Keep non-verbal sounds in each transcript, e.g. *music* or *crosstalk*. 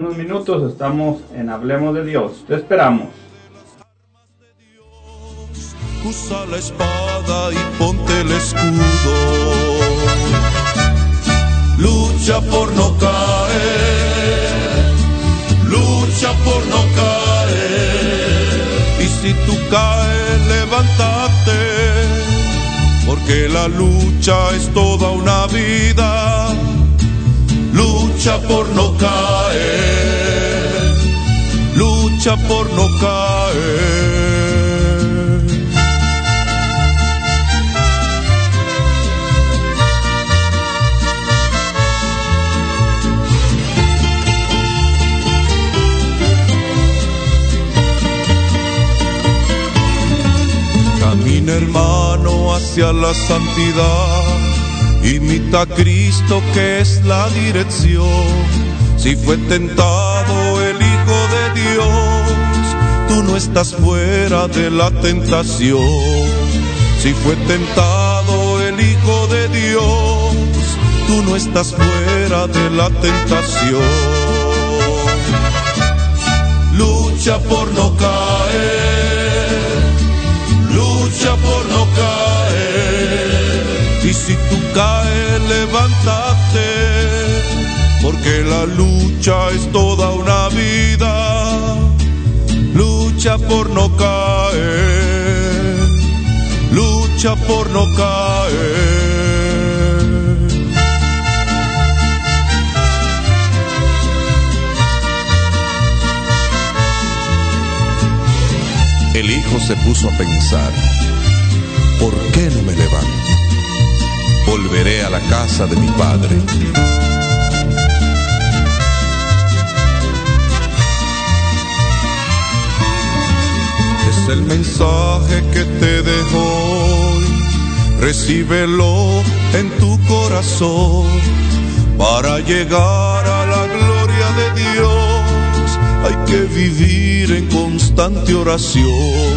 unos minutos estamos en Hablemos de Dios. Te esperamos. Usa la espada y ponte el escudo. Lucha por no caer. Lucha por no caer. Y si tú caes, levántate. Porque la lucha es toda una vida lucha por no caer, lucha por no caer. Camina hermano hacia la santidad Imita a Cristo que es la dirección. Si fue tentado el Hijo de Dios, tú no estás fuera de la tentación. Si fue tentado el Hijo de Dios, tú no estás fuera de la tentación. Lucha por no caer, porque la lucha es toda una vida. Lucha por no caer, lucha por no caer. El hijo se puso a pensar, ¿por qué no me levanto? volveré a la casa de mi padre. El mensaje que te dejo hoy, recíbelo en tu corazón para llegar a la gloria de Dios. Hay que vivir en constante oración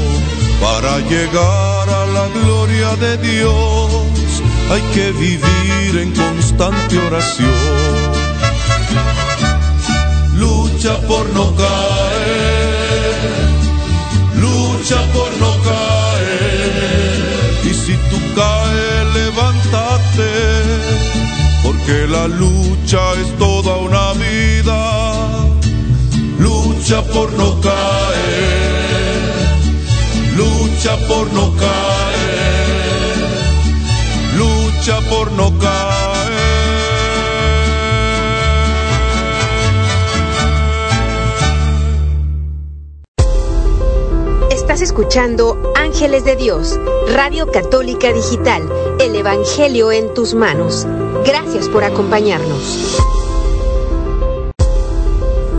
para llegar a la gloria de Dios hay que vivir en constante oración. Lucha por no caer, porque la lucha es toda una vida. Lucha por no caer, lucha por no caer por no caer. Estás escuchando Ángeles de Dios, Radio Católica Digital, el Evangelio en tus manos. Gracias por acompañarnos.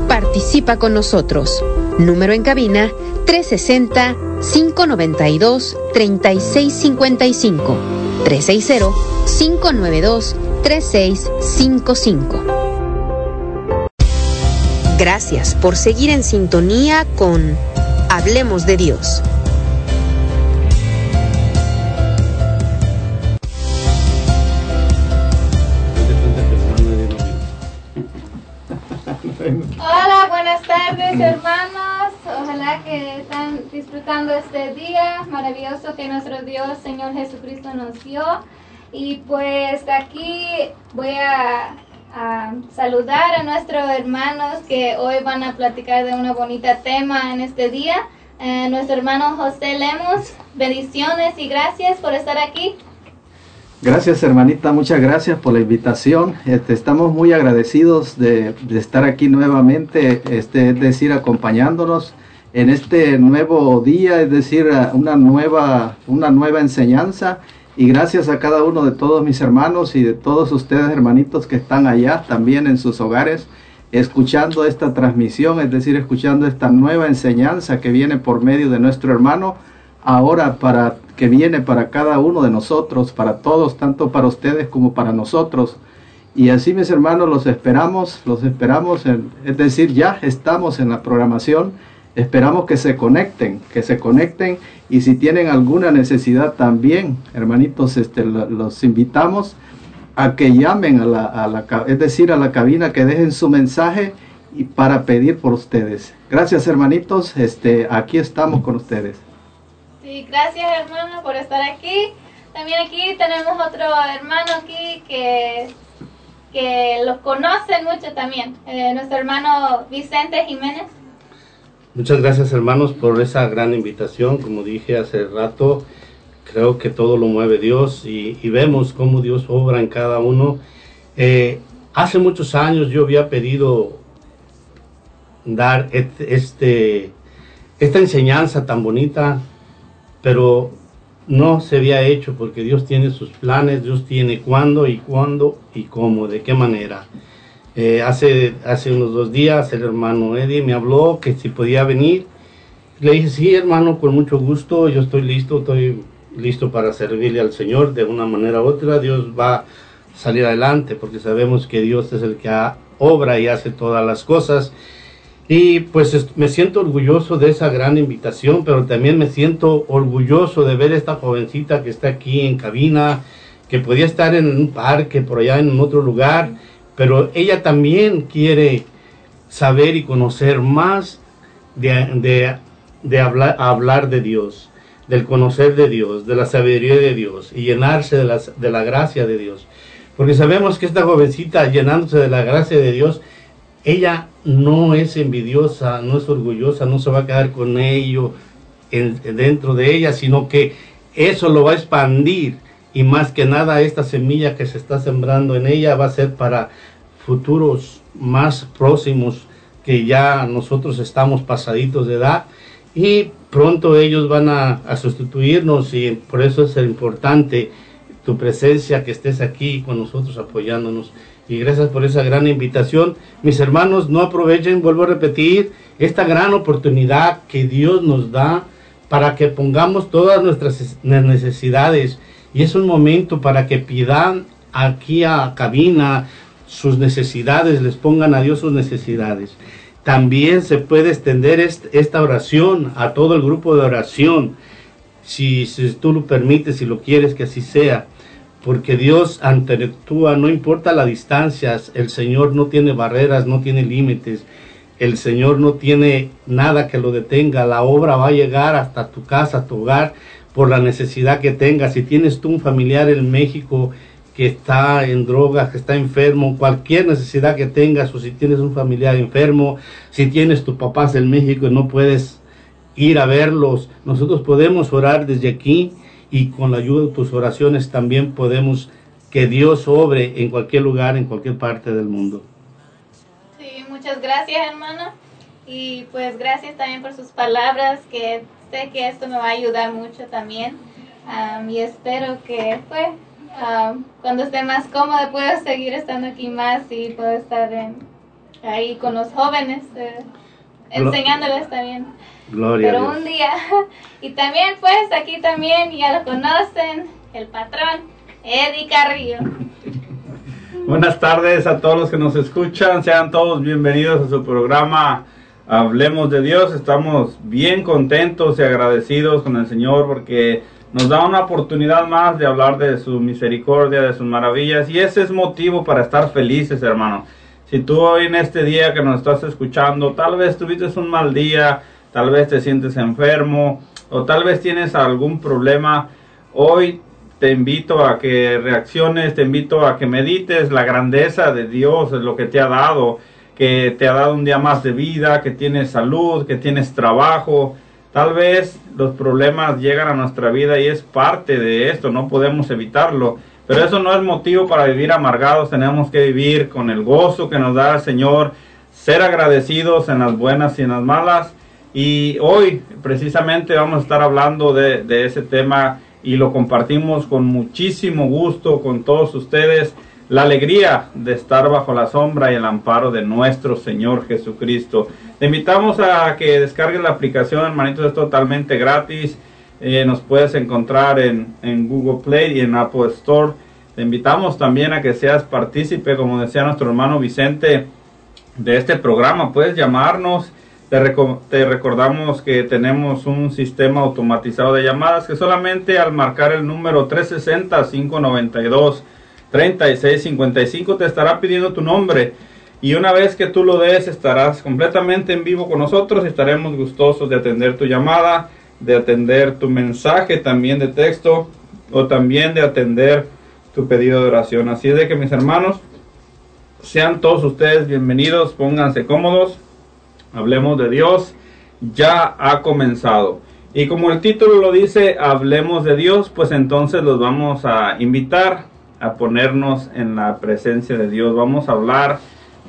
Participa con nosotros. Número en cabina 360 592 3655 360-592-3655. Gracias por seguir en sintonía con Hablemos de Dios. Hermanos. Ojalá que están disfrutando este día maravilloso que nuestro Dios, Señor Jesucristo, nos dio. Y pues aquí voy a, saludar a nuestros hermanos que hoy van a platicar de una bonita tema en este día. Eh, nuestro hermano José Lemos, bendiciones y gracias por estar aquí. Gracias hermanita, muchas gracias por la invitación. Este, estamos muy agradecidos de, estar aquí nuevamente, este, es decir, acompañándonos en este nuevo día, es decir, una nueva, una nueva enseñanza. Y gracias a cada uno de todos mis hermanos y de todos ustedes hermanitos que están allá también en sus hogares, escuchando esta transmisión, es decir, escuchando esta nueva enseñanza que viene por medio de nuestro hermano, ahora para que viene para cada uno de nosotros, para todos, tanto para ustedes como para nosotros. Y así mis hermanos los esperamos, los esperamos, en, es decir, ya estamos en la programación, esperamos que se conecten, que se conecten y si tienen alguna necesidad también, hermanitos, este, los invitamos a que llamen a la, a la, es decir, a la cabina, que dejen su mensaje y para pedir por ustedes. Gracias hermanitos, este, aquí estamos con ustedes. Sí, gracias hermano por estar aquí. También aquí tenemos otro hermano aquí que, que los conocen mucho también, eh, nuestro hermano Vicente Jiménez. Muchas gracias hermanos por esa gran invitación. Como dije hace rato, creo que todo lo mueve Dios y, vemos cómo Dios obra en cada uno. Eh, hace muchos años yo había pedido dar este, esta enseñanza tan bonita, pero no se había hecho porque Dios tiene sus planes, Dios tiene cuándo y cuándo y cómo, de qué manera. Eh, hace, hace unos dos días el hermano Eddie me habló que si podía venir. Le dije, sí, hermano, con mucho gusto, yo estoy listo, estoy listo para servirle al Señor de una manera u otra. Dios va a salir adelante porque sabemos que Dios es el que obra y hace todas las cosas. Y pues me siento orgulloso de esa gran invitación, pero también me siento orgulloso de ver esta jovencita que está aquí en cabina, que podía estar en un parque, por allá en otro lugar, pero ella también quiere saber y conocer más de, de, hablar, hablar de Dios, del conocer de Dios, de la sabiduría de Dios y llenarse de de la gracia de Dios. Porque sabemos que esta jovencita llenándose de la gracia de Dios, ella no es envidiosa, no es orgullosa, no se va a quedar con ello dentro de ella, sino que eso lo va a expandir y más que nada esta semilla que se está sembrando en ella va a ser para futuros más próximos que ya nosotros estamos pasaditos de edad y pronto ellos van a, sustituirnos y por eso es importante tu presencia, que estés aquí con nosotros apoyándonos. Y gracias por esa gran invitación. Mis hermanos, no aprovechen, vuelvo a repetir, esta gran oportunidad que Dios nos da para que pongamos todas nuestras necesidades y es un momento para que pidan aquí a cabina sus necesidades, les pongan a Dios sus necesidades. También se puede extender esta oración a todo el grupo de oración, si, si tú lo permites, si lo quieres que así sea, porque Dios interactúa, no importa las distancias, el Señor no tiene barreras, no tiene límites, el Señor no tiene nada que lo detenga, la obra va a llegar hasta tu casa, tu hogar, por la necesidad que tengas. Si tienes tú un familiar en México que está en drogas, que está enfermo, cualquier necesidad que tengas, o si tienes un familiar enfermo, si tienes tu papás en México y no puedes ir a verlos, nosotros podemos orar desde aquí y con la ayuda de tus oraciones también podemos que Dios obre en cualquier lugar, en cualquier parte del mundo. Sí, muchas gracias hermano y pues gracias también por sus palabras que sé que esto me va a ayudar mucho también y espero que pues cuando esté más cómoda pueda seguir estando aquí más y puedo estar ahí con los jóvenes eh, enseñándoles también. Gloria Pero un día *laughs* y también pues aquí también ya lo conocen el patrón Eddie Carrillo. *laughs* Buenas tardes a todos los que nos escuchan, sean todos bienvenidos a su programa Hablemos de Dios, estamos bien contentos y agradecidos con el Señor porque nos da una oportunidad más de hablar de su misericordia, de sus maravillas y ese es motivo para estar felices, hermano. Si tú hoy en este día que nos estás escuchando, tal vez tuviste un mal día, tal vez te sientes enfermo o tal vez tienes algún problema, hoy te invito a que reacciones, te invito a que medites la grandeza de Dios, lo que te ha dado que te ha dado un día más de vida, que tienes salud, que tienes trabajo. Tal vez los problemas llegan a nuestra vida y es parte de esto, no podemos evitarlo. Pero eso no es motivo para vivir amargados, tenemos que vivir con el gozo que nos da el Señor, ser agradecidos en las buenas y en las malas. Y hoy precisamente vamos a estar hablando de, ese tema y lo compartimos con muchísimo gusto con todos ustedes la alegría de estar bajo la sombra y el amparo de nuestro Señor Jesucristo. Te invitamos a que descargues la aplicación, hermanitos, es totalmente gratis. Eh, nos puedes encontrar en, en, Google Play y en Apple Store. Te invitamos también a que seas partícipe, como decía nuestro hermano Vicente, de este programa. Puedes llamarnos. Te, te recordamos que tenemos un sistema automatizado de llamadas que solamente al marcar el número 360 592 3655 te estará pidiendo tu nombre Y una vez que tú lo des, estarás completamente en vivo con nosotros y estaremos gustosos de atender tu llamada, de atender tu mensaje también de texto o también de atender tu pedido de oración. Así es de que mis hermanos, sean todos ustedes bienvenidos, pónganse cómodos, hablemos de Dios, ya ha comenzado. Y como el título lo dice, hablemos de Dios, pues entonces los vamos a invitar a ponernos en la presencia de Dios. Vamos a hablar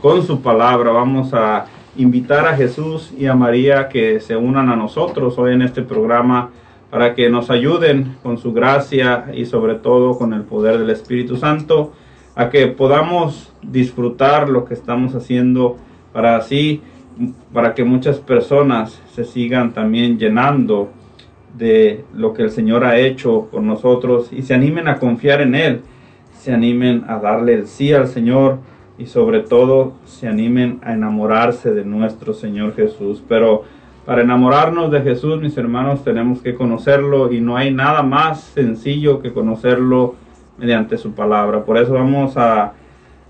con su palabra. Vamos a invitar a Jesús y a María que se unan a nosotros hoy en este programa para que nos ayuden con su gracia y sobre todo con el poder del Espíritu Santo a que podamos disfrutar lo que estamos haciendo para así para que muchas personas se sigan también llenando de lo que el Señor ha hecho con nosotros y se animen a confiar en Él, se animen a darle el sí al Señor y sobre todo se animen a enamorarse de nuestro Señor Jesús. Pero para enamorarnos de Jesús, mis hermanos, tenemos que conocerlo y no hay nada más sencillo que conocerlo mediante su palabra. Por eso vamos a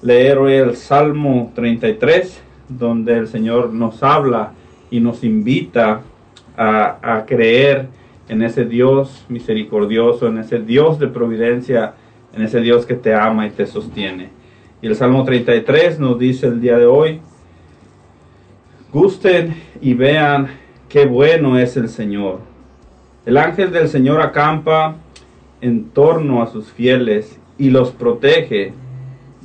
leer hoy el Salmo 33, donde el Señor nos habla y nos invita a, a creer en ese Dios misericordioso, en ese Dios de providencia, en ese Dios que te ama y te sostiene. Y el Salmo 33 nos dice el día de hoy, gusten y vean qué bueno es el Señor. El ángel del Señor acampa en torno a sus fieles y los protege.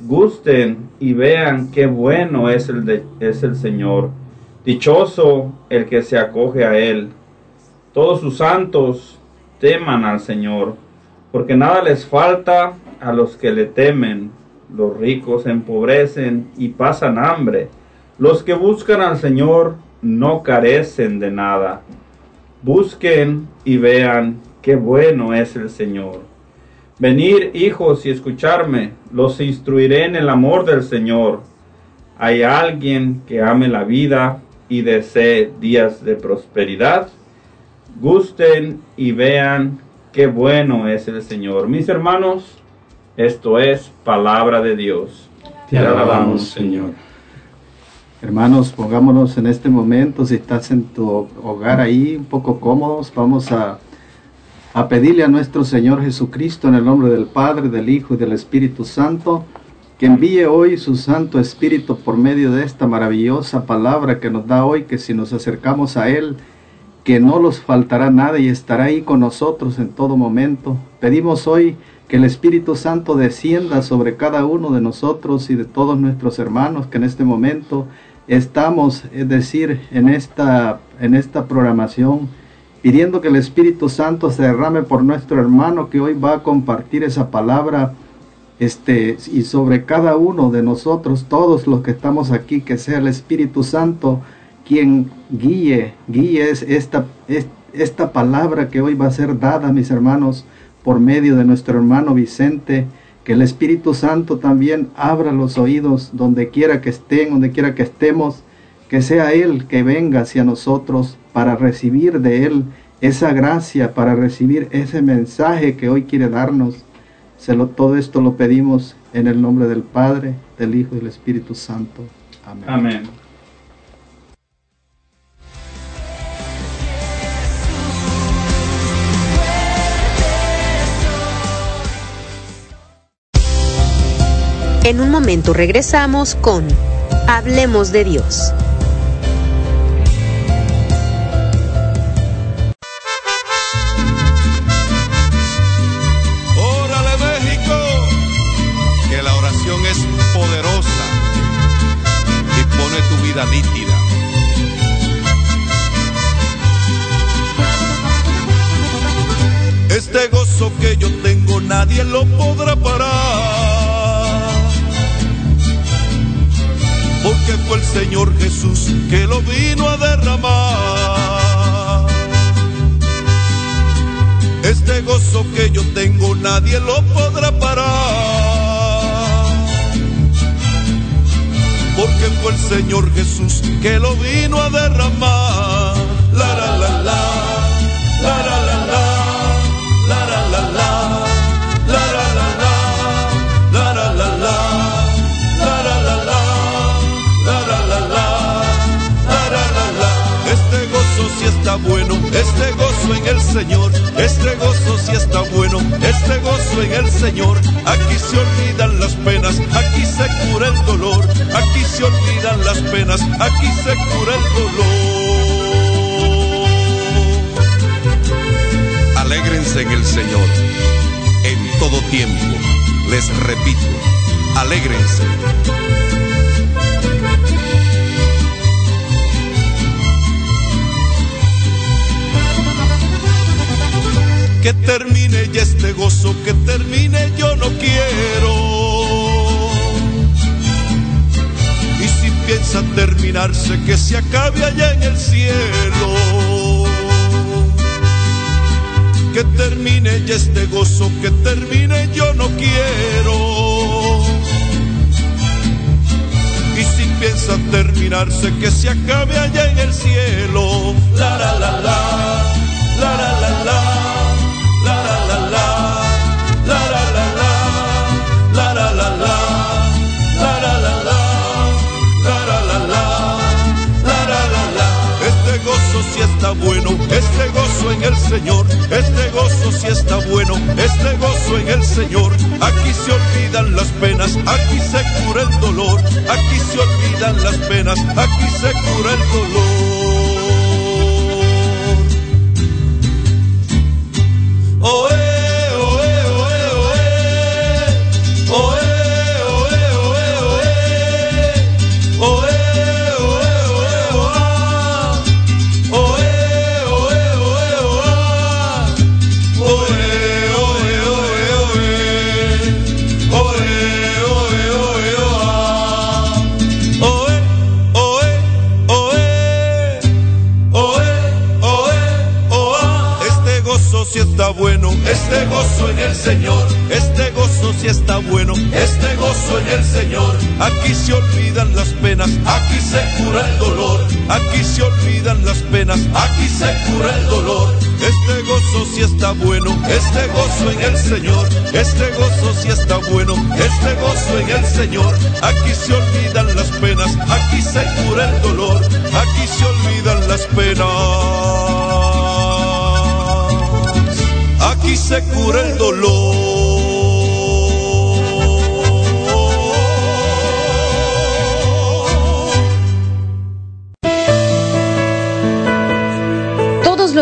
Gusten y vean qué bueno es el, de, es el Señor. Dichoso el que se acoge a Él. Todos sus santos teman al Señor, porque nada les falta a los que le temen los ricos empobrecen y pasan hambre. Los que buscan al Señor no carecen de nada. Busquen y vean qué bueno es el Señor. Venir, hijos, y escucharme, los instruiré en el amor del Señor. ¿Hay alguien que ame la vida y desee días de prosperidad? Gusten y vean qué bueno es el Señor. Mis hermanos, esto es palabra de Dios. Te alabamos, Señor. Hermanos, pongámonos en este momento, si estás en tu hogar ahí, un poco cómodos, vamos a, a pedirle a nuestro Señor Jesucristo en el nombre del Padre, del Hijo y del Espíritu Santo, que envíe hoy su Santo Espíritu por medio de esta maravillosa palabra que nos da hoy, que si nos acercamos a Él, que no nos faltará nada y estará ahí con nosotros en todo momento. Pedimos hoy que el Espíritu Santo descienda sobre cada uno de nosotros y de todos nuestros hermanos que en este momento estamos, es decir, en esta, en esta programación, pidiendo que el Espíritu Santo se derrame por nuestro hermano que hoy va a compartir esa palabra. Este, y sobre cada uno de nosotros, todos los que estamos aquí, que sea el Espíritu Santo quien guíe, guíe esta, esta palabra que hoy va a ser dada, mis hermanos, por medio de nuestro hermano Vicente, que el Espíritu Santo también abra los oídos donde quiera que estén, donde quiera que estemos, que sea Él que venga hacia nosotros para recibir de Él esa gracia, para recibir ese mensaje que hoy quiere darnos. Se lo, todo esto lo pedimos en el nombre del Padre, del Hijo y del Espíritu Santo. Amén. Amén. En un momento regresamos con Hablemos de Dios. Vida nítida. Este gozo que yo tengo nadie lo podrá parar. Porque fue el Señor Jesús que lo vino a derramar. Este gozo que yo tengo nadie lo podrá parar. porque fue el Señor Jesús que lo vino a derramar. La la la la, la la la la, la la la la, la la la la, la la la la, la la la la, la la la la, la la la la. Este gozo si está bueno, este gozo en el Señor, este gozo si está bueno este gozo en el Señor. Aquí se olvidan las penas, aquí se cura el dolor, aquí se olvidan las penas, aquí se cura el dolor. Alégrense en el Señor, en todo tiempo, les repito, alégrense. Que termine ya este gozo, que termine yo no quiero. Y si piensa terminarse, que se acabe allá en el cielo. Que termine ya este gozo, que termine yo no quiero. Y si piensa terminarse, que se acabe allá en el cielo. La la la la, la la la la. Bueno, este gozo en el Señor, este gozo si está bueno, este gozo en el Señor. Aquí se olvidan las penas, aquí se cura el dolor, aquí se olvidan las penas, aquí se cura el dolor. Bueno, este gozo en el Señor, este gozo si está bueno, este gozo en el Señor. Aquí se olvidan las penas, aquí se cura el dolor, aquí se olvidan las penas aquí se cura el dolor.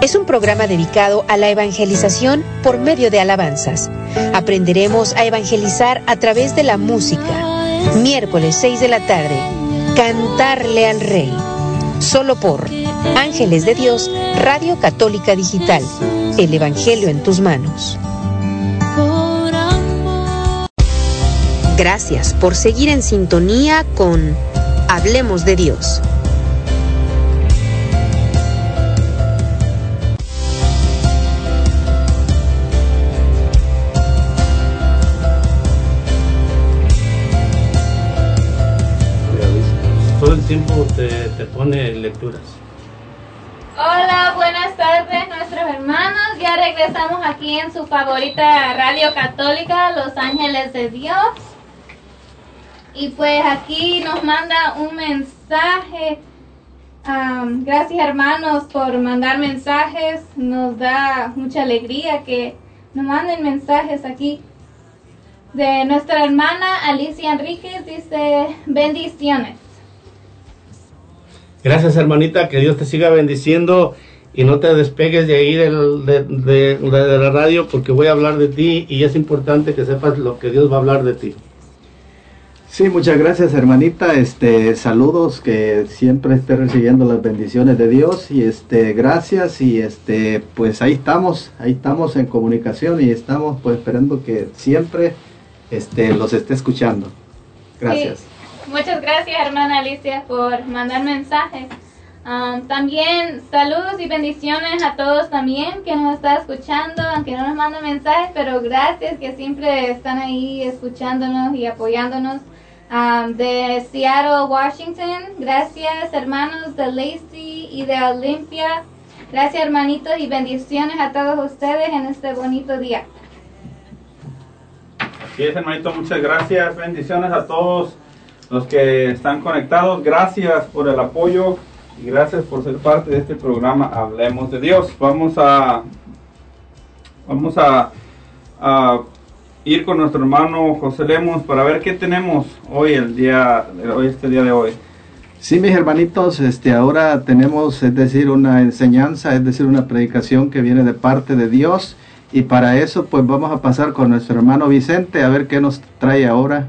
Es un programa dedicado a la evangelización por medio de alabanzas. Aprenderemos a evangelizar a través de la música. Miércoles 6 de la tarde, Cantarle al Rey. Solo por Ángeles de Dios, Radio Católica Digital, el Evangelio en tus manos. Gracias por seguir en sintonía con Hablemos de Dios. Tiempo te, te pone lecturas. Hola, buenas tardes nuestros hermanos. Ya regresamos aquí en su favorita radio católica, Los Ángeles de Dios. Y pues aquí nos manda un mensaje. gracias hermanos por mandar mensajes. Nos da mucha alegría que nos manden mensajes aquí. De nuestra hermana Alicia Enríquez dice bendiciones. Gracias hermanita, que Dios te siga bendiciendo y no te despegues de ahí de, la radio porque voy a hablar de ti y es importante que sepas lo que Dios va a hablar de ti. Sí, muchas gracias hermanita, este saludos que siempre esté recibiendo las bendiciones de Dios y este gracias y este pues ahí estamos, ahí estamos en comunicación y estamos pues esperando que siempre este los esté escuchando. Gracias. Muchas gracias, hermana Alicia, por mandar mensajes. Um, también saludos y bendiciones a todos también que nos está escuchando, aunque no nos mandan mensajes, pero gracias que siempre están ahí escuchándonos y apoyándonos. Um, de Seattle, Washington, gracias hermanos de Lacey y de Olympia, gracias hermanitos y bendiciones a todos ustedes en este bonito día. Así es hermanito, muchas gracias, bendiciones a todos los que están conectados, gracias por el apoyo y gracias por ser parte de este programa Hablemos de Dios. Vamos a vamos a, ir con nuestro hermano José Lemos para ver qué tenemos hoy el día hoy este día de hoy. Sí, mis hermanitos, este ahora tenemos es decir una enseñanza, es decir una predicación que viene de parte de Dios y para eso pues vamos a pasar con nuestro hermano Vicente a ver qué nos trae ahora.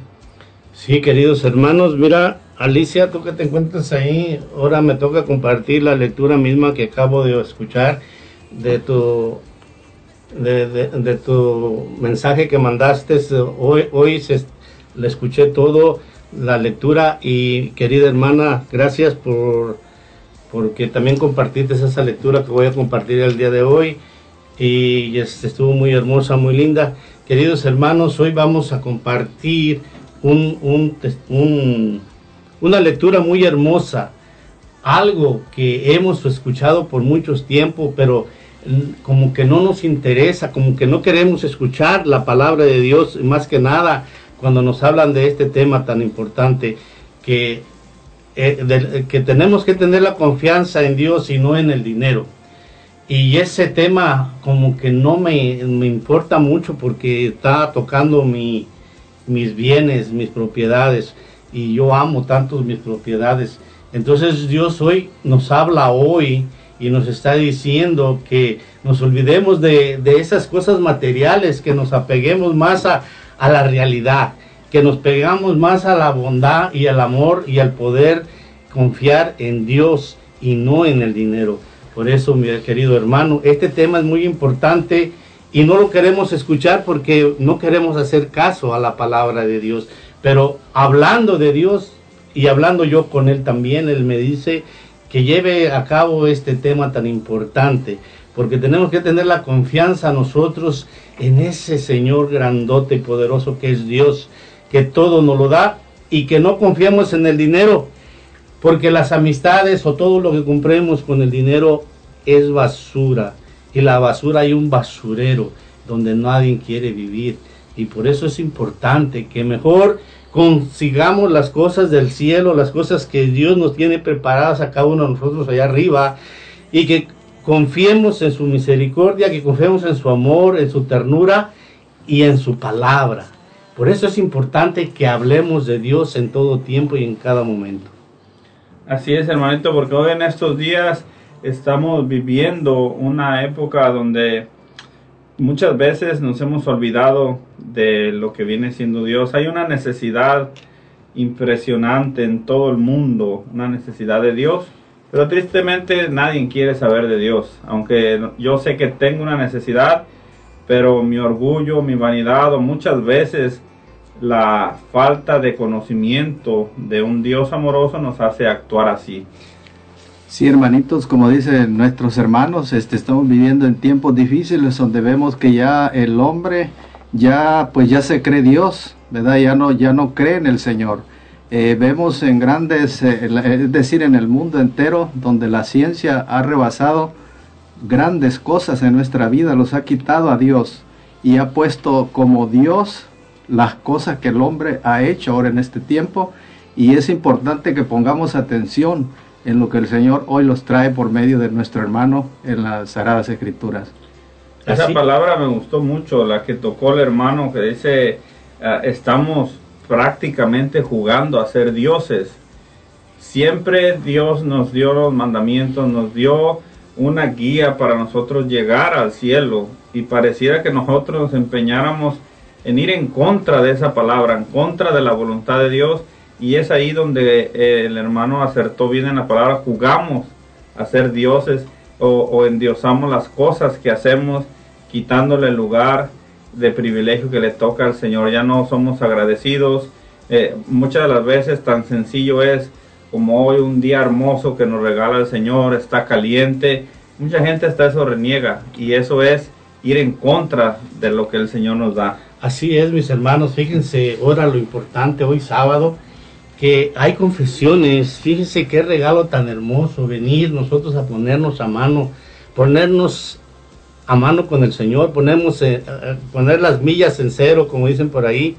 Sí, queridos hermanos, mira, Alicia, tú que te encuentras ahí, ahora me toca compartir la lectura misma que acabo de escuchar de tu, de, tu mensaje que mandaste. Hoy, hoy se, le escuché todo, la lectura y querida hermana, gracias por porque también compartiste esa lectura que voy a compartir el día de hoy y estuvo muy hermosa, muy linda. Queridos hermanos, hoy vamos a compartir un, un, un una lectura muy hermosa, algo que hemos escuchado por muchos tiempos, pero como que no nos interesa, como que no queremos escuchar la palabra de Dios, más que nada cuando nos hablan de este tema tan importante, que, eh, que tenemos que tener la confianza en Dios y no en el dinero. Y ese tema como que no me, me importa mucho porque está tocando mi, mis bienes, mis propiedades y yo amo tanto mis propiedades. Entonces Dios hoy nos habla hoy y nos está diciendo que nos olvidemos de, esas cosas materiales, que nos apeguemos más a, a, la realidad, que nos pegamos más a la bondad y al amor y al poder confiar en Dios y no en el dinero. Por eso, mi querido hermano, este tema es muy importante y no lo queremos escuchar porque no queremos hacer caso a la palabra de Dios. Pero hablando de Dios y hablando yo con Él también, Él me dice que lleve a cabo este tema tan importante, porque tenemos que tener la confianza nosotros en ese Señor grandote y poderoso que es Dios, que todo nos lo da y que no confiemos en el dinero, porque las amistades o todo lo que compremos con el dinero es basura, y la basura hay un basurero donde nadie quiere vivir. Y por eso es importante que mejor consigamos las cosas del cielo, las cosas que Dios nos tiene preparadas a cada uno de nosotros allá arriba y que confiemos en su misericordia, que confiemos en su amor, en su ternura y en su palabra. Por eso es importante que hablemos de Dios en todo tiempo y en cada momento. Así es, hermanito, porque hoy en estos días estamos viviendo una época donde muchas veces nos hemos olvidado de lo que viene siendo Dios. Hay una necesidad impresionante en todo el mundo, una necesidad de Dios, pero tristemente nadie quiere saber de Dios, aunque yo sé que tengo una necesidad, pero mi orgullo, mi vanidad o muchas veces la falta de conocimiento de un Dios amoroso nos hace actuar así. Sí, hermanitos, como dicen nuestros hermanos, este, estamos viviendo en tiempos difíciles donde vemos que ya el hombre ya pues ya se cree Dios, ¿verdad? Ya no, ya no cree en el Señor. Eh, vemos en grandes, eh, es decir, en el mundo entero, donde la ciencia ha rebasado grandes cosas en nuestra vida, los ha quitado a Dios y ha puesto como Dios las cosas que el hombre ha hecho ahora en este tiempo y es importante que pongamos atención en lo que el Señor hoy los trae por medio de nuestro hermano en las Sagradas Escrituras. Esa palabra me gustó mucho, la que tocó el hermano que dice, ah, estamos prácticamente jugando a ser dioses. Siempre Dios nos dio los mandamientos, nos dio una guía para nosotros llegar al cielo y pareciera que nosotros nos empeñáramos en ir en contra de esa palabra, en contra de la voluntad de Dios y es ahí donde eh, el hermano acertó bien en la palabra, jugamos a ser dioses o, endiosamos las cosas que hacemos, quitándole el lugar de privilegio que le toca al Señor. Ya no somos agradecidos. Eh, muchas de las veces tan sencillo es como hoy, un día hermoso que nos regala el Señor, está caliente. Mucha gente hasta eso reniega y eso es ir en contra de lo que el Señor nos da. Así es, mis hermanos, fíjense, ahora lo importante, hoy sábado, que hay confesiones, fíjense qué regalo tan hermoso, venir nosotros a ponernos a mano, ponernos a mano con el Señor, ponemos, eh, eh, poner las millas en cero, como dicen por ahí,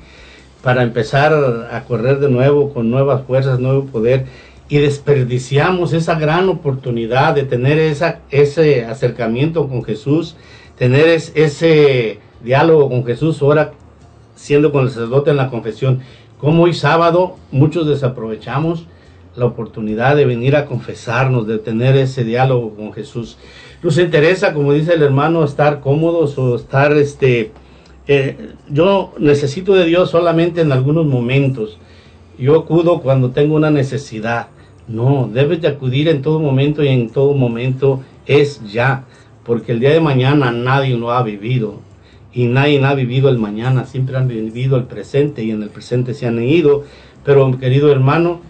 para empezar a correr de nuevo con nuevas fuerzas, nuevo poder, y desperdiciamos esa gran oportunidad de tener esa, ese acercamiento con Jesús, tener ese diálogo con Jesús, ahora siendo con el sacerdote en la confesión. Como hoy sábado muchos desaprovechamos la oportunidad de venir a confesarnos, de tener ese diálogo con Jesús. Nos interesa, como dice el hermano, estar cómodos o estar este, eh, yo necesito de Dios solamente en algunos momentos. Yo acudo cuando tengo una necesidad. No, debes de acudir en todo momento y en todo momento es ya, porque el día de mañana nadie lo ha vivido y nadie ha vivido el mañana, siempre han vivido el presente y en el presente se han ido. Pero querido hermano,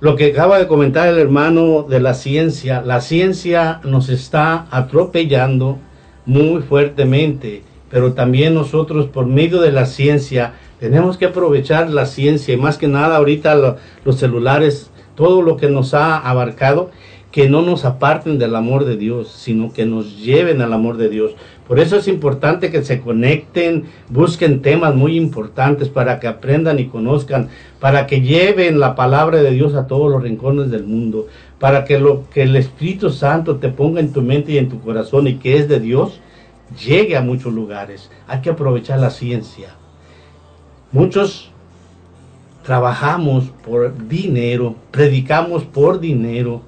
lo que acaba de comentar el hermano de la ciencia, la ciencia nos está atropellando muy fuertemente pero también nosotros por medio de la ciencia tenemos que aprovechar la ciencia y más que nada ahorita los celulares, todo lo que nos ha abarcado, que no nos aparten del amor de Dios, sino que nos lleven al amor de Dios. Por eso es importante que se conecten, busquen temas muy importantes para que aprendan y conozcan, para que lleven la palabra de Dios a todos los rincones del mundo, para que lo que el Espíritu Santo te ponga en tu mente y en tu corazón y que es de Dios, llegue a muchos lugares. Hay que aprovechar la ciencia. Muchos trabajamos por dinero, predicamos por dinero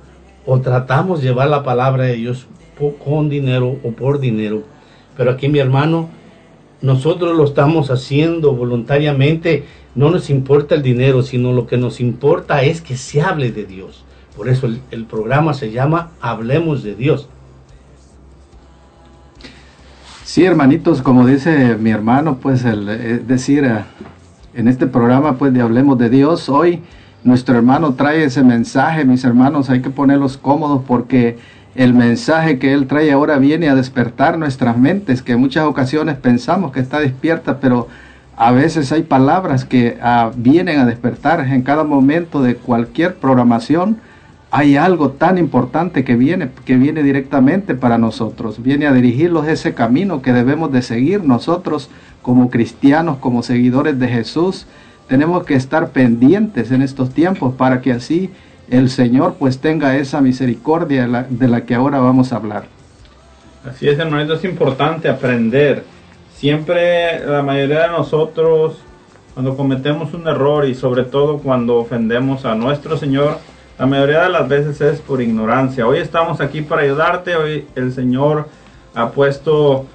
o tratamos de llevar la palabra de Dios con dinero o por dinero. Pero aquí mi hermano, nosotros lo estamos haciendo voluntariamente. No nos importa el dinero, sino lo que nos importa es que se hable de Dios. Por eso el, programa se llama Hablemos de Dios. Sí, hermanitos, como dice mi hermano, pues es decir, eh, en este programa pues de Hablemos de Dios, hoy nuestro hermano trae ese mensaje, mis hermanos, hay que ponerlos cómodos porque el mensaje que él trae ahora viene a despertar nuestras mentes, que en muchas ocasiones pensamos que está despierta, pero a veces hay palabras que ah, vienen a despertar en cada momento de cualquier programación hay algo tan importante que viene, que viene directamente para nosotros, viene a dirigirlos ese camino que debemos de seguir nosotros como cristianos, como seguidores de Jesús. Tenemos que estar pendientes en estos tiempos para que así el Señor pues tenga esa misericordia de la, que ahora vamos a hablar. Así es, hermanito, es importante aprender. Siempre la mayoría de nosotros, cuando cometemos un error y sobre todo cuando ofendemos a nuestro Señor, la mayoría de las veces es por ignorancia. Hoy estamos aquí para ayudarte. Hoy el Señor ha puesto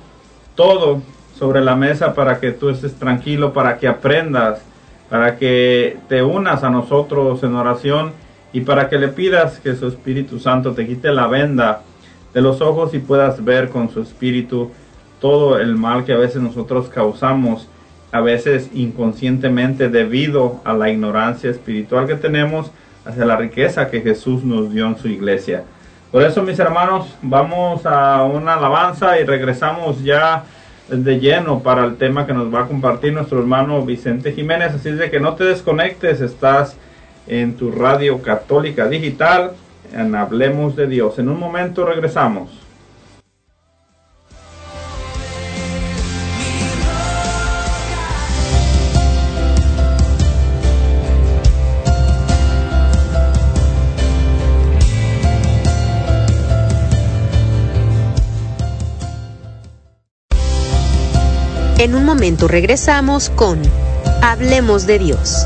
todo sobre la mesa para que tú estés tranquilo, para que aprendas, para que te unas a nosotros en oración y para que le pidas que su Espíritu Santo te quite la venda de los ojos y puedas ver con su Espíritu todo el mal que a veces nosotros causamos, a veces inconscientemente debido a la ignorancia espiritual que tenemos hacia la riqueza que Jesús nos dio en su iglesia. Por eso, mis hermanos, vamos a una alabanza y regresamos ya de lleno para el tema que nos va a compartir nuestro hermano Vicente Jiménez. Así es de que no te desconectes, estás en tu radio católica digital en Hablemos de Dios. En un momento regresamos. En un momento regresamos con Hablemos de Dios.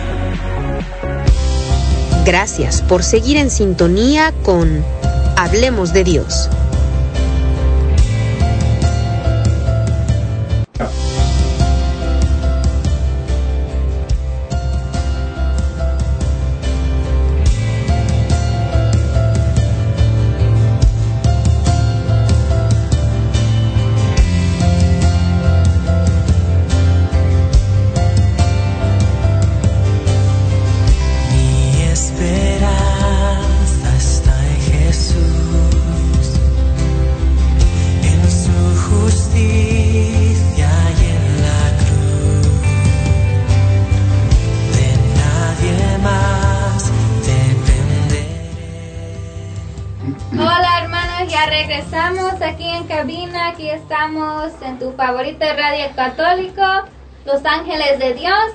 Gracias por seguir en sintonía con Hablemos de Dios. Estamos en tu favorita radio católico, Los Ángeles de Dios.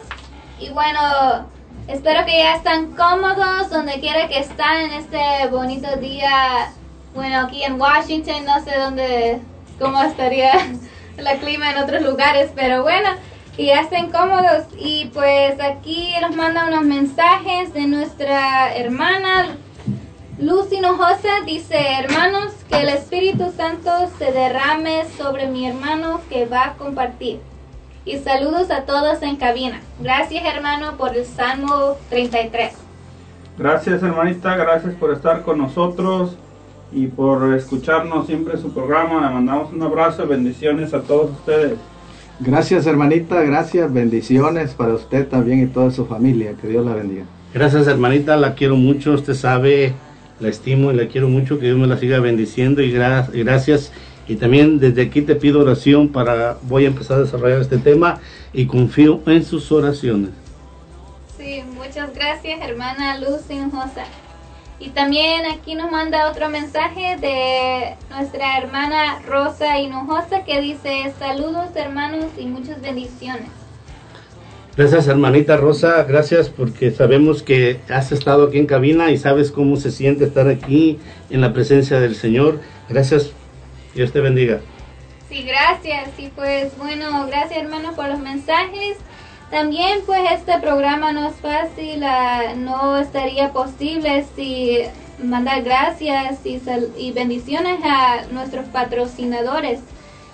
Y bueno, espero que ya están cómodos donde quiera que están en este bonito día. Bueno, aquí en Washington, no sé dónde, cómo estaría *laughs* la clima en otros lugares, pero bueno, que ya estén cómodos. Y pues aquí nos mandan unos mensajes de nuestra hermana Lucy Hinojosa dice, hermanos, que el Espíritu Santo se derrame sobre mi hermano que va a compartir. Y saludos a todos en cabina. Gracias, hermano, por el Salmo 33. Gracias hermanita, gracias por estar con nosotros y por escucharnos siempre su programa. Le mandamos un abrazo y bendiciones a todos ustedes. Gracias hermanita, gracias, bendiciones para usted también y toda su familia. Que Dios la bendiga. Gracias hermanita, la quiero mucho, usted sabe, la estimo y la quiero mucho, que Dios me la siga bendiciendo y gra- gracias. Y también desde aquí te pido oración para, voy a empezar a desarrollar este tema y confío en sus oraciones. Sí, muchas gracias, hermana Luz Hinojosa. Y también aquí nos manda otro mensaje de nuestra hermana Rosa Hinojosa que dice saludos hermanos y muchas bendiciones. Gracias hermanita Rosa, gracias porque sabemos que has estado aquí en cabina y sabes cómo se siente estar aquí en la presencia del Señor. Gracias, Dios te bendiga. Sí, gracias. Y pues bueno, gracias hermano por los mensajes. También pues este programa no es fácil, ah, no estaría posible si mandar gracias y, sal- y bendiciones a nuestros patrocinadores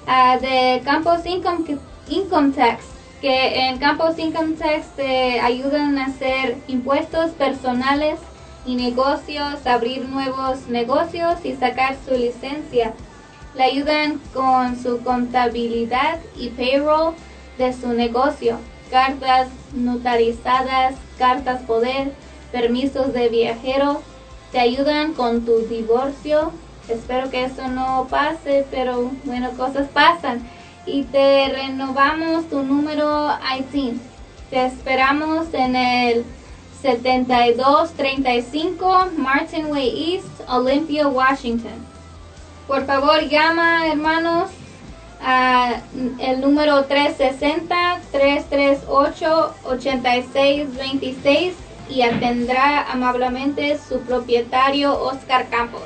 ah, de Campos Income, Income Tax, que en Campos Income Tax te ayudan a hacer impuestos personales y negocios, abrir nuevos negocios y sacar su licencia. Le ayudan con su contabilidad y payroll de su negocio, cartas notarizadas, cartas poder, permisos de viajero, te ayudan con tu divorcio. Espero que eso no pase, pero bueno, cosas pasan. Y te renovamos tu número ITIN. Te esperamos en el 7235 Martin Way East, Olympia, Washington. Por favor, llama, hermanos, a el número 360-338-8626 y atendrá amablemente su propietario Oscar Campos.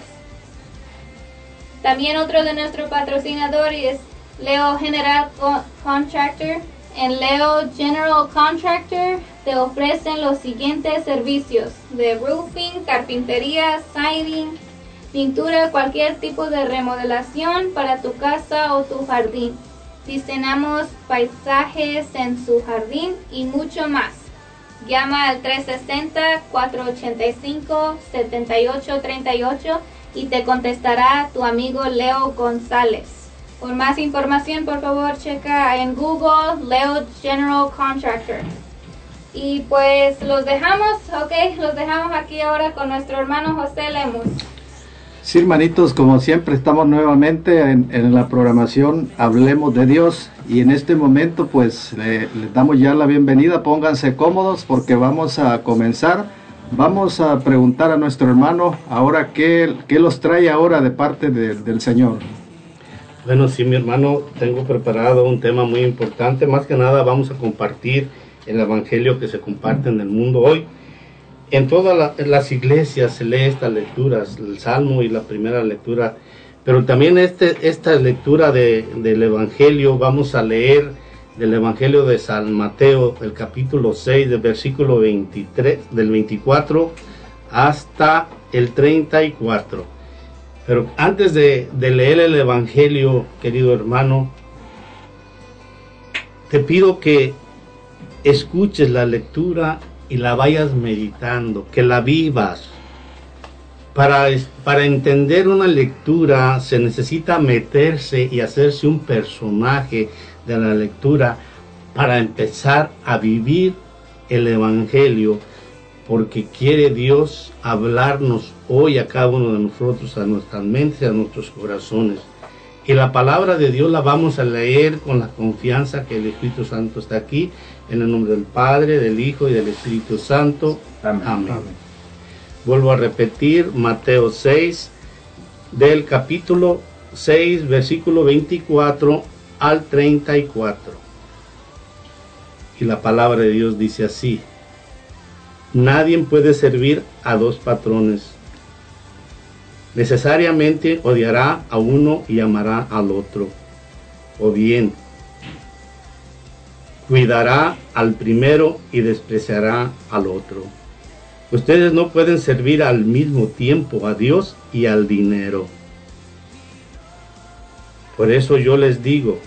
También otro de nuestros patrocinadores, Leo General Co- Contractor. En Leo General Contractor te ofrecen los siguientes servicios de roofing, carpintería, siding, pintura, cualquier tipo de remodelación para tu casa o tu jardín. Diseñamos paisajes en su jardín y mucho más. Llama al 360-485-7838 y te contestará tu amigo Leo González. Por más información, por favor, checa en Google Leo General Contractor. Y pues los dejamos, ok, los dejamos aquí ahora con nuestro hermano José Lemus. Sí, hermanitos, como siempre estamos nuevamente en, en la programación Hablemos de Dios y en este momento pues le- les damos ya la bienvenida, pónganse cómodos porque vamos a comenzar. Vamos a preguntar a nuestro hermano ahora qué, qué los trae ahora de parte de- del Señor. Bueno, sí, mi hermano, tengo preparado un tema muy importante. Más que nada vamos a compartir el evangelio que se comparte en el mundo hoy. En todas las iglesias se lee estas lecturas, el Salmo y la primera lectura, pero también este, esta lectura de- del evangelio vamos a leer del evangelio de San Mateo, el capítulo 6, del versículo 23, del 24 hasta el 34. Pero antes de, leer el Evangelio, querido hermano, te pido que escuches la lectura y la vayas meditando, que la vivas. Para, para entender una lectura se necesita meterse y hacerse un personaje de la lectura para empezar a vivir el Evangelio, porque quiere Dios hablarnos hoy a cada uno de nosotros, a nuestras mentes y a nuestros corazones. Y la palabra de Dios la vamos a leer con la confianza que el Espíritu Santo está aquí, en el nombre del Padre, del Hijo y del Espíritu Santo. Amén. Vuelvo a repetir, Mateo 6, del capítulo 6, versículo 24 al 34. Y la palabra de Dios dice así, nadie puede servir a dos patrones. Necesariamente odiará a uno y amará al otro. O bien, cuidará al primero y despreciará al otro. Ustedes no pueden servir al mismo tiempo a Dios y al dinero. Por eso yo les digo,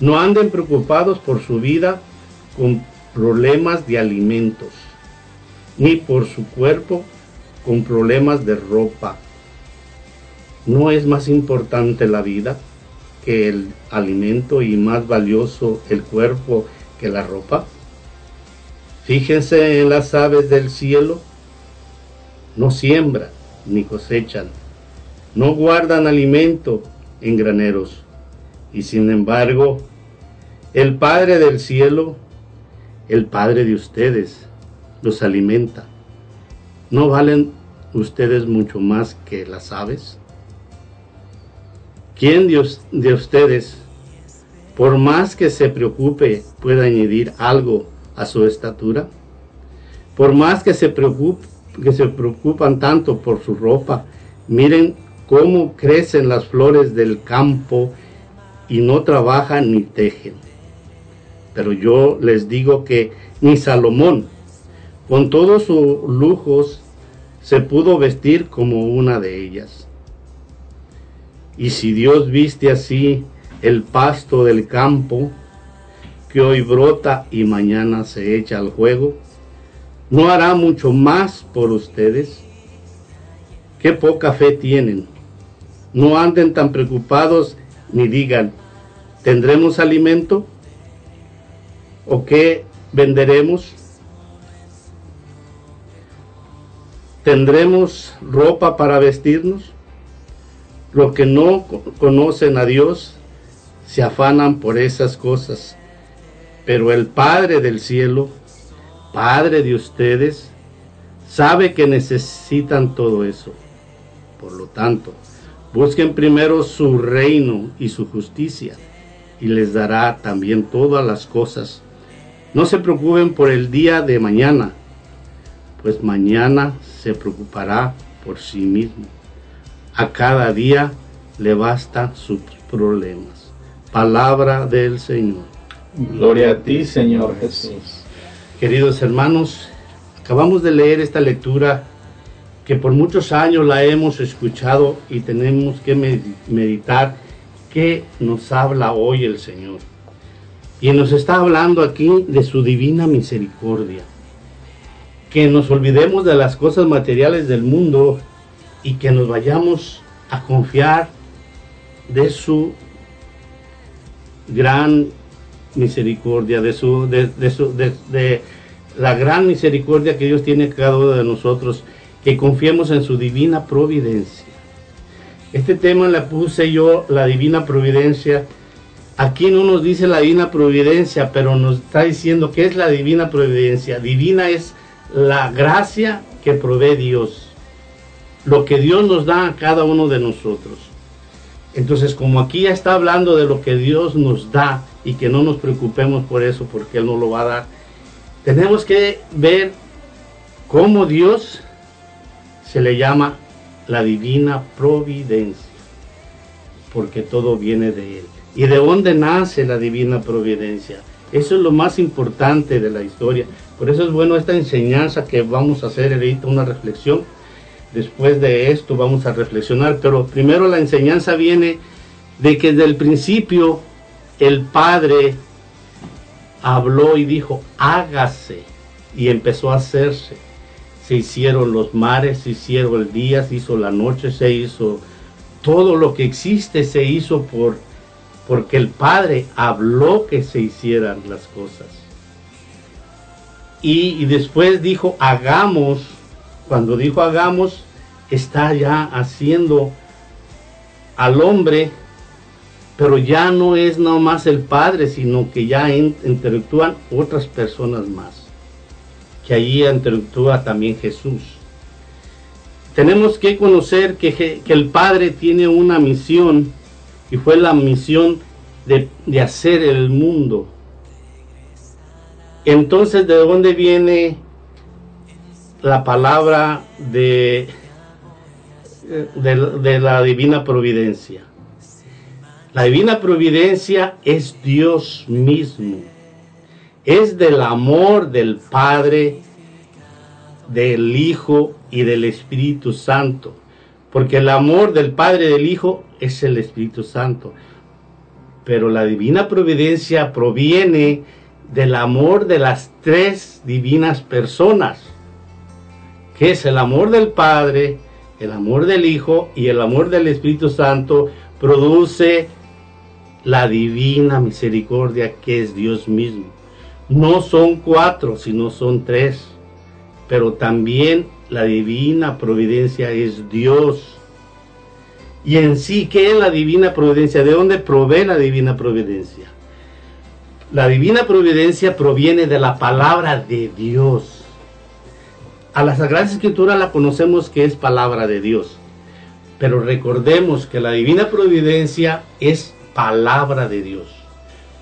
no anden preocupados por su vida con problemas de alimentos, ni por su cuerpo con problemas de ropa. ¿No es más importante la vida que el alimento y más valioso el cuerpo que la ropa? Fíjense en las aves del cielo, no siembran ni cosechan, no guardan alimento en graneros, y sin embargo, el Padre del cielo, el Padre de ustedes, los alimenta. ¿no valen ustedes mucho más que las aves? ¿Quién de, de ustedes, por más que se preocupe, puede añadir algo a su estatura? Por más que se, preocup- que se preocupan tanto por su ropa, miren cómo crecen las flores del campo y no trabajan ni tejen. Pero yo les digo que ni Salomón, con todos sus lujos, se pudo vestir como una de ellas. Y si Dios viste así el pasto del campo, que hoy brota y mañana se echa al juego, ¿no hará mucho más por ustedes? Qué poca fe tienen. No anden tan preocupados ni digan, ¿tendremos alimento? ¿O qué venderemos? ¿Tendremos ropa para vestirnos? Los que no co- conocen a Dios se afanan por esas cosas. Pero el Padre del cielo, Padre de ustedes, sabe que necesitan todo eso. Por lo tanto, busquen primero su reino y su justicia, y les dará también todas las cosas. No se preocupen por el día de mañana, pues mañana se preocupará por sí mismo. A cada día le bastan sus problemas. Palabra del Señor. Gloria a ti, Señor Jesús. Queridos hermanos, acabamos de leer esta lectura que por muchos años la hemos escuchado y tenemos que med- meditar qué nos habla hoy el Señor. Y nos está hablando aquí de su divina misericordia. Que nos olvidemos de las cosas materiales del mundo y que nos vayamos a confiar de su gran misericordia, de su, de, su, de, la gran misericordia que Dios tiene cada uno de nosotros, que confiemos en su divina providencia. Este tema le puse yo, la divina providencia. Aquí no nos dice la divina providencia, pero nos está diciendo que es la divina providencia. Divina es la gracia que provee Dios, lo que Dios nos da a cada uno de nosotros. Entonces, como aquí ya está hablando de lo que Dios nos da y que no nos preocupemos por eso porque Él nos lo va a dar, tenemos que ver cómo Dios se le llama la divina providencia, porque todo viene de Él. ¿Y de dónde nace la divina providencia? Eso es lo más importante de la historia. Por eso es bueno esta enseñanza que vamos a hacer ahorita, una reflexión. Después de esto vamos a reflexionar, pero primero la enseñanza viene de que desde el principio el Padre habló y dijo, hágase, y empezó a hacerse. Se hicieron los mares, se hicieron el día, se hizo la noche, se hizo todo lo que existe, se hizo por porque el Padre habló que se hicieran las cosas. Y, después dijo, hagamos, cuando dijo hagamos, está ya haciendo al hombre, pero ya no es nada más el Padre, sino que ya in- interactúan otras personas más, que allí interactúa también Jesús. Tenemos que conocer que el Padre tiene una misión y fue la misión de, hacer el mundo. Entonces, ¿de dónde viene la palabra de, de la divina providencia? La divina providencia es Dios mismo. Es del amor del Padre, del Hijo y del Espíritu Santo. Porque el amor del Padre y del Hijo es el Espíritu Santo. Pero la divina providencia proviene del amor de las tres divinas personas, que es el amor del Padre, el amor del Hijo y el amor del Espíritu Santo, produce la divina misericordia que es Dios mismo. No son cuatro, sino son tres. Pero también la divina providencia es Dios. Y en sí, ¿qué es la divina providencia? ¿De dónde provee la divina providencia? La divina providencia proviene de la palabra de Dios. a la Sagrada Escritura la conocemos que es palabra de Dios. Pero recordemos que la divina providencia es palabra de Dios.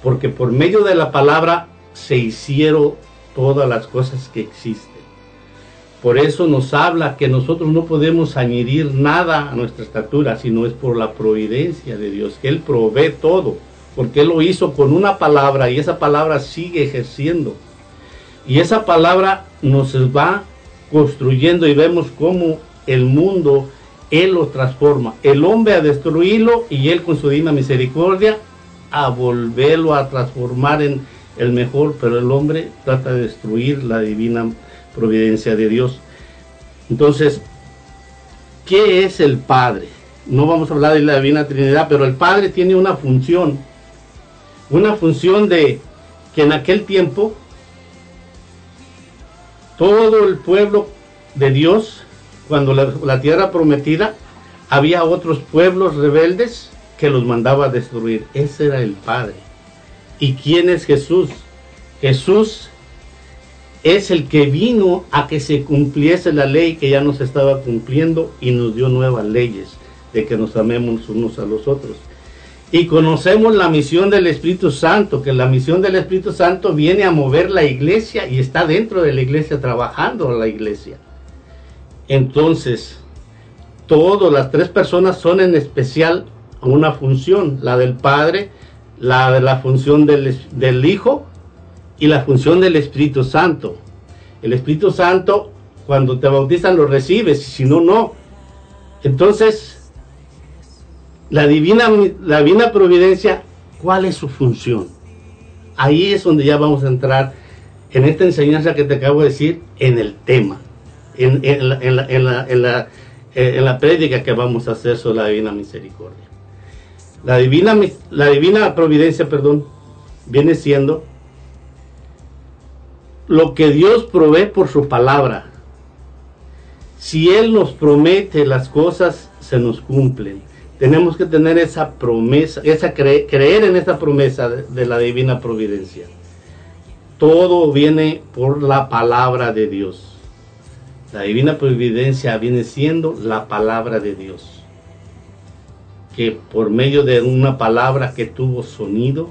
Porque por medio de la palabra se hicieron todas las cosas que existen. Por eso nos habla que nosotros no podemos añadir nada a nuestra estatura, sino es por la providencia de Dios, que Él provee todo, porque Él lo hizo con una palabra y esa palabra sigue ejerciendo. Y esa palabra nos va construyendo y vemos cómo el mundo Él lo transforma. El hombre a destruirlo y Él con su divina misericordia a volverlo a transformar en el mejor, pero el hombre trata de destruir la divina providencia de Dios. Entonces, ¿qué es el Padre? No vamos a hablar de la Divina Trinidad, pero el Padre tiene una función, una función de que en aquel tiempo todo el pueblo de Dios, cuando la, tierra prometida, había otros pueblos rebeldes que los mandaba a destruir. Ese era el Padre. ¿Y quién es Jesús? Jesús es el que vino a que se cumpliese la ley que ya nos estaba cumpliendo y nos dio nuevas leyes de que nos amemos unos a los otros. Y conocemos la misión del Espíritu Santo, que la misión del Espíritu Santo viene a mover la iglesia y está dentro de la iglesia, trabajando la iglesia. Entonces, todas las tres personas son en especial una función, la del Padre, la de la función del, del Hijo y la función del Espíritu Santo. El Espíritu Santo, cuando te bautizan, lo recibes, si no, no. Entonces, la divina, la divina providencia, ¿cuál es su función? Ahí es donde ya vamos a entrar en esta enseñanza que te acabo de decir, en el tema, en, la, en, la, en, la, en, la, eh, en la prédica que vamos a hacer sobre la divina misericordia. La divina, la divina providencia, perdón, viene siendo lo que Dios provee por su palabra. Si Él nos promete las cosas, se nos cumplen. Tenemos que tener esa promesa, esa cre creer en esa promesa de la divina providencia. Todo viene por la palabra de Dios. La divina providencia viene siendo la palabra de Dios. Que por medio de una palabra que tuvo sonido,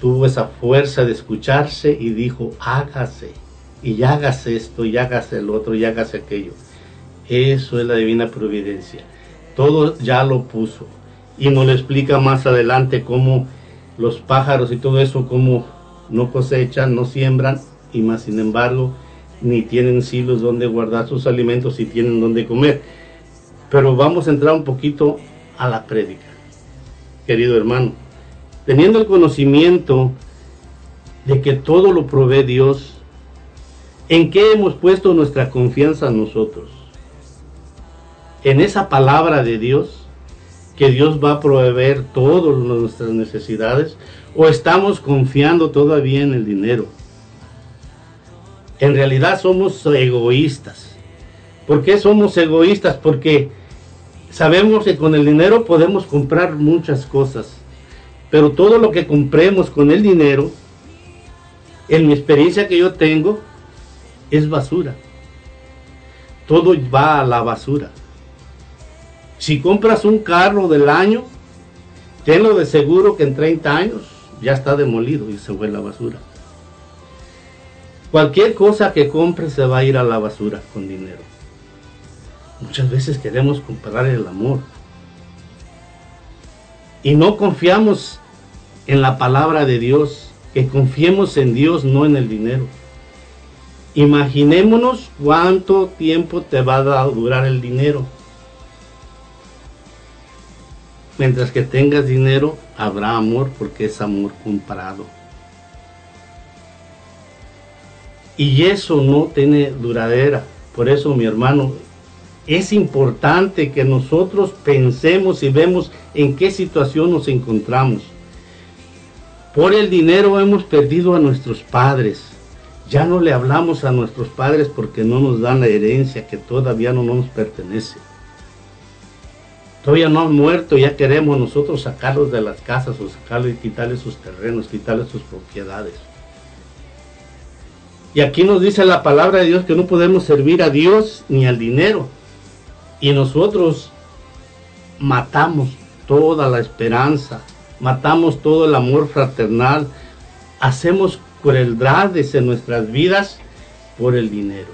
tuvo esa fuerza de escucharse y dijo, hágase, y hágase esto, y hágase el otro, y hágase aquello. Eso es la divina providencia. Todo ya lo puso. Y nos lo explica más adelante cómo los pájaros y todo eso, cómo no cosechan, no siembran, y más sin embargo, ni tienen silos donde guardar sus alimentos y tienen donde comer. Pero vamos a entrar un poquito a la prédica, querido hermano teniendo el conocimiento de que todo lo provee Dios, ¿en qué hemos puesto nuestra confianza nosotros? En esa palabra de Dios, que Dios va a proveer todas nuestras necesidades, o estamos confiando todavía en el dinero. En realidad somos egoístas. ¿Por qué somos egoístas? Porque sabemos que con el dinero podemos comprar muchas cosas pero todo lo que compremos con el dinero, en mi experiencia que yo tengo, es basura. Todo va a la basura. Si compras un carro del año, tenlo de seguro que en 30 años ya está demolido y se fue a la basura. Cualquier cosa que compres se va a ir a la basura con dinero. Muchas veces queremos comprar el amor. Y no confiamos en la palabra de Dios, que confiemos en Dios, no en el dinero. Imaginémonos cuánto tiempo te va a durar el dinero. Mientras que tengas dinero, habrá amor porque es amor comprado. Y eso no tiene duradera. Por eso, mi hermano, es importante que nosotros pensemos y vemos en qué situación nos encontramos. Por el dinero hemos perdido a nuestros padres. Ya no le hablamos a nuestros padres porque no nos dan la herencia que todavía no nos pertenece. Todavía no han muerto, ya queremos nosotros sacarlos de las casas o sacarlos y quitarles sus terrenos, quitarles sus propiedades. Y aquí nos dice la palabra de Dios que no podemos servir a Dios ni al dinero. Y nosotros matamos toda la esperanza, matamos todo el amor fraternal, hacemos crueldades en nuestras vidas por el dinero.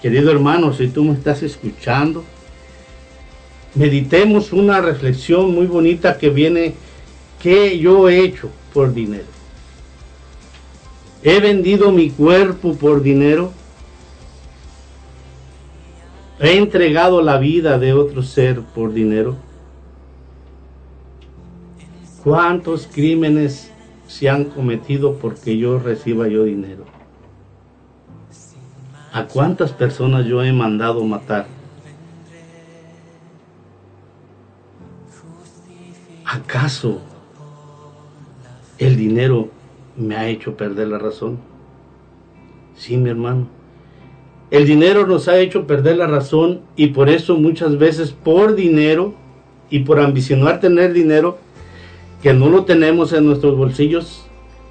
Querido hermano, si tú me estás escuchando, meditemos una reflexión muy bonita que viene, ¿qué yo he hecho por dinero? ¿He vendido mi cuerpo por dinero? ¿He entregado la vida de otro ser por dinero? ¿Cuántos crímenes se han cometido porque yo reciba yo dinero? ¿A cuántas personas yo he mandado matar? ¿Acaso el dinero me ha hecho perder la razón? Sí, mi hermano. El dinero nos ha hecho perder la razón y por eso muchas veces por dinero y por ambicionar tener dinero que no lo tenemos en nuestros bolsillos,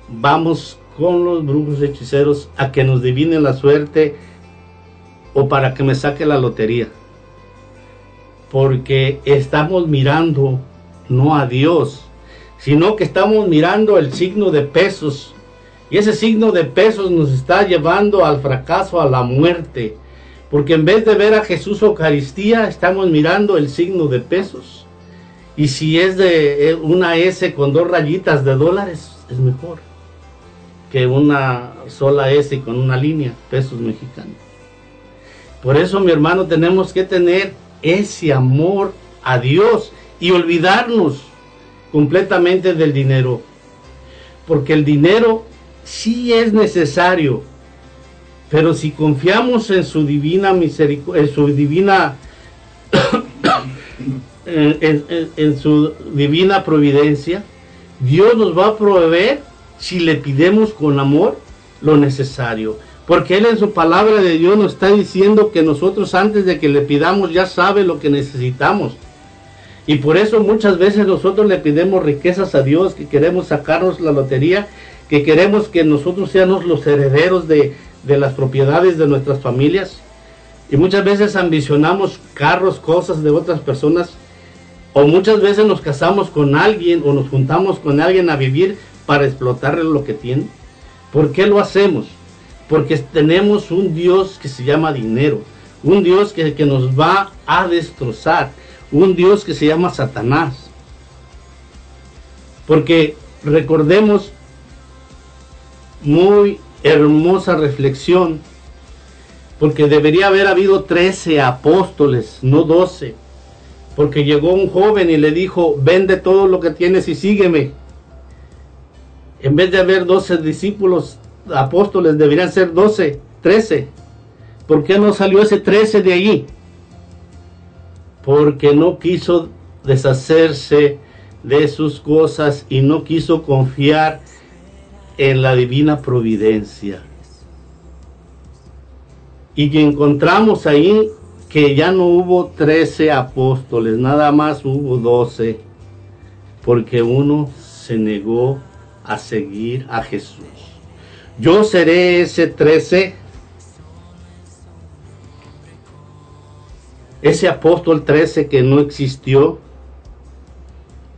vamos con los brujos hechiceros a que nos divinen la suerte o para que me saque la lotería. Porque estamos mirando no a Dios, sino que estamos mirando el signo de pesos. Y ese signo de pesos nos está llevando al fracaso, a la muerte. Porque en vez de ver a Jesús Eucaristía, estamos mirando el signo de pesos. Y si es de eh, una S con dos rayitas de dólares, es mejor que una sola S con una línea, pesos mexicanos. Por eso, mi hermano, tenemos que tener ese amor a Dios y olvidarnos completamente del dinero. Porque el dinero sí es necesario, pero si confiamos en su divina misericordia, en su divina en, su divina providencia, Dios nos va a proveer si le pidemos con amor lo necesario. Porque Él en su palabra de Dios nos está diciendo que nosotros antes de que le pidamos ya sabe lo que necesitamos. Y por eso muchas veces nosotros le pidemos riquezas a Dios, que queremos sacarnos la lotería, que queremos que nosotros seamos los herederos de, de las propiedades de nuestras familias. Y muchas veces ambicionamos carros, cosas de otras personas. O muchas veces nos casamos con alguien o nos juntamos con alguien a vivir para explotarle lo que tiene. ¿Por qué lo hacemos? Porque tenemos un Dios que se llama dinero. Un Dios que, que nos va a destrozar. Un Dios que se llama Satanás. Porque recordemos muy hermosa reflexión. Porque debería haber habido 13 apóstoles, no 12. Porque llegó un joven y le dijo, vende todo lo que tienes y sígueme. En vez de haber 12 discípulos, apóstoles, deberían ser 12, 13. ¿Por qué no salió ese 13 de allí? Porque no quiso deshacerse de sus cosas y no quiso confiar en la divina providencia. Y que encontramos ahí que ya no hubo 13 apóstoles, nada más hubo 12, porque uno se negó a seguir a Jesús. Yo seré ese 13, ese apóstol 13 que no existió,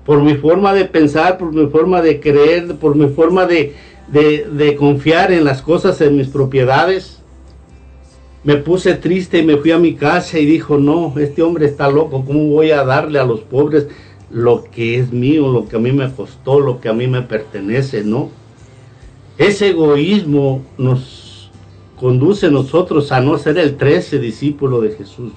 por mi forma de pensar, por mi forma de creer, por mi forma de, de, de confiar en las cosas, en mis propiedades. Me puse triste y me fui a mi casa y dijo, no, este hombre está loco, ¿cómo voy a darle a los pobres lo que es mío, lo que a mí me costó, lo que a mí me pertenece? No. Ese egoísmo nos conduce a nosotros a no ser el 13 discípulo de Jesús.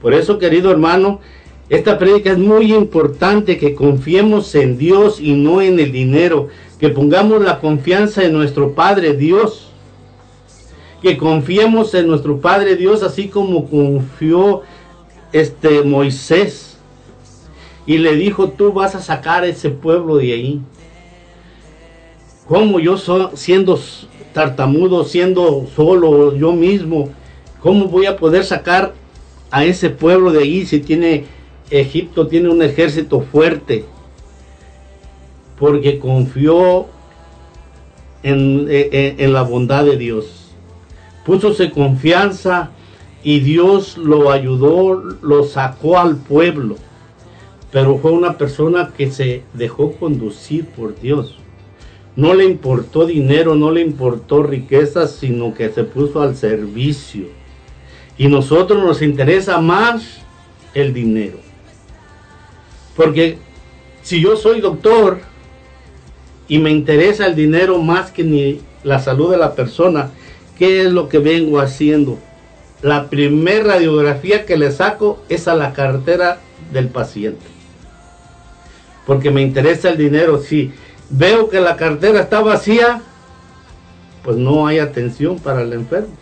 Por eso, querido hermano, esta prédica es muy importante que confiemos en Dios y no en el dinero, que pongamos la confianza en nuestro Padre Dios, que confiemos en nuestro Padre Dios así como confió este Moisés y le dijo, tú vas a sacar ese pueblo de ahí. Como yo so- siendo tartamudo, siendo solo yo mismo, ¿cómo voy a poder sacar a ese pueblo de ahí si tiene Egipto tiene un ejército fuerte? Porque confió en, eh, eh, en la bondad de Dios. Púsose confianza y Dios lo ayudó, lo sacó al pueblo. Pero fue una persona que se dejó conducir por Dios. No le importó dinero, no le importó riquezas, sino que se puso al servicio. Y nosotros nos interesa más el dinero. Porque si yo soy doctor y me interesa el dinero más que ni la salud de la persona, ¿qué es lo que vengo haciendo? La primera radiografía que le saco es a la cartera del paciente. Porque me interesa el dinero. Si veo que la cartera está vacía, pues no hay atención para el enfermo.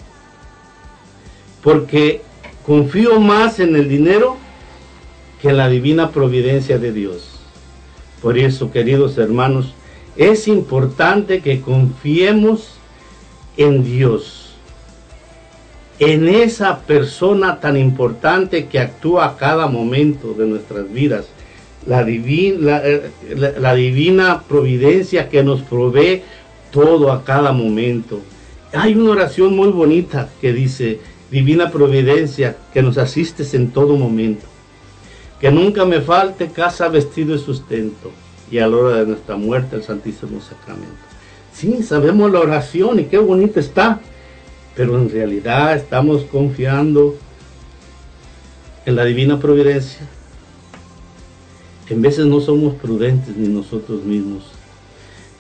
Porque confío más en el dinero que en la divina providencia de Dios. Por eso, queridos hermanos, es importante que confiemos en Dios, en esa persona tan importante que actúa a cada momento de nuestras vidas, eh, la divina providencia que nos provee todo a cada momento. Hay una oración muy bonita que dice, divina providencia, que nos asistes en todo momento. Que nunca me falte casa, vestido y sustento. Y a la hora de nuestra muerte, el Santísimo Sacramento. Sí, sabemos la oración y qué bonita está. Pero en realidad estamos confiando en la divina providencia. En veces no somos prudentes ni nosotros mismos.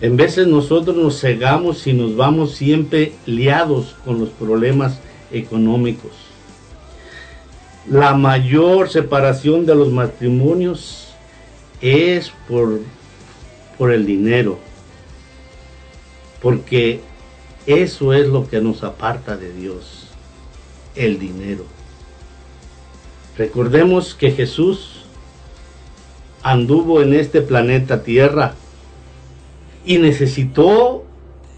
En veces nosotros nos cegamos y nos vamos siempre liados con los problemas económicos. La mayor separación de los matrimonios es por, por el dinero, porque eso es lo que nos aparta de Dios, el dinero. Recordemos que Jesús anduvo en este planeta Tierra y necesitó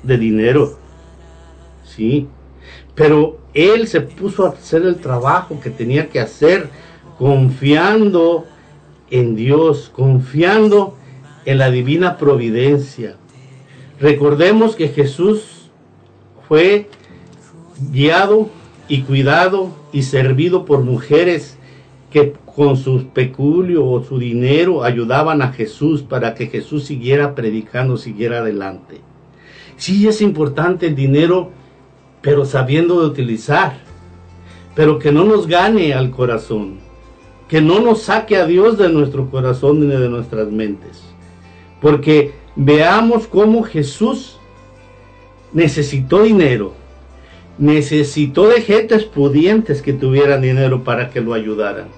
de dinero, sí, pero él se puso a hacer el trabajo que tenía que hacer, confiando en Dios, confiando en la divina providencia. Recordemos que Jesús fue guiado y cuidado y servido por mujeres que con su peculio o su dinero ayudaban a Jesús para que Jesús siguiera predicando, siguiera adelante. Sí es importante el dinero, pero sabiendo de utilizar, pero que no nos gane al corazón, que no nos saque a Dios de nuestro corazón ni de nuestras mentes, porque veamos cómo Jesús necesitó dinero, necesitó de gentes pudientes que tuvieran dinero para que lo ayudaran.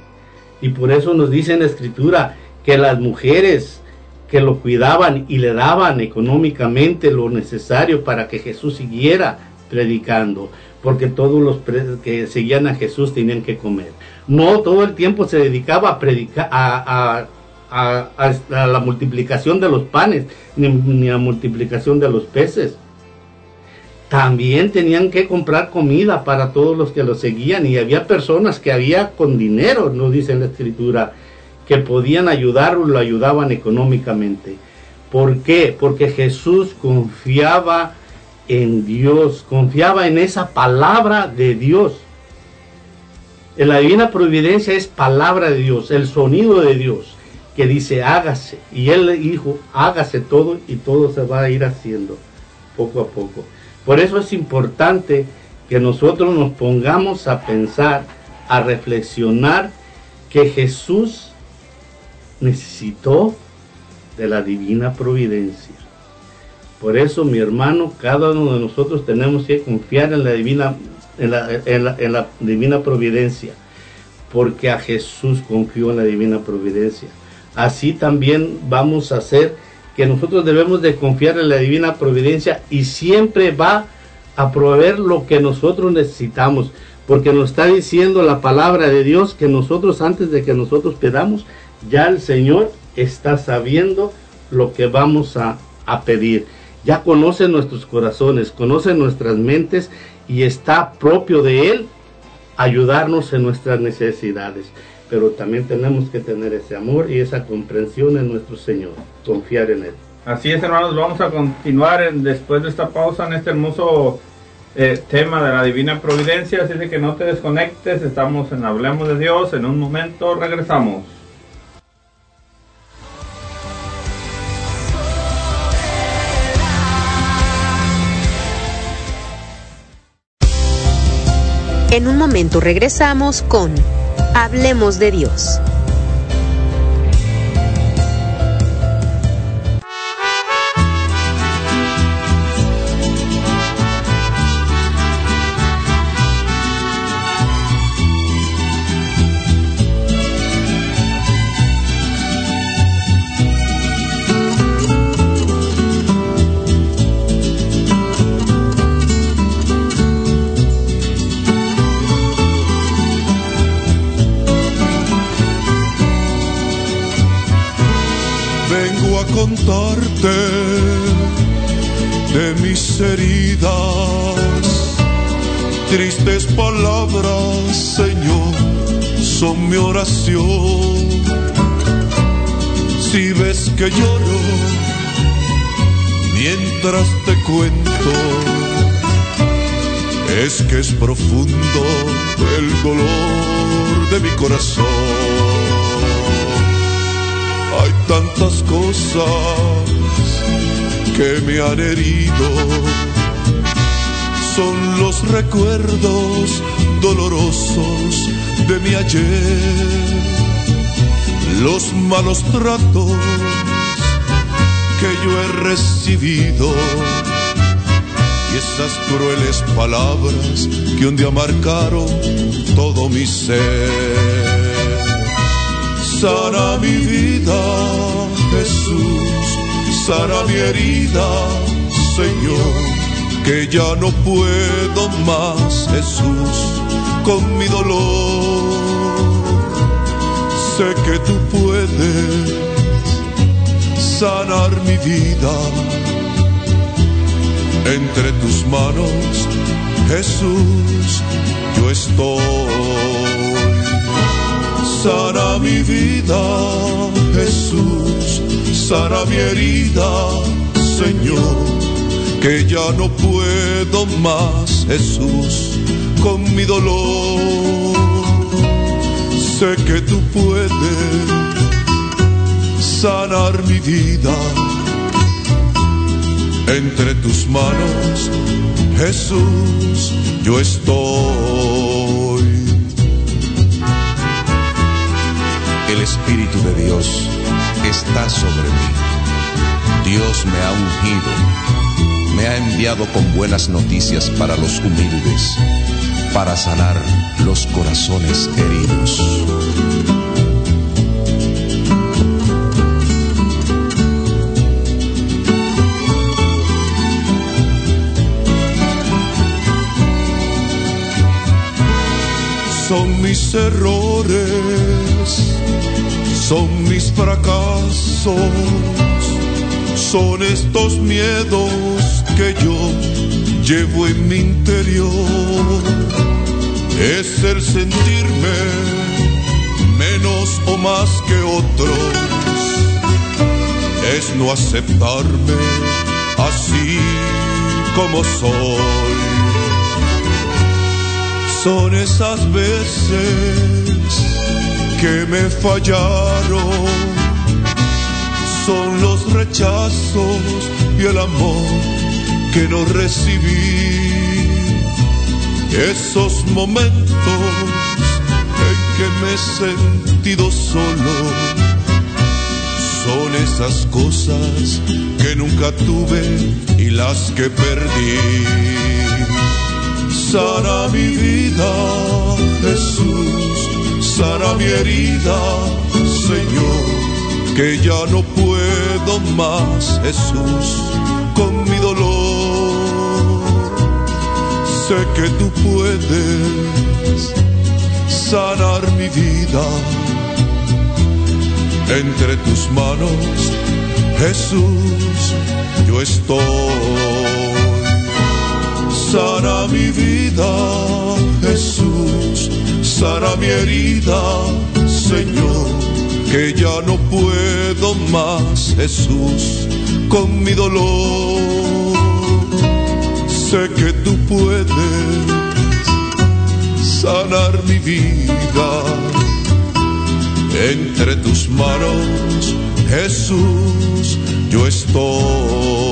Y por eso nos dice en la escritura que las mujeres que lo cuidaban y le daban económicamente lo necesario para que Jesús siguiera predicando, porque todos los que seguían a Jesús tenían que comer. No todo el tiempo se dedicaba a predicar, a, a- a- la multiplicación de los panes, ni, ni a multiplicación de los peces. También tenían que comprar comida para todos los que lo seguían y había personas que había con dinero, nos dice la escritura, que podían ayudarlo, lo ayudaban económicamente. ¿Por qué? Porque Jesús confiaba en Dios, confiaba en esa palabra de Dios. En la divina providencia es palabra de Dios, el sonido de Dios que dice hágase. Y él dijo, hágase todo y todo se va a ir haciendo poco a poco. Por eso es importante que nosotros nos pongamos a pensar, a reflexionar que Jesús necesitó de la divina providencia. Por eso, mi hermano, cada uno de nosotros tenemos que confiar en la divina, en la, en la- en la divina providencia, porque a Jesús confió en la divina providencia. Así también vamos a hacer que nosotros debemos de confiar en la divina providencia y siempre va a proveer lo que nosotros necesitamos, porque nos está diciendo la palabra de Dios que nosotros antes de que nosotros pedamos, ya el Señor está sabiendo lo que vamos a, a pedir. Ya conoce nuestros corazones, conoce nuestras mentes y está propio de Él ayudarnos en nuestras necesidades. Pero también tenemos que tener ese amor y esa comprensión en nuestro Señor, confiar en Él. Así es, hermanos, vamos a continuar en- después de esta pausa en este hermoso eh, tema de la divina providencia. Así de que no te desconectes, estamos en Hablemos de Dios. En un momento regresamos. En un momento regresamos con Hablemos de Dios. De mis heridas. Tristes palabras, Señor, son mi oración. Si ves que lloro mientras te cuento, es que es profundo el dolor de mi corazón. Hay tantas cosas que me han herido. Son los recuerdos dolorosos de mi ayer. Los malos tratos que yo he recibido. Y esas crueles palabras que un día marcaron todo mi ser. Sana mi vida, Jesús, sana mi herida, Señor, que ya no puedo más, Jesús, con mi dolor. Sé que tú puedes sanar mi vida. Entre tus manos, Jesús, yo estoy sana mi vida, Jesús, sana mi herida, Señor, que ya no puedo más, Jesús, con mi dolor. Sé que tú puedes sanar mi vida. Entre tus manos, Jesús, yo estoy. Espíritu de Dios está sobre mí. Dios me ha ungido, me ha enviado con buenas noticias para los humildes, para sanar los corazones heridos. son mis errores, son mis fracasos, son estos miedos que yo llevo en mi interior. Es el sentirme menos o más que otros, es no aceptarme así como soy son esas veces que me fallaron, son los rechazos y el amor que no recibí, esos momentos en que me he sentido solo, son esas cosas que nunca tuve y las que perdí. Sana mi vida, Jesús, sana mi herida, Señor, que ya no puedo más, Jesús, con mi dolor. Sé que tú puedes sanar mi vida. Entre tus manos, Jesús, yo estoy sana mi vida, Jesús, sana mi herida, Señor, que ya no puedo más, Jesús, con mi dolor. Sé que tú puedes sanar mi vida. Entre tus manos, Jesús, yo estoy.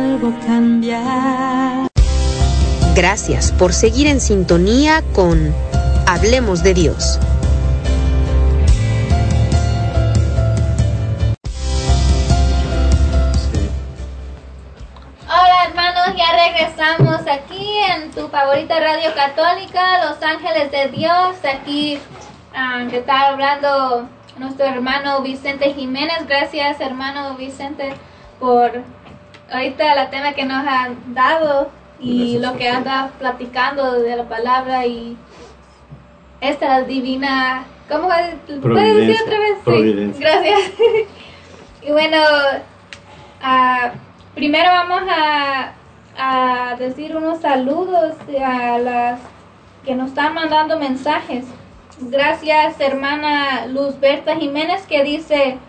Gracias por seguir en sintonía con Hablemos de Dios. Hola hermanos, ya regresamos aquí en tu favorita radio católica, Los Ángeles de Dios. Aquí ah, que está hablando nuestro hermano Vicente Jiménez. Gracias hermano Vicente por ahorita la tema que nos han dado y Gracias lo que anda platicando de la palabra y esta divina, ¿cómo puedes decir otra vez? Sí, gracias. *laughs* y bueno, ah, primero vamos a, a decir unos saludos a las que nos están mandando mensajes. Gracias, hermana Luz Berta Jiménez, que dice,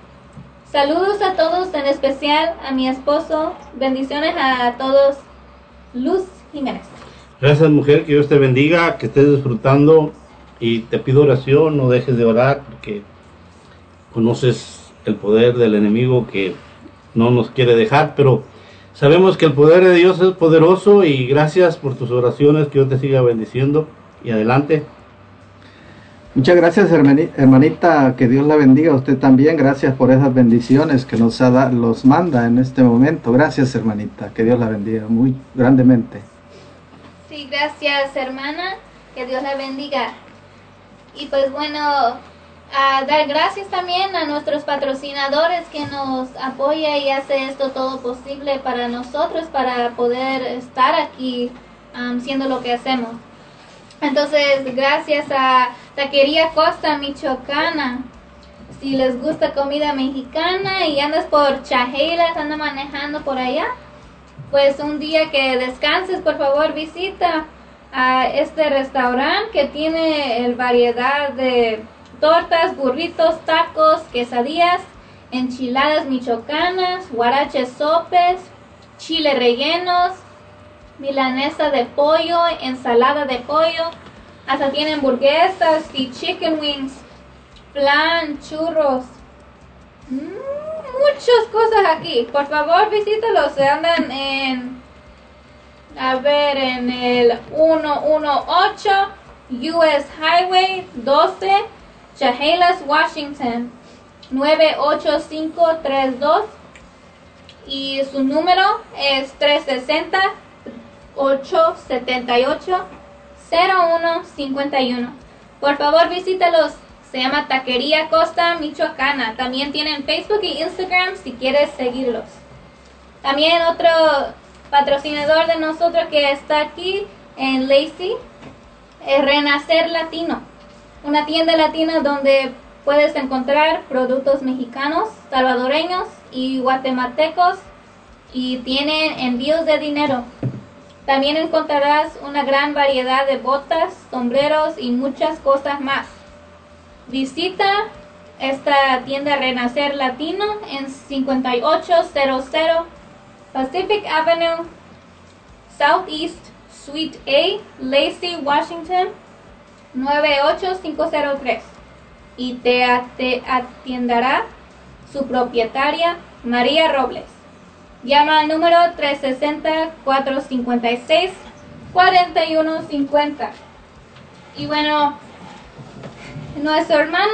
saludos a todos, en especial a mi esposo, bendiciones a todos, Luz Jiménez. Gracias mujer, que Dios te bendiga, que estés disfrutando y te pido oración, no dejes de orar porque conoces el poder del enemigo que no nos quiere dejar, pero sabemos que el poder de Dios es poderoso y gracias por tus oraciones, que Dios te siga bendiciendo y adelante. Muchas gracias, hermani- hermanita. Que Dios la bendiga usted también. Gracias por esas bendiciones que nos ha da- los manda en este momento. Gracias, hermanita. Que Dios la bendiga muy grandemente. Sí, gracias hermana, que Dios la bendiga. Y pues bueno, a dar gracias también a nuestros patrocinadores que nos apoya y hace esto todo posible para nosotros, para poder estar aquí um, siendo lo que hacemos. Entonces, gracias a Taquería Costa Michoacana. Si les gusta comida mexicana y andas por Chajelas, andas manejando por allá, pues un día que descanses, por favor visita a este restaurante que tiene el variedad de tortas, burritos, tacos, quesadillas, enchiladas michoacanas, guaraches sopes, chile rellenos, milanesa de pollo, ensalada de pollo, hasta tienen hamburguesas y chicken wings, flan, churros, Mm, muchas cosas aquí. Por favor, visítalos. Se andan en. A ver, en el 118 US Highway 12, Chehalis, Washington 98532. Y su número es 360 878 0151. Por favor, visítalos. Se llama Taquería Costa Michoacana. También tienen Facebook y Instagram si quieres seguirlos. También otro patrocinador de nosotros que está aquí en Lacey es Renacer Latino. Una tienda latina donde puedes encontrar productos mexicanos, salvadoreños y guatemaltecos y tienen envíos de dinero. También encontrarás una gran variedad de botas, sombreros y muchas cosas más. Visita esta tienda Renacer Latino en 5800 Pacific Avenue, Southeast Suite A, Lacey, Washington 98503. Y te, atienderá su propietaria María Robles. Llama al número 360-456-4150. Y bueno, nuestro hermano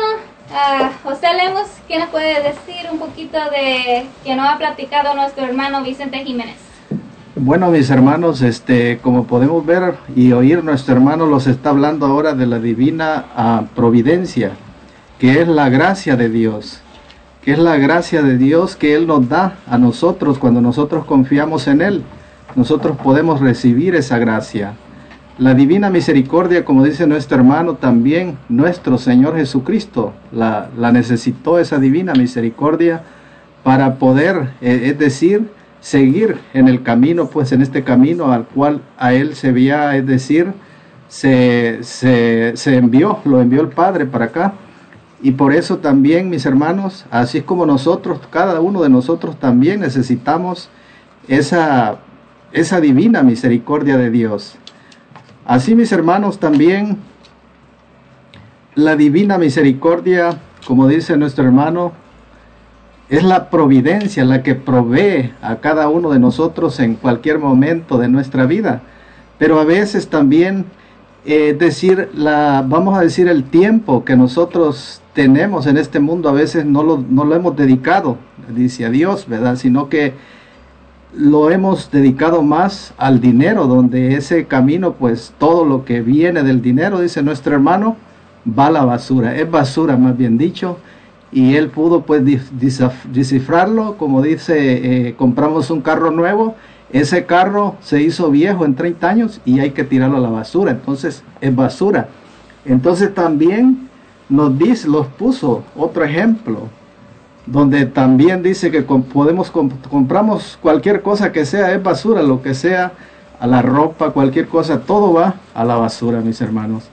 ah, José Lemos, ¿qué nos puede decir un poquito de que nos ha platicado nuestro hermano Vicente Jiménez? Bueno, mis hermanos, este, como podemos ver y oír, nuestro hermano los está hablando ahora de la divina ah, providencia, que es la gracia de Dios, es la gracia de Dios que Él nos da a nosotros cuando nosotros confiamos en Él. Nosotros podemos recibir esa gracia. La divina misericordia, como dice nuestro hermano, también nuestro Señor Jesucristo la, necesitó esa divina misericordia para poder, eh, es decir, seguir en el camino, pues en este camino al cual a Él se veía, es decir, se, se envió, lo envió el Padre para acá. Y por eso también, mis hermanos, así como nosotros, cada uno de nosotros también necesitamos esa, esa divina misericordia de Dios. Así, mis hermanos, también la divina misericordia, como dice nuestro hermano, es la providencia la que provee a cada uno de nosotros en cualquier momento de nuestra vida. Pero a veces también, eh, decir, la, vamos a decir, el tiempo que nosotros tenemos en este mundo, a veces no lo, no lo hemos dedicado, dice a Dios, ¿verdad? Sino que lo hemos dedicado más al dinero, donde ese camino, pues todo lo que viene del dinero, dice nuestro hermano, va a la basura, es basura más bien dicho, y él pudo pues descifrarlo, como dice, eh, compramos un carro nuevo, ese carro se hizo viejo en 30 años y hay que tirarlo a la basura, entonces es basura. Entonces también nos dice, los puso otro ejemplo, donde también dice que podemos comp- compramos cualquier cosa que sea es basura, lo que sea, a la ropa, cualquier cosa, todo va a la basura, mis hermanos.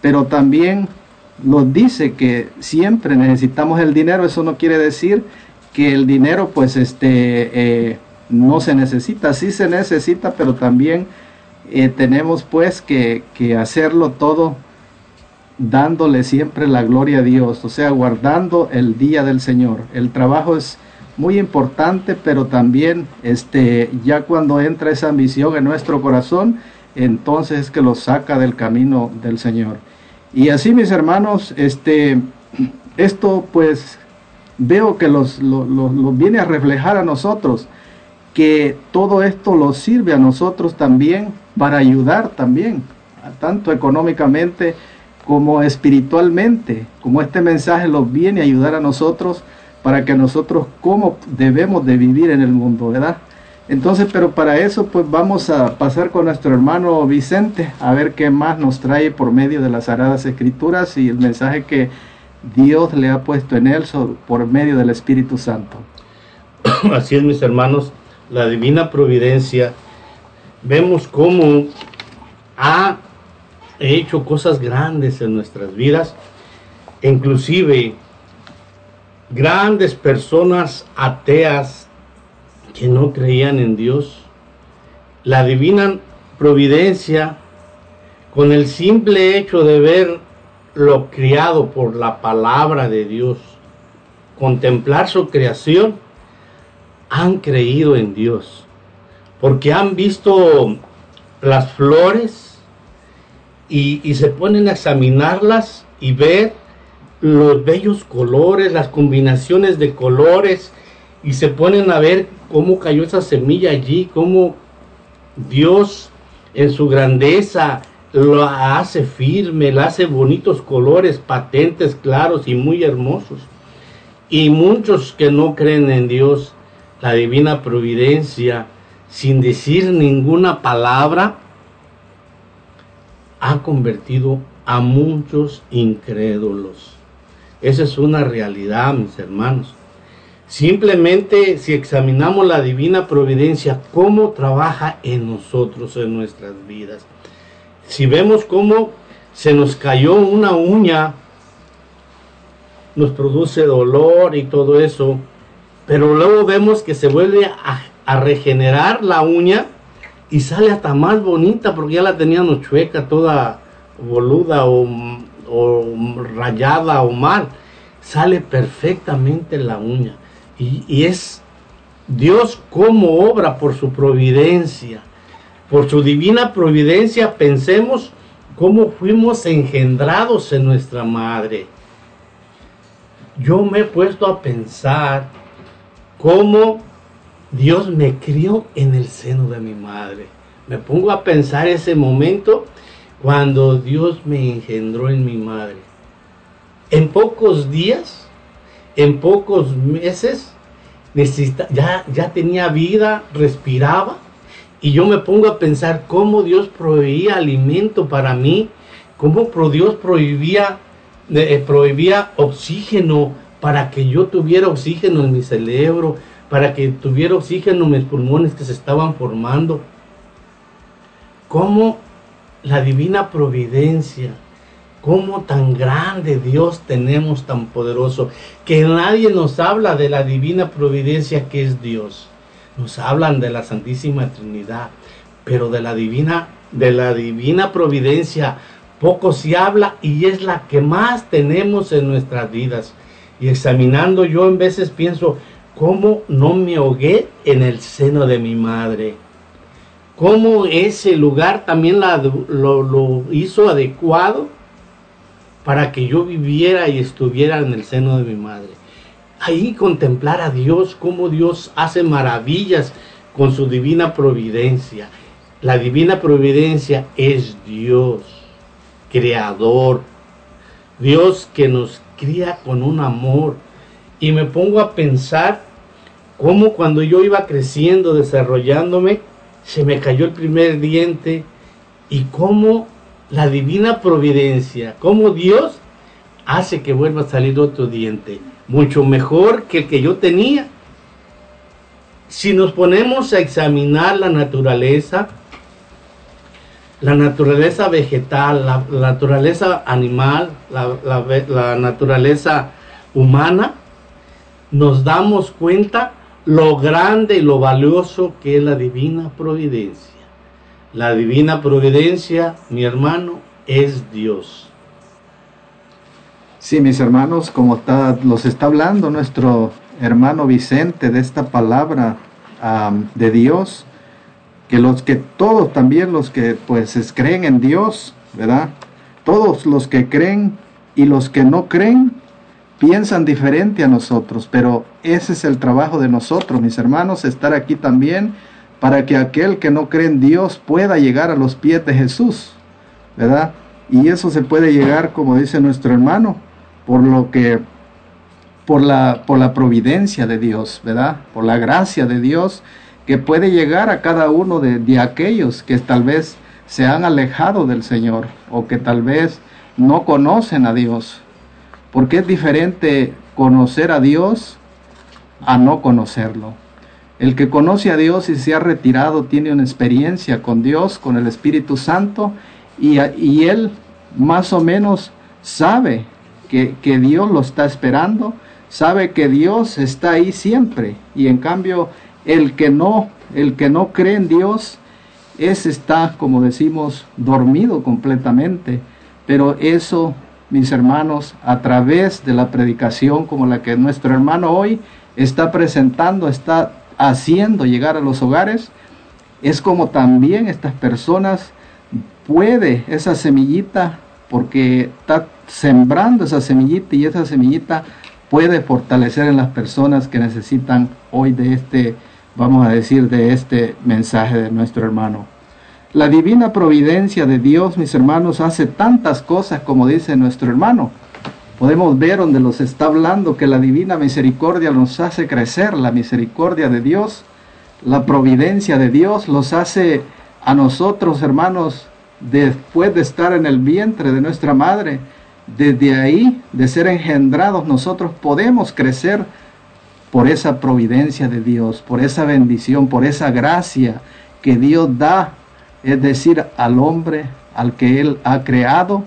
Pero también nos dice que siempre necesitamos el dinero, eso no quiere decir que el dinero pues este eh, no se necesita, sí se necesita, pero también eh, tenemos pues que, que hacerlo todo dándole siempre la gloria a Dios, o sea, guardando el día del Señor. El trabajo es muy importante, pero también este ya cuando entra esa ambición en nuestro corazón, entonces es que lo saca del camino del Señor. Y así, mis hermanos, este esto pues veo que los, lo, lo- lo viene a reflejar a nosotros, que todo esto nos sirve a nosotros también para ayudar también, tanto económicamente como espiritualmente, como este mensaje nos viene a ayudar a nosotros para que nosotros cómo debemos de vivir en el mundo, ¿verdad? Entonces, pero para eso pues vamos a pasar con nuestro hermano Vicente a ver qué más nos trae por medio de las Sagradas Escrituras y el mensaje que Dios le ha puesto en él por medio del Espíritu Santo. *coughs* Así es, mis hermanos, la divina providencia, vemos cómo ha hecho cosas grandes en nuestras vidas, inclusive grandes personas ateas que no creían en Dios. La divina providencia, con el simple hecho de ver lo criado por la palabra de Dios, contemplar su creación, han creído en Dios, porque han visto las flores y, se ponen a examinarlas y ver los bellos colores, las combinaciones de colores, y se ponen a ver cómo cayó esa semilla allí, cómo Dios en su grandeza lo hace firme, la hace bonitos colores, patentes, claros y muy hermosos. Y muchos que no creen en Dios, la divina providencia, sin decir ninguna palabra, ha convertido a muchos incrédulos. Esa es una realidad, mis hermanos. Simplemente si examinamos la divina providencia, cómo trabaja en nosotros, en nuestras vidas. Si vemos cómo se nos cayó una uña, nos produce dolor y todo eso, pero luego vemos que se vuelve a, a regenerar la uña y sale hasta más bonita porque ya la teníamos chueca, toda boluda o, rayada o mal. Sale perfectamente la uña y, y es Dios cómo obra por su providencia. Por su divina providencia pensemos cómo fuimos engendrados en nuestra madre. Yo me he puesto a pensar cómo Dios me crió en el seno de mi madre. Me pongo a pensar ese momento cuando Dios me engendró en mi madre. En pocos días, en pocos meses, ya, ya tenía vida, respiraba. Y yo me pongo a pensar cómo Dios proveía alimento para mí, cómo Dios prohibía, eh, prohibía oxígeno para que yo tuviera oxígeno en mi cerebro, para que tuviera oxígeno en mis pulmones que se estaban formando. Cómo la divina providencia, cómo tan grande Dios tenemos, tan poderoso, que nadie nos habla de la divina providencia que es Dios. Nos hablan de la Santísima Trinidad, pero de la divina, de la divina providencia poco se habla y es la que más tenemos en nuestras vidas. Y examinando yo en veces pienso, ¿cómo no me ahogué en el seno de mi madre? cómo ese lugar también lo, lo hizo adecuado para que yo viviera y estuviera en el seno de mi madre. Ahí contemplar a Dios, cómo Dios hace maravillas con su divina providencia. La divina providencia es Dios, creador, Dios que nos cría con un amor. Y me pongo a pensar cómo cuando yo iba creciendo, desarrollándome, se me cayó el primer diente y cómo la divina providencia, cómo Dios hace que vuelva a salir otro diente, mucho mejor que el que yo tenía. Si nos ponemos a examinar la naturaleza, la naturaleza vegetal, la, naturaleza animal, la, la naturaleza humana, nos damos cuenta lo grande y lo valioso que es la divina providencia. La divina providencia, mi hermano, es Dios. Sí, mis hermanos, como está, los está hablando nuestro hermano Vicente de esta palabra de Dios, que los que todos también los que pues es- creen en Dios, ¿verdad? Todos los que creen y los que no creen piensan diferente a nosotros, pero ese es el trabajo de nosotros, mis hermanos, estar aquí también para que aquel que no cree en Dios pueda llegar a los pies de Jesús, ¿verdad? Y eso se puede llegar, como dice nuestro hermano, por lo que por la por la providencia de Dios, ¿verdad? Por la gracia de Dios que puede llegar a cada uno de, de aquellos que tal vez se han alejado del Señor o que tal vez no conocen a Dios. Porque es diferente conocer a Dios a no conocerlo. El que conoce a Dios y se ha retirado tiene una experiencia con Dios, con el Espíritu Santo, y, él más o menos sabe que, que Dios lo está esperando, sabe que Dios está ahí siempre, y en cambio el que no, el que no cree en Dios, ese está, como decimos, dormido completamente. Pero eso, mis hermanos, a través de la predicación como la que nuestro hermano hoy está presentando, está haciendo llegar a los hogares, es como también estas personas puede esa semillita, porque está sembrando esa semillita y esa semillita puede fortalecer en las personas que necesitan hoy de este, vamos a decir, de este mensaje de nuestro hermano. La divina providencia de Dios, mis hermanos, hace tantas cosas como dice nuestro hermano. Podemos ver donde los está hablando que la divina misericordia nos hace crecer, la misericordia de Dios, la providencia de Dios los hace a nosotros, hermanos, después de estar en el vientre de nuestra madre, desde ahí, de ser engendrados, nosotros podemos crecer por esa providencia de Dios, por esa bendición, por esa gracia que Dios da, es decir, al hombre, al que Él ha creado,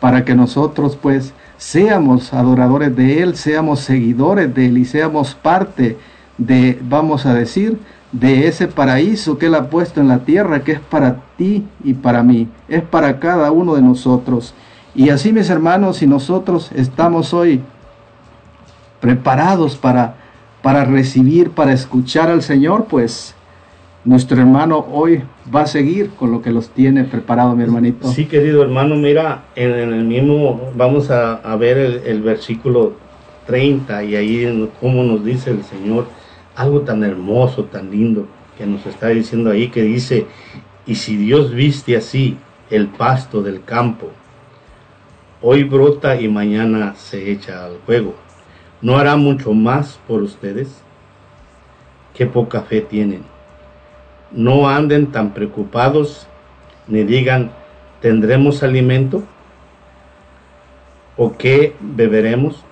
para que nosotros pues seamos adoradores de Él, seamos seguidores de Él y seamos parte de, vamos a decir, de ese paraíso que Él ha puesto en la tierra, que es para ti y para mí, es para cada uno de nosotros. Y así, mis hermanos, si nosotros estamos hoy preparados para para recibir, para escuchar al Señor, pues nuestro hermano hoy va a seguir con lo que los tiene preparado, mi hermanito. Sí, querido hermano, mira, en, el mismo, vamos a, ver el, el versículo 30 y ahí en cómo nos dice el Señor algo tan hermoso, tan lindo, que nos está diciendo ahí, que dice, y si Dios viste así el pasto del campo, hoy brota y mañana se echa al fuego, ¿no hará mucho más por ustedes? Qué poca fe tienen. No anden tan preocupados ni digan, ¿tendremos alimento? ¿O qué beberemos?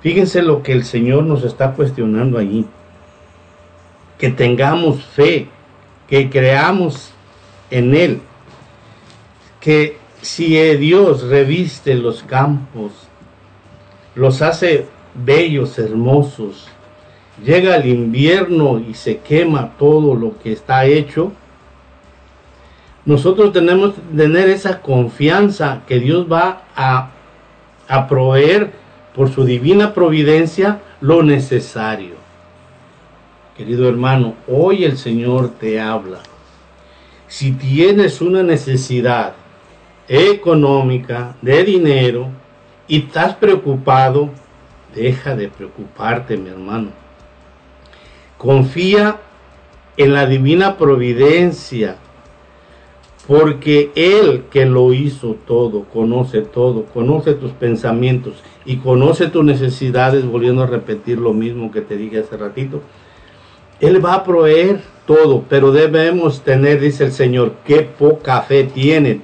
Fíjense lo que el Señor nos está cuestionando allí. Que tengamos fe, que creamos en Él, que si Dios reviste los campos, los hace bellos, hermosos, llega el invierno y se quema todo lo que está hecho, nosotros tenemos que tener esa confianza que Dios va a, a proveer por su divina providencia lo necesario. Querido hermano, hoy el Señor te habla. Si tienes una necesidad económica, de dinero, y estás preocupado, deja de preocuparte, mi hermano. Confía en la divina providencia, porque Él que lo hizo todo, conoce todo, conoce tus pensamientos y conoce tus necesidades, volviendo a repetir lo mismo que te dije hace ratito. Él va a proveer todo, pero debemos tener, dice el Señor, qué poca fe tienen.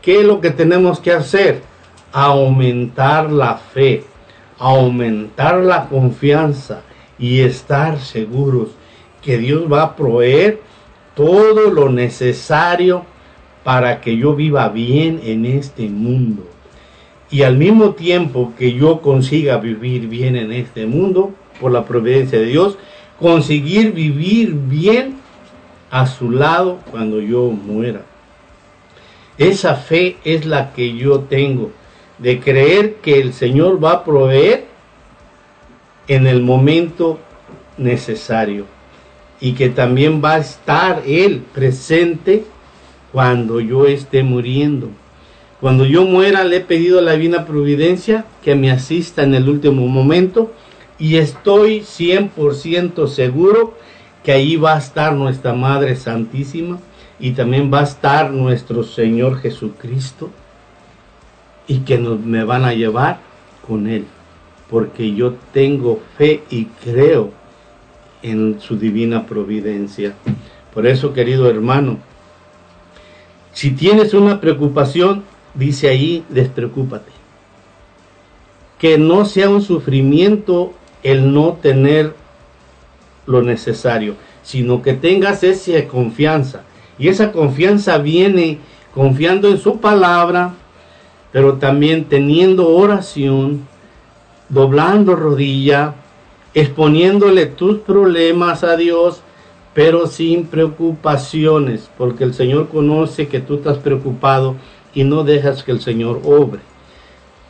¿Qué es lo que tenemos que hacer? Aumentar la fe, aumentar la confianza y estar seguros que Dios va a proveer todo lo necesario para que yo viva bien en este mundo. Y al mismo tiempo que yo consiga vivir bien en este mundo, por la providencia de Dios, conseguir vivir bien a su lado cuando yo muera. Esa fe es la que yo tengo, de creer que el Señor va a proveer en el momento necesario y que también va a estar Él presente cuando yo esté muriendo. Cuando yo muera le he pedido a la divina providencia que me asista en el último momento y estoy 100% seguro que ahí va a estar nuestra Madre Santísima y también va a estar nuestro Señor Jesucristo y que nos, me van a llevar con Él, porque yo tengo fe y creo en su divina providencia. Por eso, querido hermano, si tienes una preocupación, dice ahí, despreocúpate. Que no sea un sufrimiento el no tener lo necesario, sino que tengas esa confianza. Y esa confianza viene confiando en su palabra, pero también teniendo oración, doblando rodilla, exponiéndole tus problemas a Dios, pero sin preocupaciones, porque el Señor conoce que tú estás preocupado y no dejas que el Señor obre.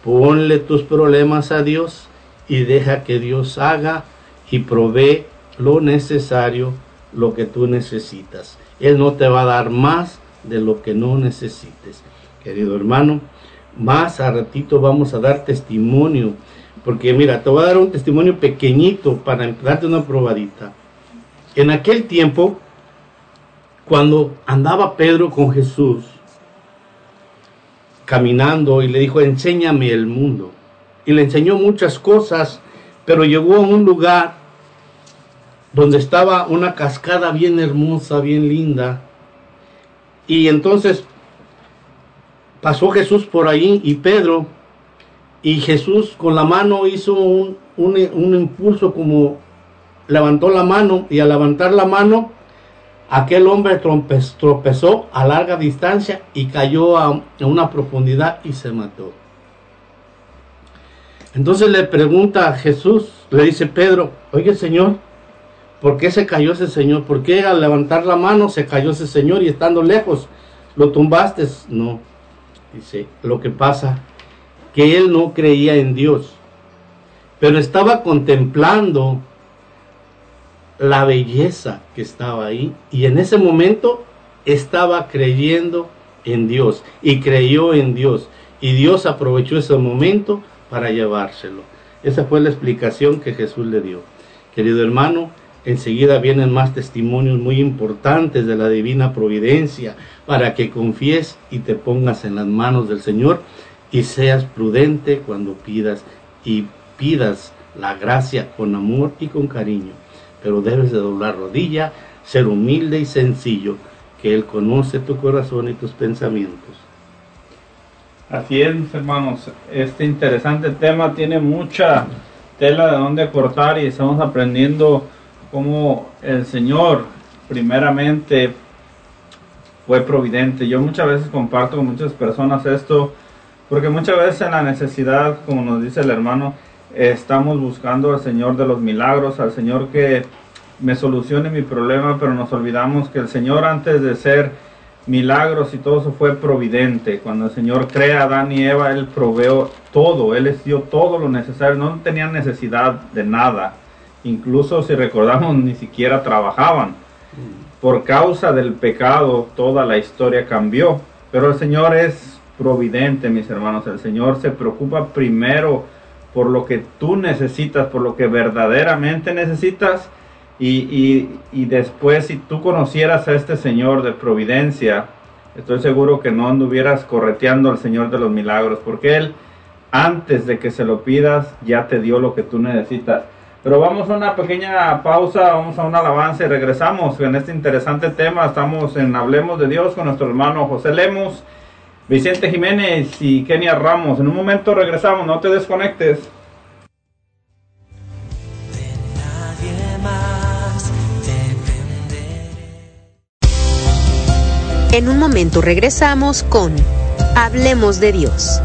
Ponle tus problemas a Dios y deja que Dios haga y provee lo necesario, lo que tú necesitas. Él no te va a dar más de lo que no necesites. Querido hermano, más a ratito vamos a dar testimonio, porque mira, te voy a dar un testimonio pequeñito para darte una probadita. En aquel tiempo, cuando andaba Pedro con Jesús, caminando y le dijo, enséñame el mundo. Y le enseñó muchas cosas, pero llegó a un lugar donde estaba una cascada bien hermosa, bien linda. Y entonces pasó Jesús por ahí y Pedro, y Jesús con la mano hizo un, un, un impulso como levantó la mano y al levantar la mano aquel hombre tropezó a larga distancia y cayó a, a una profundidad y se mató. Entonces le pregunta a Jesús, le dice Pedro, oye Señor, ¿por qué se cayó ese Señor? ¿Por qué al levantar la mano se cayó ese Señor y estando lejos lo tumbaste? No, dice, lo que pasa que él no creía en Dios, pero estaba contemplando la belleza que estaba ahí y en ese momento estaba creyendo en Dios y creyó en Dios y Dios aprovechó ese momento para llevárselo. Esa fue la explicación que Jesús le dio. Querido hermano, enseguida vienen más testimonios muy importantes de la divina providencia para que confíes y te pongas en las manos del Señor y seas prudente cuando pidas y pidas la gracia con amor y con cariño. Pero debes de doblar rodilla, ser humilde y sencillo, que Él conoce tu corazón y tus pensamientos. Así es, hermanos. Este interesante tema tiene mucha tela de donde cortar y estamos aprendiendo cómo el Señor primeramente fue providente. Yo muchas veces comparto con muchas personas esto, porque muchas veces en la necesidad, como nos dice el hermano, estamos buscando al Señor de los milagros, al Señor que me solucione mi problema, pero nos olvidamos que el Señor antes de ser milagros y todo eso fue providente. Cuando el Señor crea a Adán y Eva, Él proveó todo, Él les dio todo lo necesario, no tenían necesidad de nada. Incluso si recordamos, ni siquiera trabajaban. Por causa del pecado, toda la historia cambió. Pero el Señor es providente, mis hermanos. El Señor se preocupa primero por lo que tú necesitas, por lo que verdaderamente necesitas. Y, y, y después, si tú conocieras a este Señor de providencia, estoy seguro que no anduvieras correteando al Señor de los milagros, porque Él, antes de que se lo pidas, ya te dio lo que tú necesitas. Pero vamos a una pequeña pausa, vamos a una alabanza y regresamos en este interesante tema. Estamos en Hablemos de Dios con nuestro hermano José Lemos, Vicente Jiménez y Kenia Ramos. En un momento regresamos, no te desconectes. En un momento regresamos con Hablemos de Dios.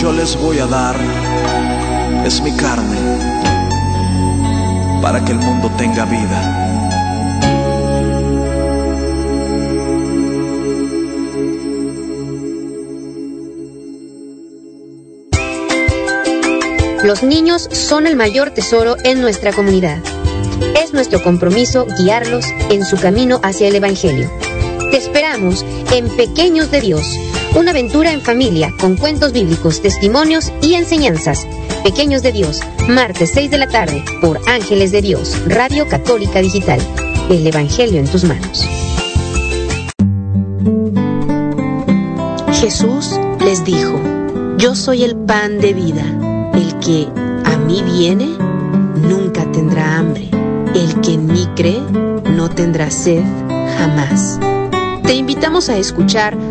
Yo les voy a dar es mi carne, para que el mundo tenga vida. Los niños son el mayor tesoro en nuestra comunidad. Es nuestro compromiso guiarlos en su camino hacia el Evangelio. Te esperamos en Pequeños de Dios, una aventura en familia con cuentos bíblicos, testimonios y enseñanzas. Pequeños de Dios, martes 6 de la tarde por Ángeles de Dios, Radio Católica Digital. El Evangelio en tus manos. Jesús les dijo, yo soy el pan de vida. El que a mí viene nunca tendrá hambre. El que en mí cree no tendrá sed jamás. Te invitamos a escuchar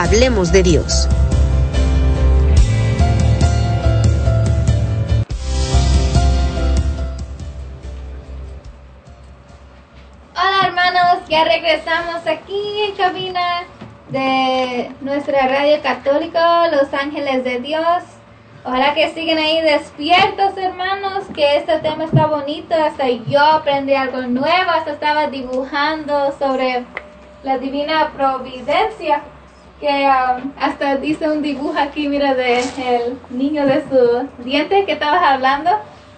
Hablemos de Dios. Hola hermanos, ya regresamos aquí en cabina de nuestra radio católica Los Ángeles de Dios. Ojalá que siguen ahí despiertos hermanos, que este tema está bonito, hasta yo aprendí algo nuevo, hasta estaba dibujando sobre la divina providencia, que um, hasta dice un dibujo aquí, mira, de el niño de su diente que estabas hablando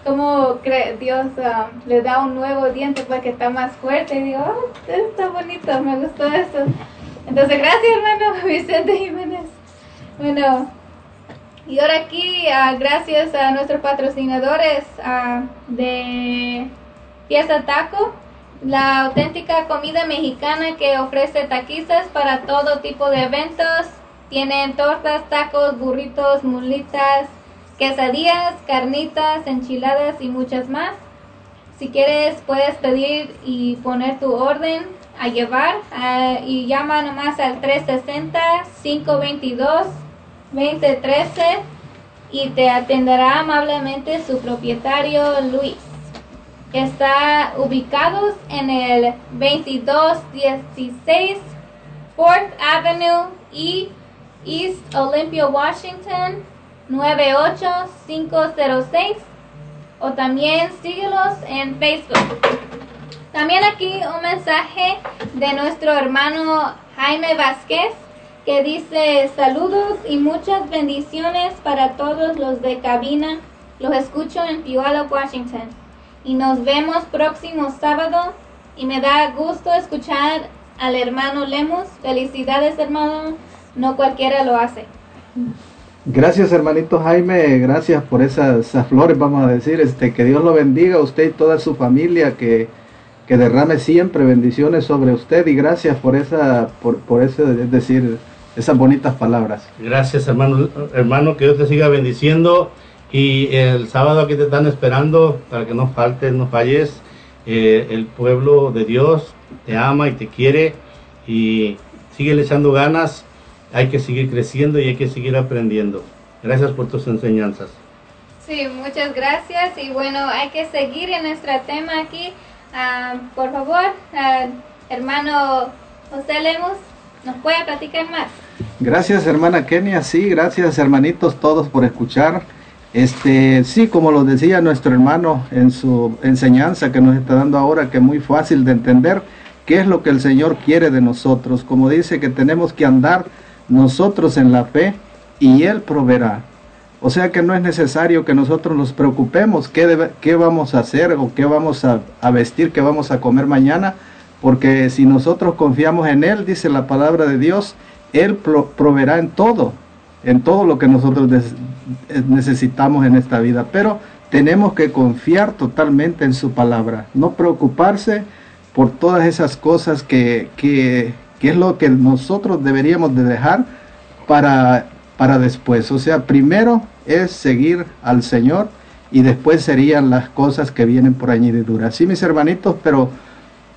como Dios um, le da un nuevo diente para que está más fuerte. Y digo, oh, está bonito, me gustó eso. Entonces, gracias, hermano *laughs* Vicente Jiménez. Bueno, y ahora aquí, ah, gracias a nuestros patrocinadores ah, de Fiesta Taco, la auténtica comida mexicana que ofrece taquizas para todo tipo de eventos. Tienen tortas, tacos, burritos, mulitas, quesadillas, carnitas, enchiladas y muchas más. Si quieres puedes pedir y poner tu orden a llevar y llama nomás al 360-522-2013 y te atenderá amablemente su propietario Luis. Está ubicados en el 2216 4th Avenue y East Olympia, Washington 98506 o también síguelos en Facebook. También aquí un mensaje de nuestro hermano Jaime Vázquez que dice saludos y muchas bendiciones para todos los de cabina. Los escucho en Puyallup, Washington. Y nos vemos próximo sábado. Y me da gusto escuchar al hermano Lemus. Felicidades hermano. No cualquiera lo hace. Gracias hermanito Jaime, gracias por esas, esas flores, vamos a decir, este, que Dios lo bendiga a usted y toda su familia, que, que derrame siempre bendiciones sobre usted y gracias por esa, por, por ese, es decir, esas bonitas palabras. Gracias, hermano, hermano, que Dios te siga bendiciendo. Y el sábado aquí te están esperando para que no faltes, no falles. Eh, el pueblo de Dios te ama y te quiere y sigue echando ganas. Hay que seguir creciendo y hay que seguir aprendiendo. Gracias por tus enseñanzas. Sí, muchas gracias. Y bueno, hay que seguir en nuestro tema aquí. Ah, por favor, ah, hermano José Lemos, ¿nos puede platicar más? Gracias hermana Kenia, sí, gracias hermanitos todos por escuchar. Este, sí, como lo decía nuestro hermano en su enseñanza que nos está dando ahora, que es muy fácil de entender qué es lo que el Señor quiere de nosotros. Como dice que tenemos que andar nosotros en la fe y Él proveerá. O sea que no es necesario que nosotros nos preocupemos qué, debe- qué vamos a hacer o qué vamos a, vestir, qué vamos a comer mañana, porque si nosotros confiamos en Él, dice la palabra de Dios, Él pro- proveerá en todo, en todo lo que nosotros eh, necesitamos en esta vida. Pero tenemos que confiar totalmente en su palabra, no preocuparse por todas esas cosas que, que, que es lo que nosotros deberíamos de dejar para, para después. O sea, primero es seguir al Señor y después serían las cosas que vienen por añadidura. Sí, mis hermanitos, pero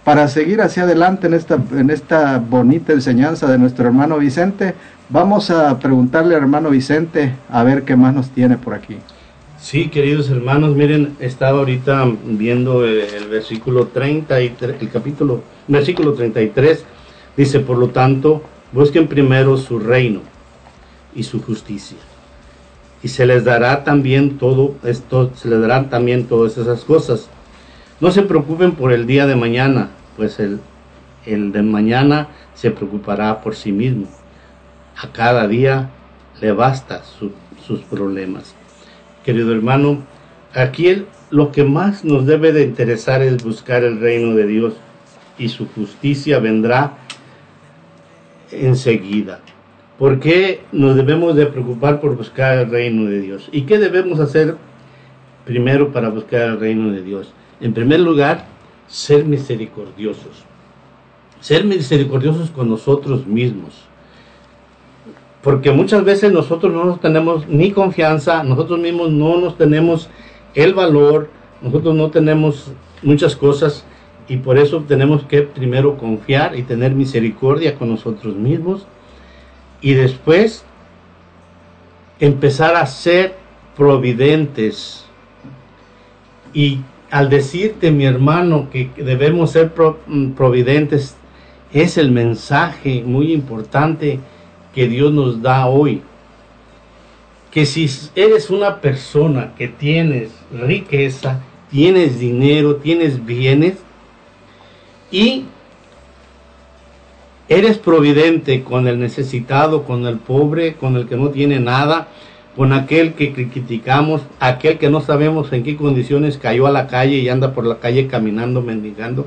para seguir hacia adelante en esta, en esta bonita enseñanza de nuestro hermano Vicente, vamos a preguntarle al hermano Vicente a ver qué más nos tiene por aquí. Sí, queridos hermanos, miren, estaba ahorita viendo el, el versículo 33, el capítulo, versículo 33, dice, por lo tanto, busquen primero su reino y su justicia. Y se les dará también todo esto, se les darán también todas esas cosas. No se preocupen por el día de mañana, pues el, el de mañana se preocupará por sí mismo. A cada día le basta su- sus problemas querido hermano, aquí lo que más nos debe de interesar es buscar el reino de Dios y su justicia vendrá enseguida. ¿Por qué nos debemos de preocupar por buscar el reino de Dios? ¿Y qué debemos hacer primero para buscar el reino de Dios? En primer lugar, ser misericordiosos. Ser misericordiosos con nosotros mismos. Porque muchas veces nosotros no nos tenemos ni confianza, nosotros mismos no nos tenemos el valor, nosotros no tenemos muchas cosas y por eso tenemos que primero confiar y tener misericordia con nosotros mismos y después empezar a ser providentes. Y al decirte, mi hermano, que debemos ser mm, providentes, es el mensaje muy importante que Dios nos da hoy. Que si eres una persona que tienes riqueza, tienes dinero, tienes bienes y eres providente con el necesitado, con el pobre, con el que no tiene nada, con aquel que criticamos, aquel que no sabemos en qué condiciones cayó a la calle y anda por la calle caminando, mendigando.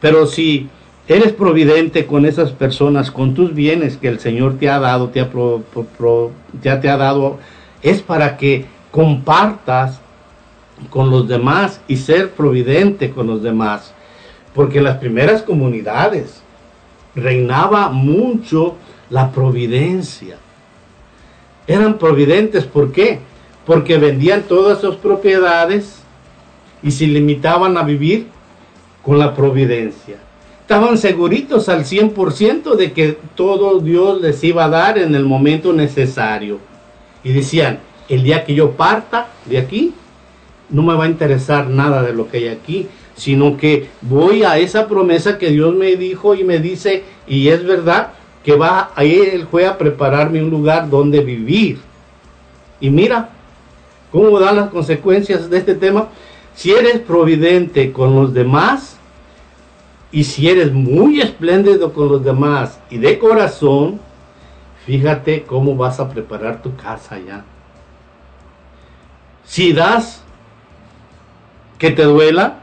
Pero si eres providente con esas personas, con tus bienes que el Señor te ha dado, te ha, ya te ha dado, es para que compartas con los demás y ser providente con los demás. Porque en las primeras comunidades reinaba mucho la providencia. Eran providentes, ¿por qué? Porque vendían todas sus propiedades y se limitaban a vivir con la providencia. Estaban seguritos al 100% de que todo Dios les iba a dar en el momento necesario. Y decían, el día que yo parta de aquí, no me va a interesar nada de lo que hay aquí, sino que voy a esa promesa que Dios me dijo y me dice, y es verdad, que va ahí Él fue a prepararme un lugar donde vivir. Y mira cómo dan las consecuencias de este tema. Si eres providente con los demás, y si eres muy espléndido con los demás y de corazón, fíjate cómo vas a preparar tu casa ya. Si das que te duela,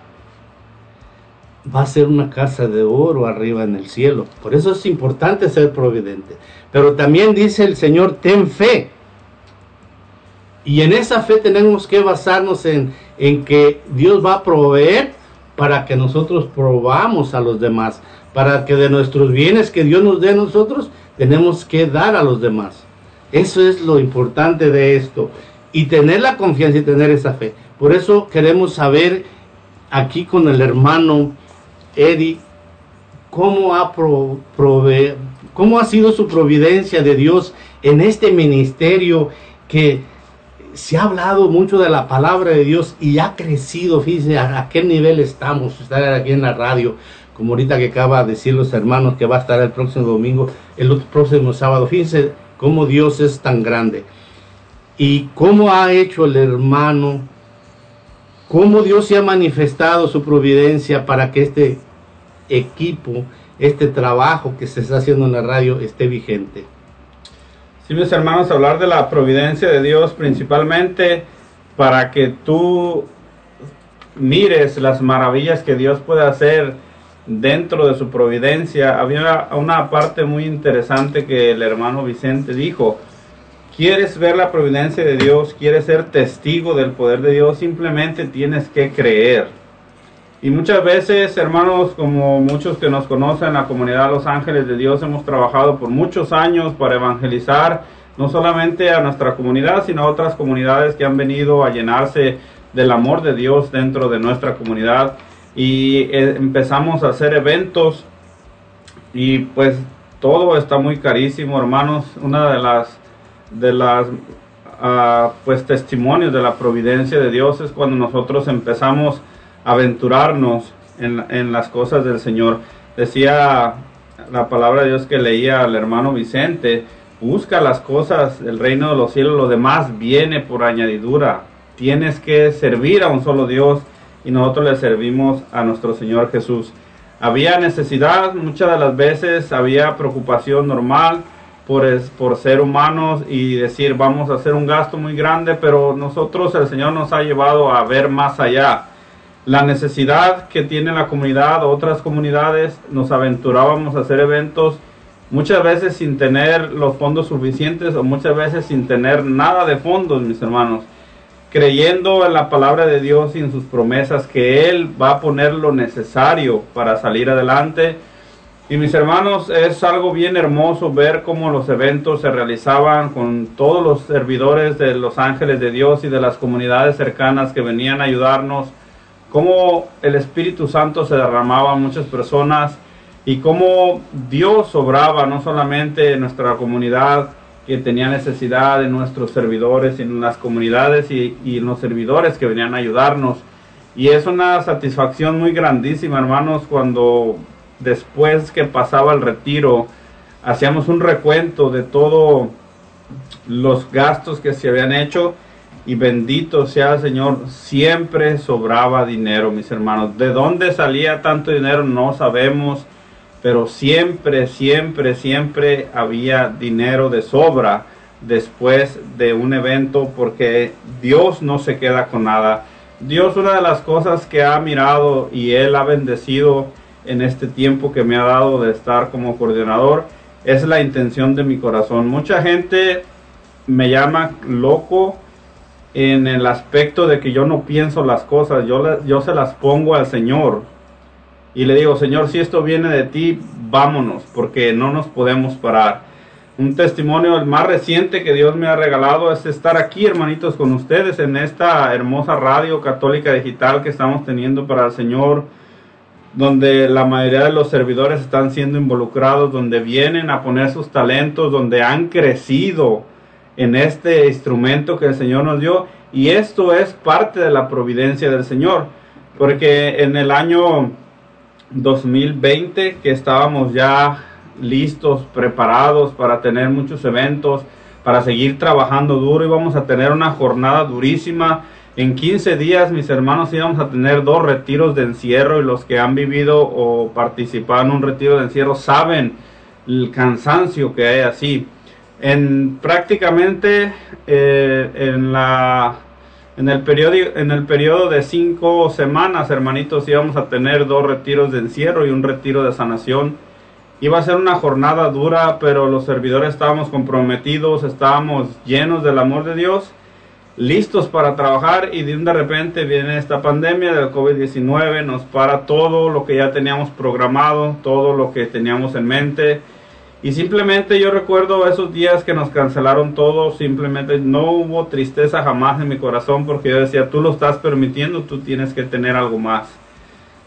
va a ser una casa de oro arriba en el cielo. Por eso es importante ser providente. Pero también dice el Señor, ten fe. Y en esa fe tenemos que basarnos en, en que Dios va a proveer para que nosotros probamos a los demás. Para que de nuestros bienes que Dios nos dé a nosotros, tenemos que dar a los demás. Eso es lo importante de esto. Y tener la confianza y tener esa fe. Por eso queremos saber aquí con el hermano Eddie cómo ha, cómo ha sido su providencia de Dios en este ministerio que se ha hablado mucho de la palabra de Dios y ha crecido, fíjense a, qué nivel estamos, estar aquí en la radio, como ahorita que acaba de decir los hermanos que va a estar el próximo domingo, el otro próximo sábado, fíjense cómo Dios es tan grande y cómo ha hecho el hermano, cómo Dios se ha manifestado su providencia para que este equipo, este trabajo que se está haciendo en la radio esté vigente. Sí, mis hermanos, hablar de la providencia de Dios principalmente para que tú mires las maravillas que Dios puede hacer dentro de su providencia. Había una parte muy interesante que el hermano Vicente dijo. ¿Quieres ver la providencia de Dios? ¿Quieres ser testigo del poder de Dios? Simplemente tienes que creer. Y muchas veces, hermanos, como muchos que nos conocen, la comunidad de los ángeles de Dios hemos trabajado por muchos años para evangelizar no solamente a nuestra comunidad, sino a otras comunidades que han venido a llenarse del amor de Dios dentro de nuestra comunidad. Y eh, empezamos a hacer eventos y pues todo está muy carísimo, hermanos. Una de las de las ah, pues testimonios de la providencia de Dios es cuando nosotros empezamos aventurarnos en, en, las cosas del Señor. Decía la palabra de Dios que leía al hermano Vicente, busca las cosas del reino de los cielos, lo demás viene por añadidura. Tienes que servir a un solo Dios y nosotros le servimos a nuestro Señor Jesús. Había necesidad, muchas de las veces había preocupación normal por, es, por ser humanos y decir vamos a hacer un gasto muy grande, pero nosotros el Señor nos ha llevado a ver más allá la necesidad que tiene la comunidad, otras comunidades, nos aventurábamos a hacer eventos muchas veces sin tener los fondos suficientes o muchas veces sin tener nada de fondos, mis hermanos, creyendo en la palabra de Dios y en sus promesas que Él va a poner lo necesario para salir adelante. Y mis hermanos, es algo bien hermoso ver cómo los eventos se realizaban con todos los servidores de los ángeles de Dios y de las comunidades cercanas que venían a ayudarnos cómo el Espíritu Santo se derramaba en muchas personas y cómo Dios obraba no solamente en nuestra comunidad que tenía necesidad de nuestros servidores, sino en las comunidades y, y en los servidores que venían a ayudarnos. Y es una satisfacción muy grandísima, hermanos, cuando después que pasaba el retiro, hacíamos un recuento de todos los gastos que se habían hecho y bendito sea el Señor, siempre sobraba dinero, mis hermanos. ¿De dónde salía tanto dinero? No sabemos, pero siempre, siempre, siempre había dinero de sobra después de un evento porque Dios no se queda con nada. Dios una de las cosas que ha mirado y Él ha bendecido en este tiempo que me ha dado de estar como coordinador es la intención de mi corazón. Mucha gente me llama loco en el aspecto de que yo no pienso las cosas, yo, yo se las pongo al Señor. Y le digo, Señor, si esto viene de ti, vámonos, porque no nos podemos parar. Un testimonio el más reciente que Dios me ha regalado es estar aquí, hermanitos, con ustedes en esta hermosa radio católica digital que estamos teniendo para el Señor, donde la mayoría de los servidores están siendo involucrados, donde vienen a poner sus talentos, donde han crecido en este instrumento que el Señor nos dio y esto es parte de la providencia del Señor porque en el año 2020 que estábamos ya listos, preparados para tener muchos eventos, para seguir trabajando duro y vamos a tener una jornada durísima. En 15 días, mis hermanos, íbamos a tener dos retiros de encierro y los que han vivido o participado en un retiro de encierro saben el cansancio que hay así en prácticamente eh, en la en el periodo en el periodo de cinco semanas hermanitos íbamos a tener dos retiros de encierro y un retiro de sanación. Iba a ser una jornada dura pero los servidores estábamos comprometidos estábamos llenos del amor de Dios listos para trabajar y de un de repente viene esta pandemia del COVID-19 nos para todo lo que ya teníamos programado todo lo que teníamos en mente y simplemente yo recuerdo esos días que nos cancelaron todo, simplemente no hubo tristeza jamás en mi corazón porque yo decía, tú lo estás permitiendo, tú tienes que tener algo más.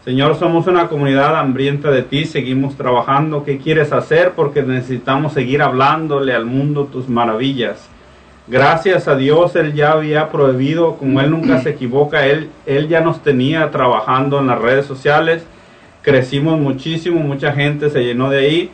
Señor, somos una comunidad hambrienta de ti, seguimos trabajando, ¿qué quieres hacer? Porque necesitamos seguir hablándole al mundo tus maravillas. Gracias a Dios Él ya había prohibido, como Él nunca se equivoca, Él, él ya nos tenía trabajando en las redes sociales. Crecimos muchísimo, mucha gente se llenó de ahí.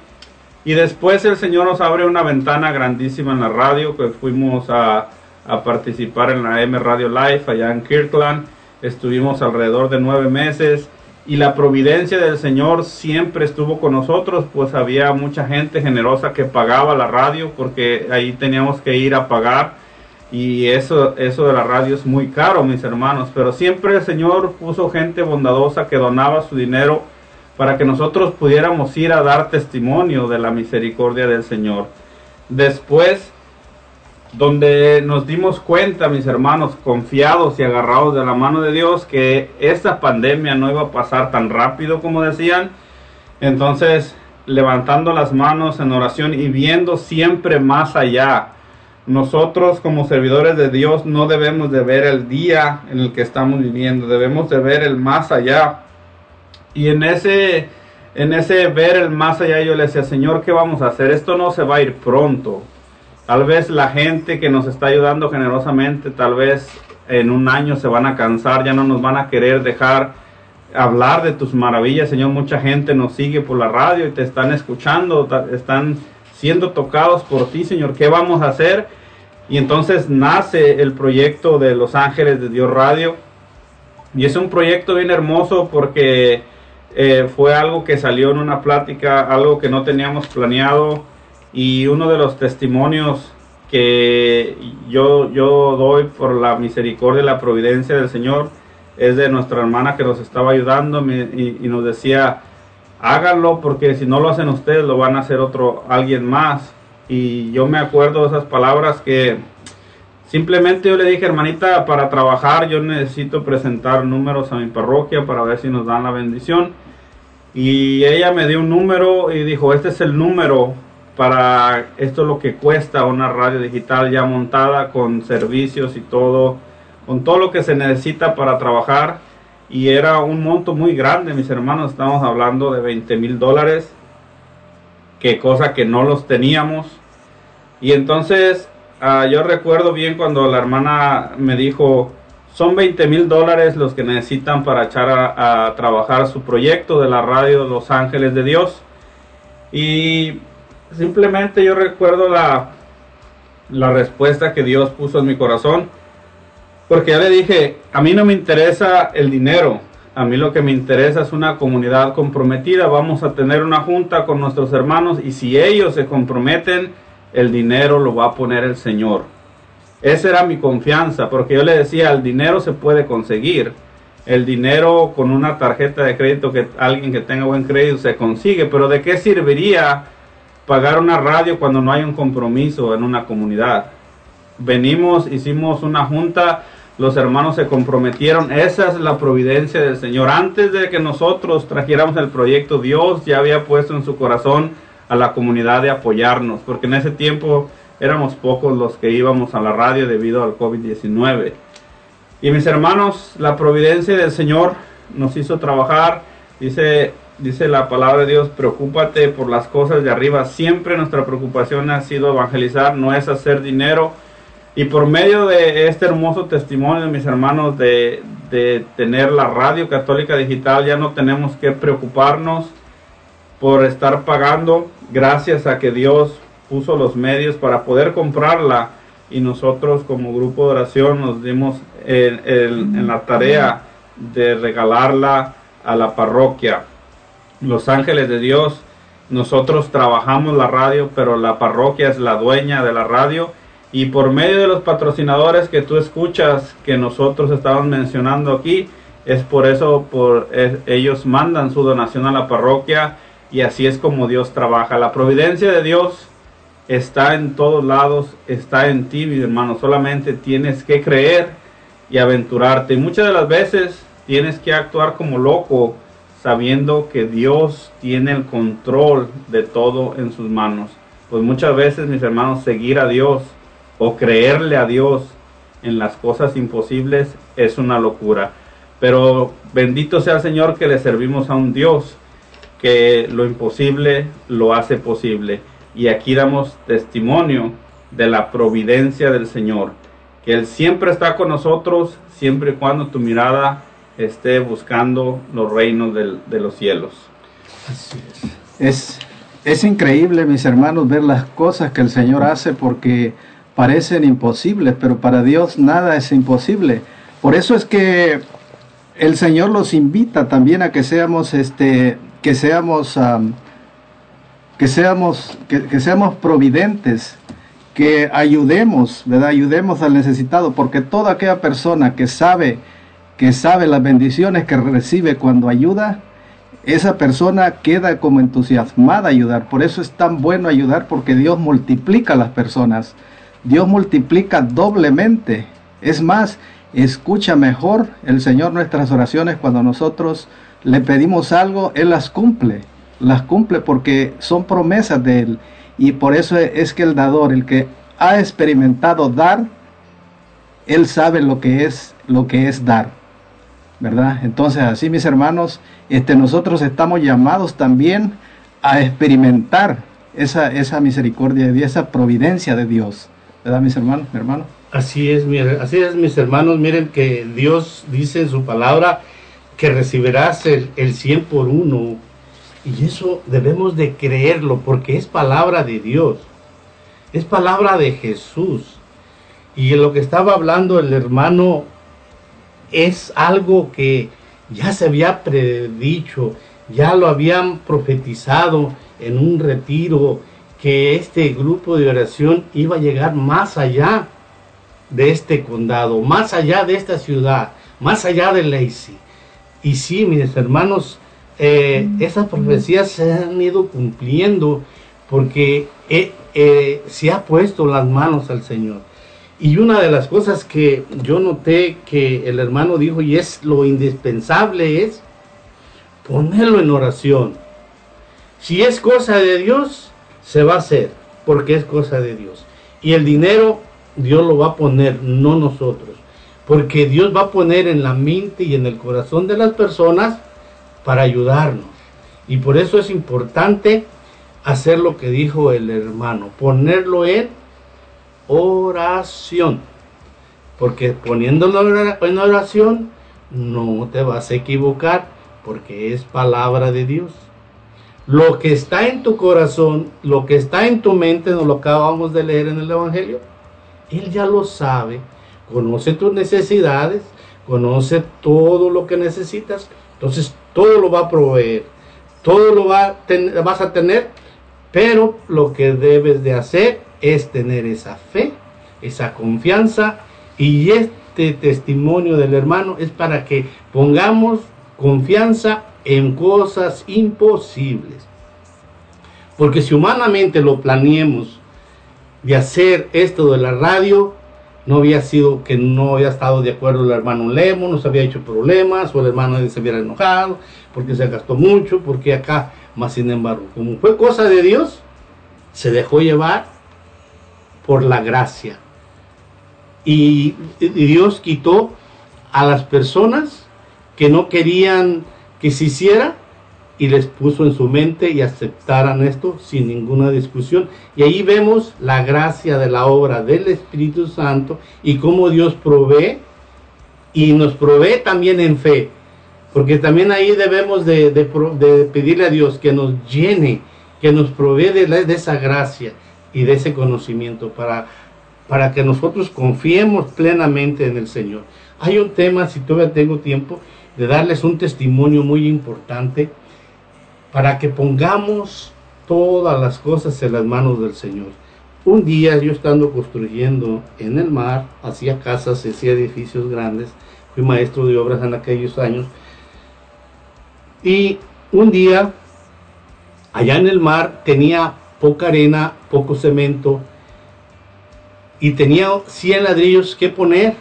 Y después el Señor nos abre una ventana grandísima en la radio, que fuimos a, a participar en la M Radio Live allá en Kirkland. Estuvimos alrededor de nueve meses y la providencia del Señor siempre estuvo con nosotros, pues había mucha gente generosa que pagaba la radio porque ahí teníamos que ir a pagar y eso, eso de la radio es muy caro, mis hermanos, pero siempre el Señor puso gente bondadosa que donaba su dinero para que nosotros pudiéramos ir a dar testimonio de la misericordia del Señor. Después donde nos dimos cuenta, mis hermanos, confiados y agarrados de la mano de Dios, que esta pandemia no iba a pasar tan rápido como decían. Entonces, levantando las manos en oración y viendo siempre más allá. Nosotros como servidores de Dios no debemos de ver el día en el que estamos viviendo, debemos de ver el más allá. Y en ese en ese ver el más allá yo le decía, Señor, ¿qué vamos a hacer? Esto no se va a ir pronto. Tal vez la gente que nos está ayudando generosamente, tal vez en un año se van a cansar, ya no nos van a querer dejar hablar de tus maravillas, Señor. Mucha gente nos sigue por la radio y te están escuchando, están siendo tocados por ti, Señor. ¿Qué vamos a hacer? Y entonces nace el proyecto de Los Ángeles de Dios Radio. Y es un proyecto bien hermoso porque eh, fue algo que salió en una plática, algo que no teníamos planeado y uno de los testimonios que yo, yo doy por la misericordia y la providencia del Señor es de nuestra hermana que nos estaba ayudando y, y, nos decía, háganlo porque si no lo hacen ustedes lo van a hacer otro, alguien más. Y yo me acuerdo de esas palabras que simplemente yo le dije, hermanita, para trabajar yo necesito presentar números a mi parroquia para ver si nos dan la bendición. Y ella me dio un número y dijo, este es el número para esto es lo que cuesta una radio digital ya montada con servicios y todo, con todo lo que se necesita para trabajar. Y era un monto muy grande, mis hermanos, estamos hablando de 20 mil dólares, que cosa que no los teníamos. Y entonces uh, yo recuerdo bien cuando la hermana me dijo, son 20 mil dólares los que necesitan para echar a, trabajar su proyecto de la radio Los Ángeles de Dios. Y simplemente yo recuerdo la, la respuesta que Dios puso en mi corazón. Porque ya le dije, a mí no me interesa el dinero, a mí lo que me interesa es una comunidad comprometida. Vamos a tener una junta con nuestros hermanos y si ellos se comprometen, el dinero lo va a poner el Señor. Esa era mi confianza, porque yo le decía, el dinero se puede conseguir. El dinero con una tarjeta de crédito que alguien que tenga buen crédito se consigue, pero ¿de qué serviría pagar una radio cuando no hay un compromiso en una comunidad. Venimos, hicimos una junta, los hermanos se comprometieron, esa es la providencia del Señor. Antes de que nosotros trajéramos el proyecto, Dios ya había puesto en su corazón a la comunidad de apoyarnos, porque en ese tiempo éramos pocos los que íbamos a la radio debido al COVID-19. Y mis hermanos, la providencia del Señor nos hizo trabajar, dice dice la palabra de Dios, preocúpate por las cosas de arriba. Siempre nuestra preocupación ha sido evangelizar, no es hacer dinero. Y por medio de este hermoso testimonio mis hermanos de, de tener la radio católica digital, ya no tenemos que preocuparnos por estar pagando, gracias a que Dios puso los medios para poder comprarla. Y nosotros como grupo de oración nos dimos en, en, en la tarea de regalarla a la parroquia. Los Ángeles de Dios. Nosotros trabajamos la radio, pero la parroquia es la dueña de la radio. Y por medio de los patrocinadores que tú escuchas, que nosotros estamos mencionando aquí, es por eso por es, ellos mandan su donación a la parroquia y así es como Dios trabaja. La providencia de Dios está en todos lados, está en ti, mi hermano. Solamente tienes que creer y aventurarte. Muchas de las veces tienes que actuar como loco sabiendo que Dios tiene el control de todo en sus manos. Pues muchas veces, mis hermanos, seguir a Dios o creerle a Dios en las cosas imposibles es una locura. Pero bendito sea el Señor que le servimos a un Dios que lo imposible lo hace posible. Y aquí damos testimonio de la providencia del Señor, que Él siempre está con nosotros, siempre y cuando tu mirada esté buscando los reinos del- de los cielos. Es, es increíble, mis hermanos, ver las cosas que el Señor hace porque parecen imposibles, pero para Dios nada es imposible. Por eso es que el Señor los invita también a que seamos, este, que seamos, am, que seamos, que, seamos providentes, que ayudemos, ¿verdad? Ayudemos al necesitado, porque toda aquella persona que sabe, que sabe las bendiciones que recibe cuando ayuda, esa persona queda como entusiasmada a ayudar. Por eso es tan bueno ayudar porque Dios multiplica a las personas. Dios multiplica doblemente. Es más, escucha mejor el Señor nuestras oraciones cuando nosotros le pedimos algo, Él las cumple. Las cumple porque son promesas de Él. Y por eso es que el dador, el que ha experimentado dar, Él sabe lo que es, lo que es dar. ¿verdad? Entonces, así mis hermanos, este, nosotros estamos llamados también a experimentar esa, esa misericordia de Dios, esa providencia de Dios, ¿verdad, mis hermanos, mi hermano? Así es, mi- así es, mis hermanos. Miren que Dios dice en su palabra que recibirás el, el 100 por uno. Y eso debemos de creerlo porque es palabra de Dios. Es palabra de Jesús. Y lo que estaba hablando el hermano es algo que ya se había predicho, ya lo habían profetizado en un retiro, que este grupo de oración iba a llegar más allá de este condado, más allá de esta ciudad, más allá de Lacey. Y sí, mis hermanos, eh, esas profecías se han ido cumpliendo porque eh, eh, se ha puesto las manos al Señor. Y una de las cosas que yo noté que el hermano dijo, y es lo indispensable, es ponerlo en oración. Si es cosa de Dios, se va a hacer, porque es cosa de Dios. Y el dinero, Dios lo va a poner, no nosotros. Porque Dios va a poner en la mente y en el corazón de las personas para ayudarnos. Y por eso es importante hacer lo que dijo el hermano, ponerlo en oración. Porque poniéndolo en oración no te vas a equivocar porque es palabra de Dios. Lo que está en tu corazón, lo que está en tu mente, nos lo acabamos de leer en el Evangelio, Él ya lo sabe, conoce tus necesidades, conoce todo lo que necesitas, entonces todo lo va a proveer, todo lo va a vas a tener, pero lo que debes de hacer es tener esa fe, esa confianza y este testimonio del hermano es para que pongamos confianza en cosas imposibles. Porque si humanamente lo planeemos de hacer esto de la radio, no había sido que no había estado de acuerdo el hermano Lemo, nos había hecho problemas, o el hermano se hubiera enojado, porque se gastó mucho, porque acá, más sin embargo, como fue cosa de Dios, se dejó llevar por la gracia. Y, y Dios quitó a las personas que no querían que se hiciera y les puso en su mente y aceptaran esto sin ninguna discusión. Y ahí vemos la gracia de la obra del Espíritu Santo y cómo Dios provee y nos provee también en fe. Porque también ahí debemos de, de de pedirle a Dios que nos llene, que nos provee de, de esa gracia y de ese conocimiento para, para que nosotros confiemos plenamente en el Señor. Hay un tema, si todavía tengo tiempo, de darles un testimonio muy importante para que pongamos todas las cosas en las manos del Señor. Un día yo estando construyendo en el mar, hacía casas, hacía edificios grandes, fui maestro de obras en aquellos años, y un día allá en el mar tenía poca arena, poco cemento, y tenía 100 ladrillos que poner,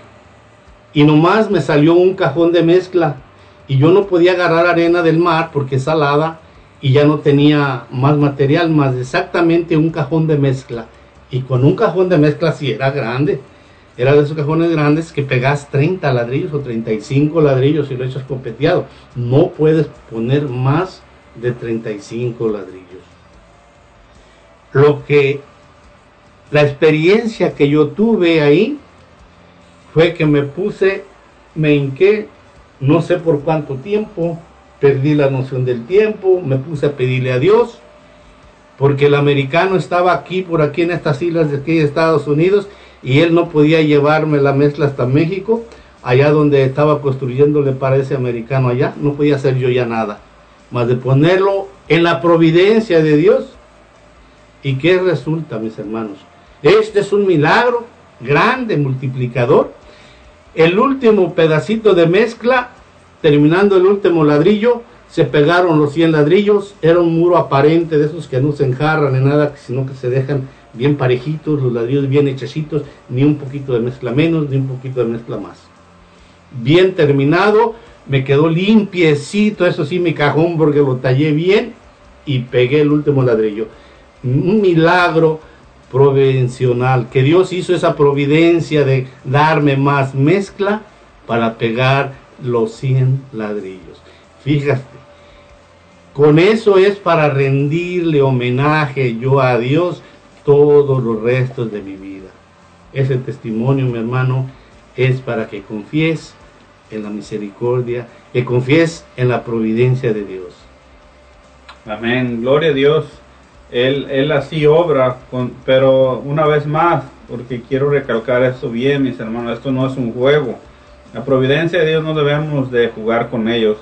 y nomás me salió un cajón de mezcla, y yo no podía agarrar arena del mar porque es salada, y ya no tenía más material, más exactamente un cajón de mezcla. Y con un cajón de mezcla sí era grande. Era de esos cajones grandes que pegas 30 ladrillos o 35 ladrillos y lo echas copeteado. No puedes poner más de 35 ladrillos. Lo que La experiencia que yo tuve ahí fue que me puse, me hinqué, no sé por cuánto tiempo, perdí la noción del tiempo, me puse a pedirle a Dios, porque el americano estaba aquí, por aquí en estas islas de aquí de Estados Unidos, y él no podía llevarme la mezcla hasta México, allá donde estaba construyéndole para ese americano allá, no podía hacer yo ya nada, más de ponerlo en la providencia de Dios. ¿Y qué resulta, mis hermanos? Este es un milagro grande, multiplicador. El último pedacito de mezcla, terminando el último ladrillo, se pegaron los 100 ladrillos. Era un muro aparente de esos que no se enjarran en nada, sino que se dejan bien parejitos, los ladrillos bien hechecitos, ni un poquito de mezcla menos, ni un poquito de mezcla más. Bien terminado, me quedó limpiecito, eso sí, mi cajón porque lo tallé bien y pegué el último ladrillo. Un milagro providencial, que Dios hizo esa providencia de darme más mezcla para pegar los 100 ladrillos. Fíjate, con eso es para rendirle homenaje yo a Dios todos los restos de mi vida. Ese testimonio, mi hermano, es para que confíes en la misericordia, que confíes en la providencia de Dios. Amén, gloria a Dios. Él, él así obra, con, pero una vez más, porque quiero recalcar esto bien, mis hermanos, esto no es un juego. La providencia de Dios no debemos de jugar con ellos.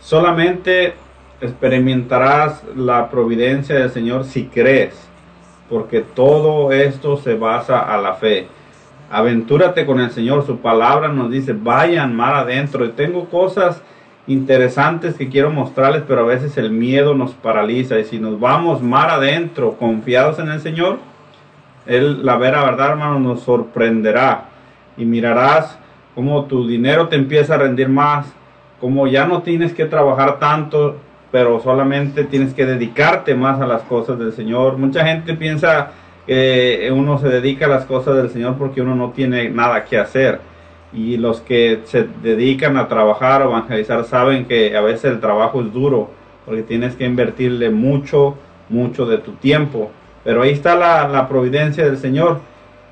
Solamente experimentarás la providencia del Señor si crees, porque todo esto se basa a la fe. Aventúrate con el Señor, su palabra nos dice, vayan mar adentro. Y tengo cosas interesantes que quiero mostrarles, pero a veces el miedo nos paraliza y si nos vamos mar adentro confiados en el Señor, Él, la vera verdad, hermano, nos sorprenderá y mirarás cómo tu dinero te empieza a rendir más, como ya no tienes que trabajar tanto, pero solamente tienes que dedicarte más a las cosas del Señor. Mucha gente piensa que uno se dedica a las cosas del Señor porque uno no tiene nada que hacer y los que se dedican a trabajar o evangelizar saben que a veces el trabajo es duro porque tienes que invertirle mucho, mucho de tu tiempo. Pero ahí está la providencia del Señor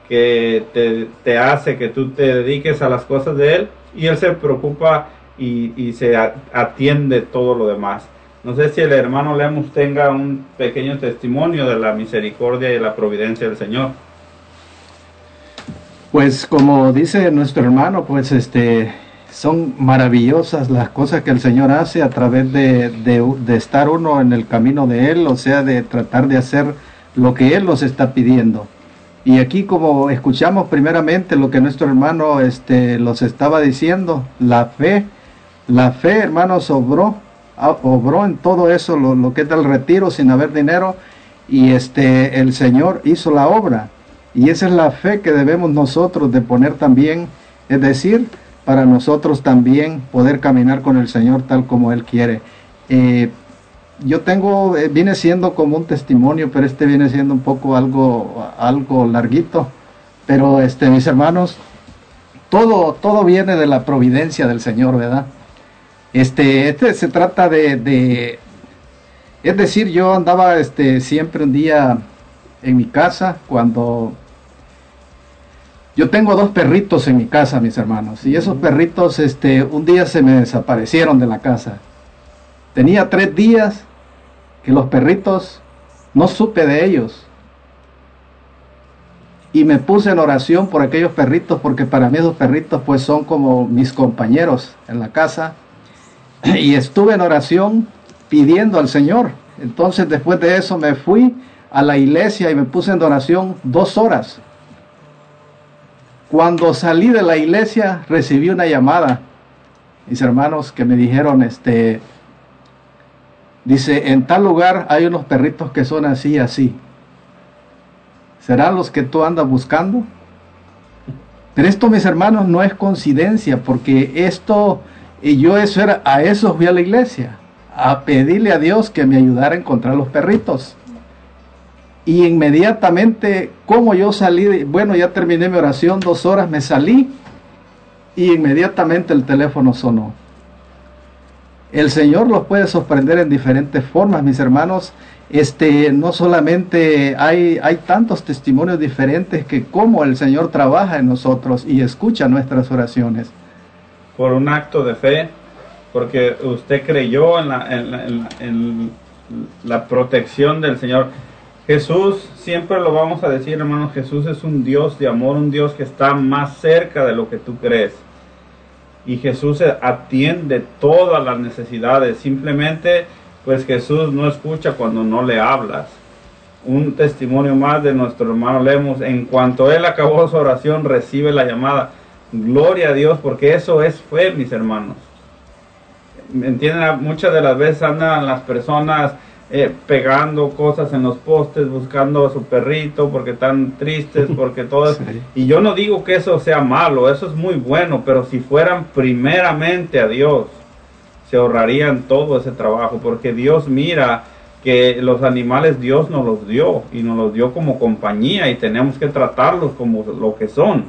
que te, te, hace que tú te dediques a las cosas de Él y Él se preocupa y, y se atiende todo lo demás. No sé si el hermano Lemus tenga un pequeño testimonio de la misericordia y la providencia del Señor. Pues como dice nuestro hermano, pues este son maravillosas las cosas que el Señor hace a través de, de, de, estar uno en el camino de Él, o sea, de tratar de hacer lo que Él nos está pidiendo. Y aquí como escuchamos primeramente lo que nuestro hermano este, los estaba diciendo, la fe, la fe, hermanos, obró, obró en todo eso, lo, lo que es del retiro sin haber dinero, y este, el Señor hizo la obra. Y esa es la fe que debemos nosotros de poner también, es decir, para nosotros también poder caminar con el Señor tal como Él quiere. Eh, yo tengo, eh, viene siendo como un testimonio, pero este viene siendo un poco algo, algo larguito. Pero este, mis hermanos, todo, todo viene de la providencia del Señor, ¿verdad? Este, este se trata de, de es decir, yo andaba este, siempre un día en mi casa cuando yo tengo dos perritos en mi casa, mis hermanos, y esos perritos este, un día se me desaparecieron de la casa. Tenía tres días que los perritos no supe de ellos. Y me puse en oración por aquellos perritos, porque para mí esos perritos pues son como mis compañeros en la casa. Y estuve en oración pidiendo al Señor. Entonces después de eso me fui a la iglesia y me puse en oración dos horas. Cuando salí de la iglesia recibí una llamada, mis hermanos, que me dijeron, este, dice, en tal lugar hay unos perritos que son así, así. ¿Serán los que tú andas buscando? Pero esto, mis hermanos, no es coincidencia, porque esto, y yo eso era, a eso fui a la iglesia, a pedirle a Dios que me ayudara a encontrar los perritos. Y inmediatamente, como yo salí, bueno, ya terminé mi oración, dos horas, me salí y inmediatamente el teléfono sonó. El Señor los puede sorprender en diferentes formas, mis hermanos. Este, no solamente hay, hay tantos testimonios diferentes que cómo el Señor trabaja en nosotros y escucha nuestras oraciones. Por un acto de fe, porque usted creyó en la, en la- en la- en la protección del Señor. Jesús, siempre lo vamos a decir, hermanos, Jesús es un Dios de amor, un Dios que está más cerca de lo que tú crees. Y Jesús atiende todas las necesidades. Simplemente, pues Jesús no escucha cuando no le hablas. Un testimonio más de nuestro hermano Lemos. En cuanto él acabó su oración, recibe la llamada. Gloria a Dios, porque eso es fe, mis hermanos. ¿Me entienden? Muchas de las veces andan las personas eh, pegando cosas en los postes, buscando a su perrito porque están tristes, *laughs* porque Sí. Y yo no digo que eso sea malo, eso es muy bueno, pero si fueran primeramente a Dios, se ahorrarían todo ese trabajo, porque Dios mira que los animales Dios nos los dio y nos los dio como compañía y tenemos que tratarlos como lo que son,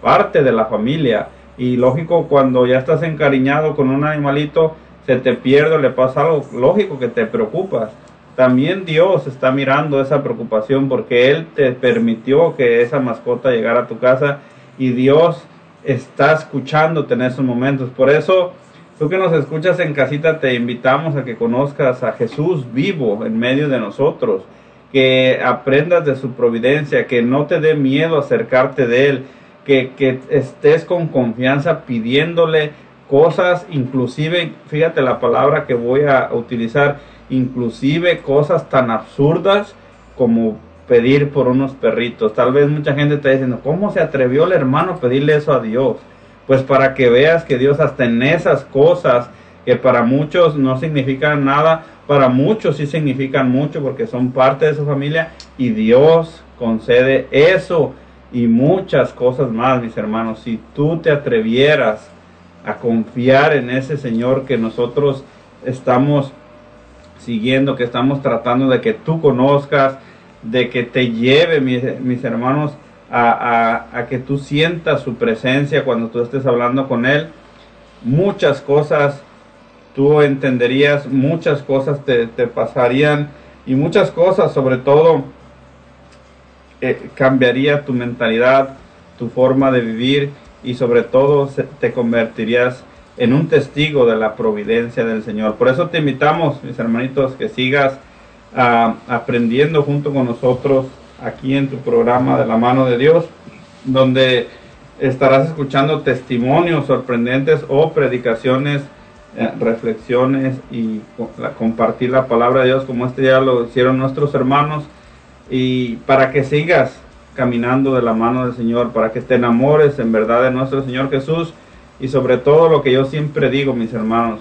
parte de la familia. Y lógico, cuando ya estás encariñado con un animalito, se te pierde o le pasa algo, lógico que te preocupas. También Dios está mirando esa preocupación porque Él te permitió que esa mascota llegara a tu casa y Dios está escuchándote en esos momentos. Por eso, tú que nos escuchas en casita, te invitamos a que conozcas a Jesús vivo en medio de nosotros, que aprendas de su providencia, que no te dé miedo acercarte de Él, que, que estés con confianza pidiéndole cosas, inclusive, fíjate la palabra que voy a utilizar, inclusive cosas tan absurdas como pedir por unos perritos. Tal vez mucha gente está diciendo, ¿cómo se atrevió el hermano a pedirle eso a Dios? Pues para que veas que Dios hasta en esas cosas que para muchos no significan nada, para muchos sí significan mucho porque son parte de su familia y Dios concede eso y muchas cosas más, mis hermanos. Si tú te atrevieras a confiar en ese Señor que nosotros estamos siguiendo, que estamos tratando de que tú conozcas, de que te lleve, mis, hermanos, a, que tú sientas su presencia cuando tú estés hablando con Él. Muchas cosas tú entenderías, muchas cosas te, te pasarían y muchas cosas, sobre todo, eh, cambiaría tu mentalidad, tu forma de vivir y sobre todo te convertirías en un testigo de la providencia del Señor. Por eso te invitamos, mis hermanitos, que sigas ah, aprendiendo junto con nosotros aquí en tu programa de la mano de Dios, donde estarás escuchando testimonios sorprendentes o predicaciones, eh, reflexiones y compartir la palabra de Dios como este día lo hicieron nuestros hermanos y para que sigas caminando de la mano del Señor, para que te enamores en verdad de nuestro Señor Jesús y sobre todo lo que yo siempre digo, mis hermanos,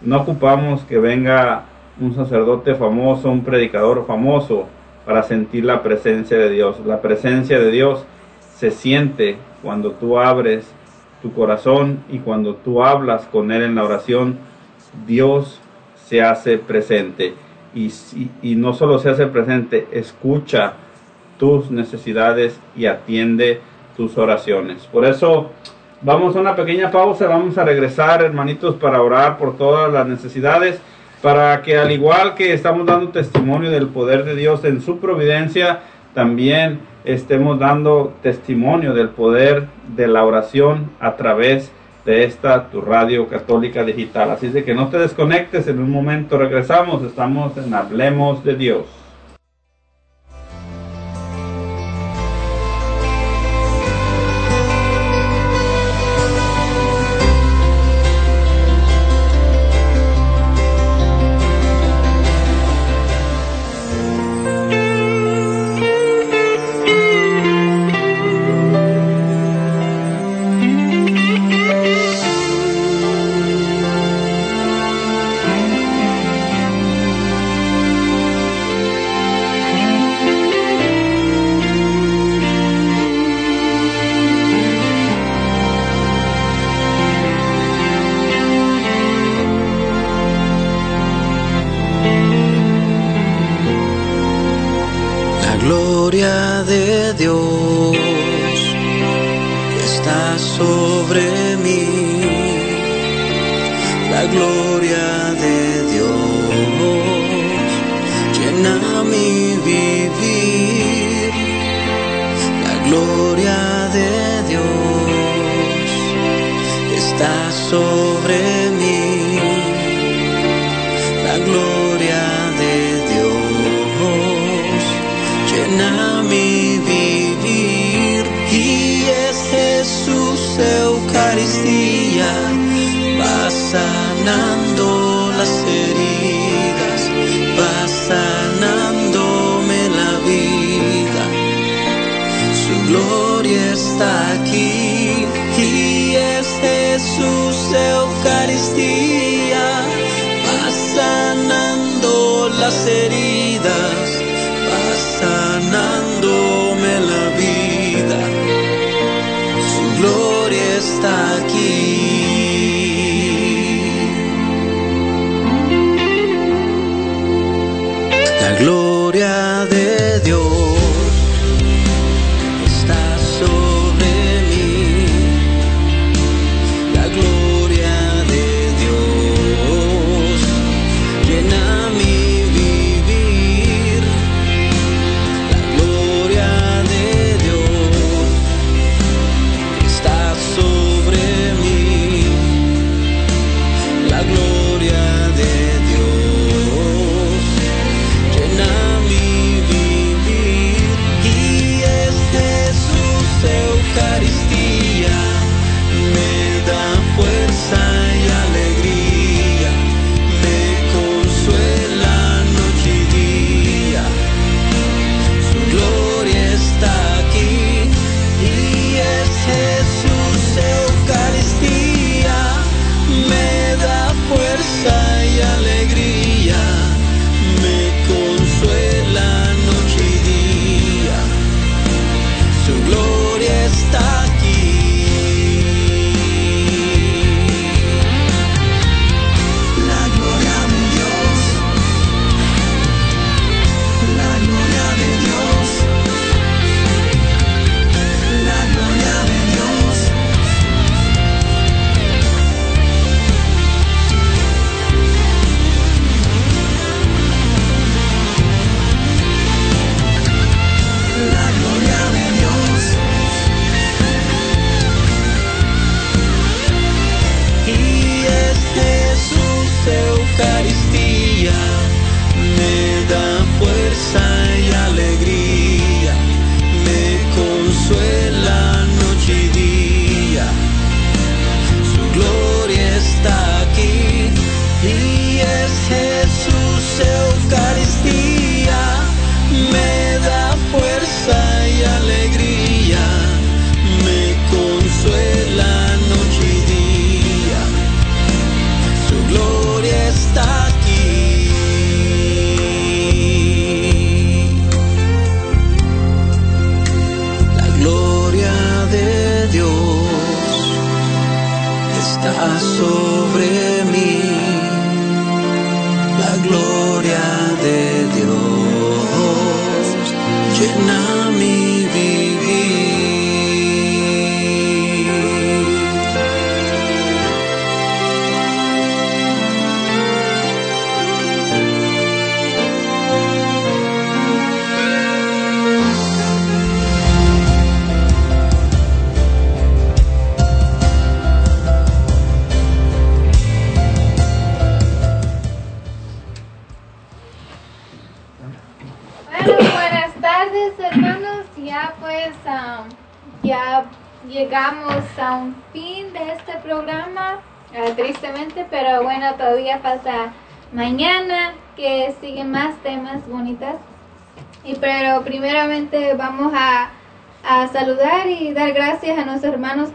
no ocupamos que venga un sacerdote famoso, un predicador famoso para sentir la presencia de Dios. La presencia de Dios se siente cuando tú abres tu corazón y cuando tú hablas con Él en la oración, Dios se hace presente. Y, si- y no solo se hace presente, escucha tus necesidades y atiende tus oraciones. Por eso vamos a una pequeña pausa, vamos a regresar hermanitos para orar por todas las necesidades, para que al igual que estamos dando testimonio del poder de Dios en su providencia, también estemos dando testimonio del poder de la oración a través de esta tu radio católica digital. Así de que no te desconectes, en un momento regresamos, estamos en Hablemos de Dios.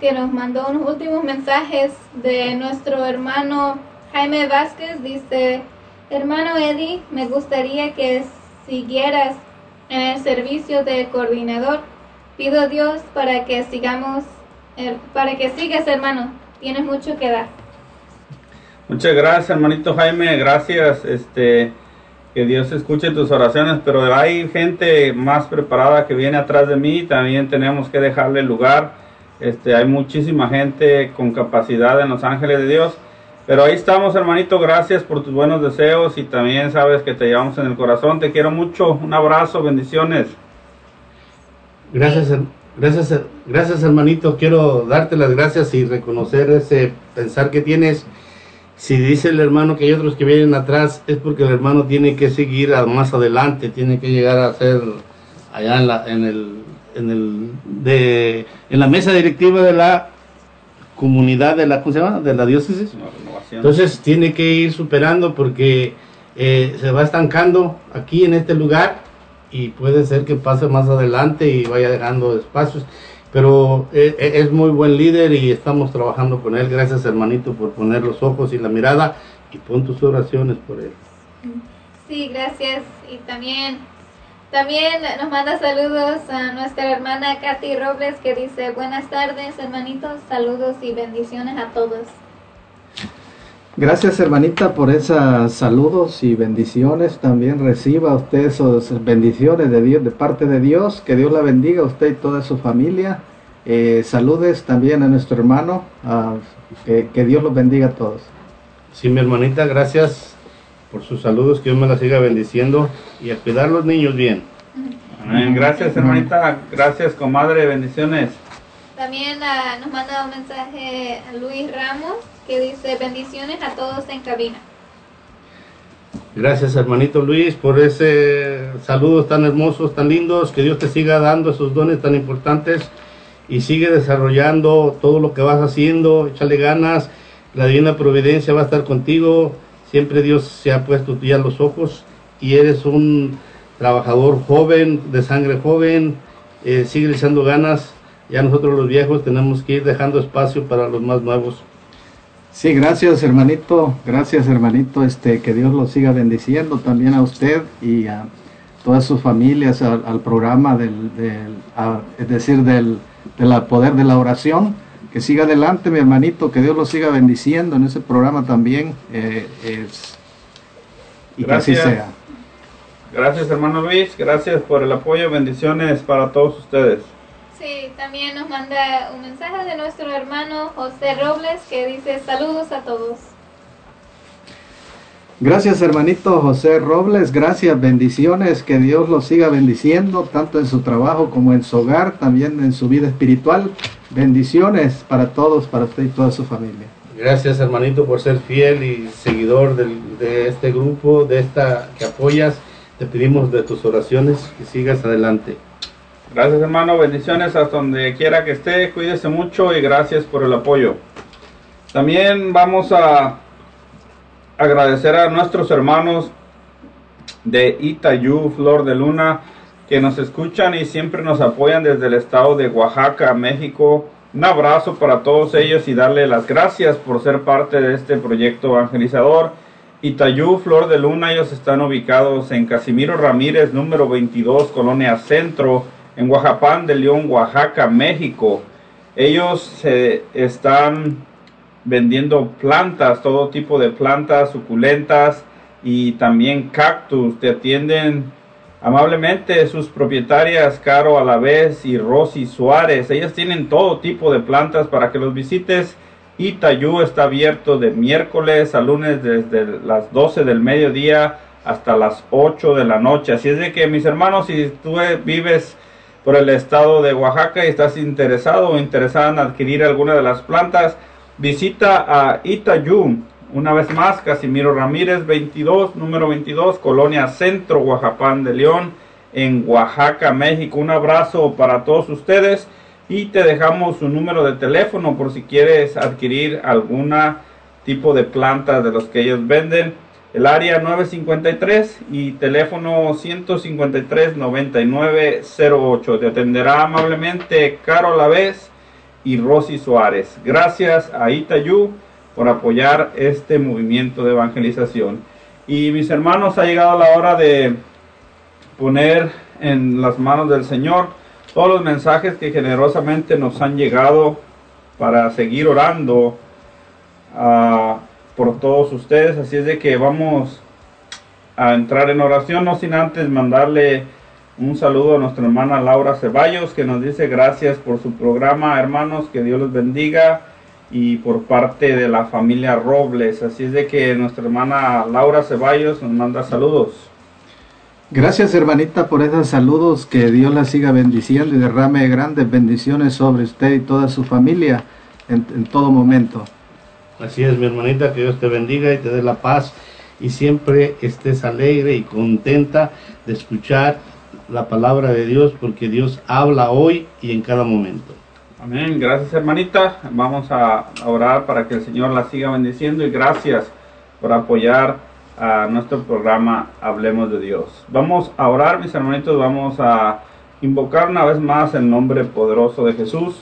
que nos mandó unos últimos mensajes de nuestro hermano Jaime Vázquez. Dice, hermano Eddie, me gustaría que siguieras en el servicio de coordinador. Pido a Dios para que sigamos, er, para que sigas, hermano. Tienes mucho que dar. Muchas gracias, hermanito Jaime. Gracias, este, que Dios escuche tus oraciones. Pero hay gente más preparada que viene atrás de mí. También tenemos que dejarle lugar este, hay muchísima gente con capacidad en los ángeles de Dios. Pero ahí estamos, hermanito. Gracias por tus buenos deseos y también sabes que te llevamos en el corazón. Te quiero mucho. Un abrazo, bendiciones. Gracias, gracias, gracias, hermanito. Quiero darte las gracias y reconocer ese pensar que tienes. Si dice el hermano que hay otros que vienen atrás, es porque el hermano tiene que seguir más adelante, tiene que llegar a ser allá en, la, en el en el, de, en la mesa directiva de la comunidad de la, ¿cómo se llama? De la diócesis. Entonces tiene que ir superando porque eh, se va estancando aquí en este lugar y puede ser que pase más adelante y vaya dejando espacios. Pero eh, eh, es muy buen líder y estamos trabajando con él. Gracias hermanito por poner los ojos y la mirada y pon tus oraciones por él. Sí, gracias. Y también, también nos manda saludos a nuestra hermana Katy Robles que dice, buenas tardes hermanitos, saludos y bendiciones a todos. Gracias hermanita por esos saludos y bendiciones. También reciba usted esas bendiciones de Dios, de parte de Dios. Que Dios la bendiga a usted y toda su familia. Eh, saludes también a nuestro hermano. ah, que, que Dios los bendiga a todos. Sí, mi hermanita, gracias por sus saludos, que Dios me la siga bendiciendo y a cuidar los niños bien. Amén. Gracias, hermanita. Gracias, comadre. Bendiciones. También nos manda un mensaje a Luis Ramos que dice bendiciones a todos en cabina. Gracias hermanito Luis por ese saludos tan hermosos, tan lindos, que Dios te siga dando esos dones tan importantes y sigue desarrollando todo lo que vas haciendo, échale ganas, la divina providencia va a estar contigo, siempre Dios se ha puesto ya los ojos y eres un trabajador joven, de sangre joven, eh, sigue echando ganas, ya nosotros los viejos tenemos que ir dejando espacio para los más nuevos. Sí, gracias hermanito, gracias hermanito, este, que Dios lo siga bendiciendo también a usted y a todas sus familias, al, al programa del, del- a- es decir, del, del poder de la oración, que siga adelante mi hermanito, que Dios lo siga bendiciendo en ese programa también, eh, es- y que Gracias. así sea. Gracias, hermano Luis. Gracias por el apoyo. Bendiciones para todos ustedes. Sí, también nos manda un mensaje de nuestro hermano José Robles que dice saludos a todos. Gracias hermanito José Robles, gracias, bendiciones, que Dios lo siga bendiciendo, tanto en su trabajo como en su hogar, también en su vida espiritual. Bendiciones para todos, para usted y toda su familia. Gracias hermanito por ser fiel y seguidor del- de este grupo, de esta que apoyas. Te pedimos de tus oraciones que sigas adelante. Gracias, hermano. Bendiciones hasta donde quiera que esté. Cuídese mucho y gracias por el apoyo. También vamos a agradecer a nuestros hermanos de Itayú, Flor de Luna, que nos escuchan y siempre nos apoyan desde el estado de Oaxaca, México. Un abrazo para todos ellos y darle las gracias por ser parte de este proyecto evangelizador. Itayú, Flor de Luna, ellos están ubicados en Casimiro Ramírez, número 22, Colonia Centro, en Oaxapán de León, Oaxaca, México. Ellos se están vendiendo plantas, todo tipo de plantas suculentas y también cactus. Te atienden amablemente sus propietarias Caro Alavés y Rosy Suárez. Ellas tienen todo tipo de plantas para que los visites. Itayú está abierto de miércoles a lunes desde las 12 del mediodía hasta las 8 de la noche. Así es de que mis hermanos, si tú eh, vives por el estado de Oaxaca y estás interesado o interesada en adquirir alguna de las plantas, visita a Itayú. Una vez más, Casimiro Ramírez 22, número 22, Colonia Centro, Oaxapán de León, en Oaxaca, México. Un abrazo para todos ustedes y te dejamos su número de teléfono por si quieres adquirir alguna tipo de planta de los que ellos venden. El área 953 y teléfono 153 9908. Te atenderá amablemente Caro Lavés y Rosy Suárez. Gracias a Itayú por apoyar este movimiento de evangelización. Y mis hermanos, ha llegado la hora de poner en las manos del Señor todos los mensajes que generosamente nos han llegado para seguir orando ah, por todos ustedes. Así es de que vamos a entrar en oración, no sin antes mandarle un saludo a nuestra hermana Laura Ceballos, que nos dice gracias por su programa, hermanos, que Dios los bendiga. y por parte de la familia Robles. Así es de que nuestra hermana Laura Ceballos nos manda saludos. Gracias hermanita por esos saludos, que Dios la siga bendiciendo y derrame grandes bendiciones sobre usted y toda su familia en, en todo momento. Así es, mi hermanita, que Dios te bendiga y te dé la paz y siempre estés alegre y contenta de escuchar la palabra de Dios porque Dios habla hoy y en cada momento. Amén. Gracias, hermanita. Vamos a orar para que el Señor la siga bendiciendo y gracias por apoyar a nuestro programa Hablemos de Dios. Vamos a orar, mis hermanitos. Vamos a invocar una vez más el nombre poderoso de Jesús.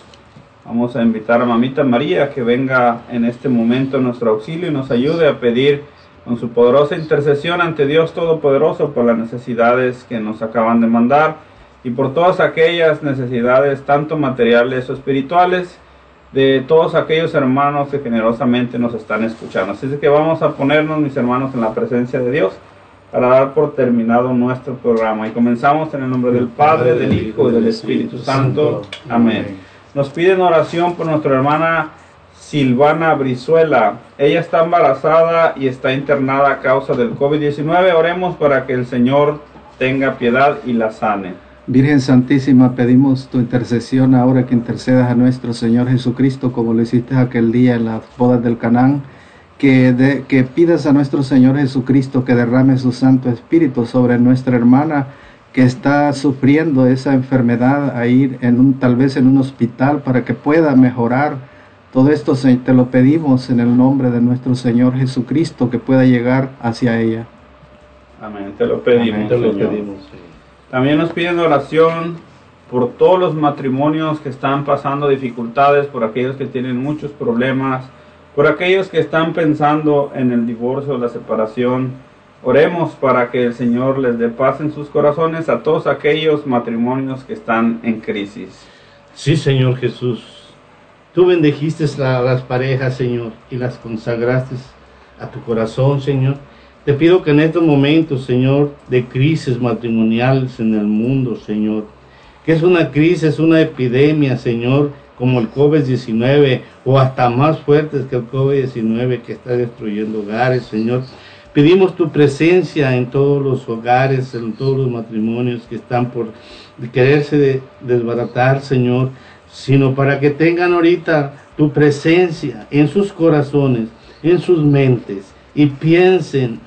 Vamos a invitar a Mamita María que venga en este momento en nuestro auxilio y nos ayude a pedir con su poderosa intercesión ante Dios Todopoderoso por las necesidades que nos acaban de mandar y por todas aquellas necesidades, tanto materiales o espirituales, de todos aquellos hermanos que generosamente nos están escuchando. Así es que vamos a ponernos, mis hermanos, en la presencia de Dios para dar por terminado nuestro programa. Y comenzamos en el nombre del Padre, del Hijo y del Espíritu Santo. Amén. Nos piden oración por nuestra hermana Silvana Brizuela. Ella está embarazada y está internada a causa del COVID-19. Oremos para que el Señor tenga piedad y la sane. Virgen Santísima, pedimos tu intercesión ahora que intercedas a nuestro Señor Jesucristo, como lo hiciste aquel día en las bodas del de- que pidas a nuestro Señor Jesucristo que derrame su Santo Espíritu sobre nuestra hermana que está sufriendo esa enfermedad a ir en un, tal vez en un hospital para que pueda mejorar. Todo esto se- te lo pedimos en el nombre de nuestro Señor Jesucristo que pueda llegar hacia ella. Amén. Te lo pedimos. Te lo Señor. pedimos. También nos piden oración por todos los matrimonios que están pasando dificultades, por aquellos que tienen muchos problemas, por aquellos que están pensando en el divorcio, la separación. Oremos para que el Señor les dé paz en sus corazones a todos aquellos matrimonios que están en crisis. Sí, Señor Jesús. Tú bendijiste a las parejas, Señor, y las consagraste a tu corazón, Señor. Te pido que en estos momentos, Señor, de crisis matrimoniales en el mundo, Señor, que es una crisis, una epidemia, Señor, como el COVID-19 o hasta más fuertes que el COVID-19 que está destruyendo hogares, Señor. Pedimos tu presencia en todos los hogares, en todos los matrimonios que están por quererse de- desbaratar, Señor, sino para que tengan ahorita tu presencia en sus corazones, en sus mentes y piensen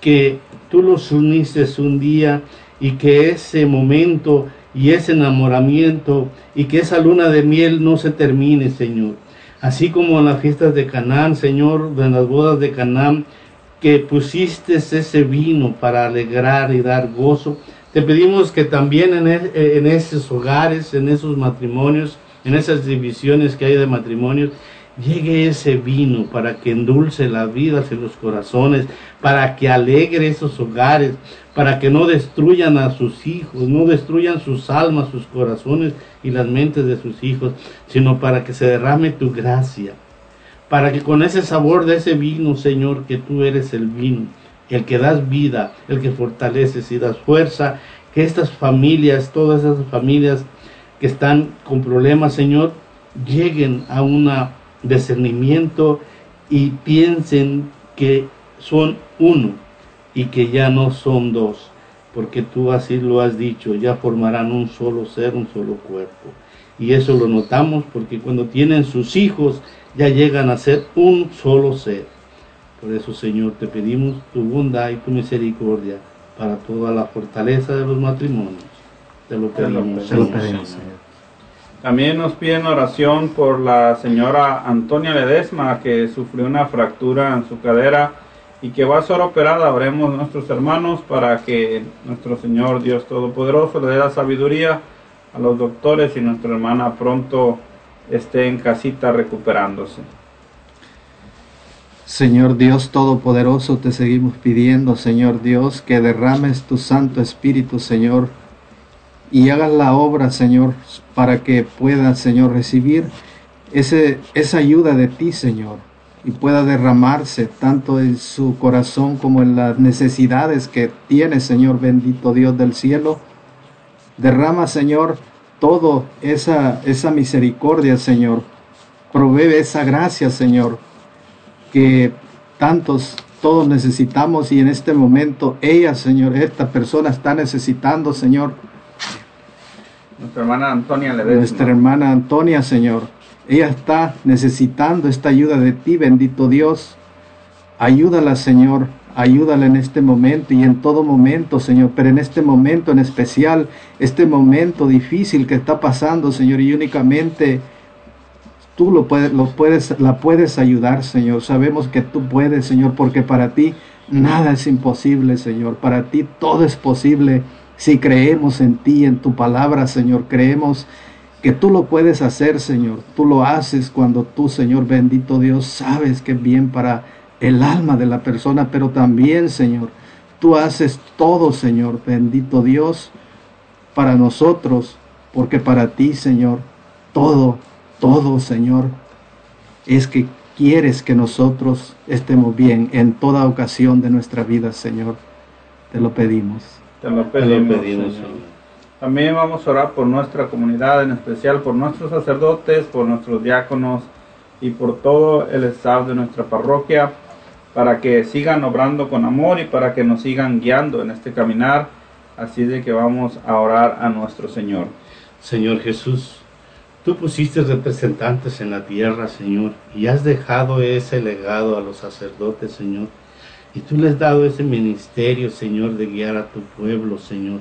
que tú los uniste un día y que ese momento y ese enamoramiento y que esa luna de miel no se termine, Señor. Así como en las fiestas de Canaán, Señor, en las bodas de Canaán, que pusiste ese vino para alegrar y dar gozo. Te pedimos que también en, es- en esos hogares, en esos matrimonios, en esas divisiones que hay de matrimonios, llegue ese vino para que endulce las vidas y los corazones, para que alegre esos hogares, para que no destruyan a sus hijos, no destruyan sus almas, sus corazones y las mentes de sus hijos, sino para que se derrame tu gracia para que con ese sabor de ese vino, Señor, que tú eres el vino, el que das vida, el que fortaleces y das fuerza, que estas familias, todas esas familias que están con problemas, Señor, lleguen a un discernimiento y piensen que son uno y que ya no son dos, porque tú así lo has dicho, ya formarán un solo ser, un solo cuerpo. Y eso lo notamos porque cuando tienen sus hijos ya llegan a ser un solo ser. Por eso, Señor, te pedimos tu bondad y tu misericordia para toda la fortaleza de los matrimonios. Te lo Te lo pedimos. Se lo Señor. pedimos, Señor. También nos piden oración por la señora Antonia Ledesma que sufrió una fractura en su cadera y que va a ser operada. Oremos nuestros hermanos para que nuestro Señor Dios Todopoderoso le dé la sabiduría a los doctores y nuestra hermana pronto esté en casita recuperándose. Señor Dios Todopoderoso, te seguimos pidiendo, Señor Dios, que derrames tu Santo Espíritu, Señor, y hagas la obra, Señor, para que pueda, Señor, recibir ese, esa ayuda de ti, Señor, y pueda derramarse tanto en su corazón como en las necesidades que tiene, Señor bendito Dios del cielo. Derrama, Señor, todo esa, esa misericordia, Señor, provee esa gracia, Señor, que tantos, todos necesitamos y en este momento ella, Señor, esta persona está necesitando, Señor, Nuestra hermana Antonia Ledesma. nuestra hermana Antonia, Señor. Ella está necesitando esta ayuda de ti, bendito Dios. Ayúdala, Señor. Ayúdala en este momento y en todo momento, Señor. Pero en este momento en especial, este momento difícil que está pasando, Señor, y únicamente tú lo puedes, lo puedes, la puedes ayudar, Señor. Sabemos que tú puedes, Señor, porque para ti nada es imposible, Señor. Para ti todo es posible. Si creemos en ti, en tu palabra, Señor, creemos que tú lo puedes hacer, Señor. Tú lo haces cuando tú, Señor bendito Dios, sabes que es bien para el alma de la persona, pero también, Señor, tú haces todo, Señor bendito Dios, para nosotros, porque para ti, Señor, todo, todo, Señor, es que quieres que nosotros estemos bien en toda ocasión de nuestra vida, Señor. Te lo pedimos. Te lo Te lo pedimos, pedimos, Señor. Señor. También vamos a orar por nuestra comunidad, en especial por nuestros sacerdotes, por nuestros diáconos y por todo el staff de nuestra parroquia, para que sigan obrando con amor y para que nos sigan guiando en este caminar. Así de que vamos a orar a nuestro Señor. Señor Jesús, tú pusiste representantes en la tierra, Señor, y has dejado ese legado a los sacerdotes, Señor. Y tú les has dado ese ministerio, Señor, de guiar a tu pueblo, Señor.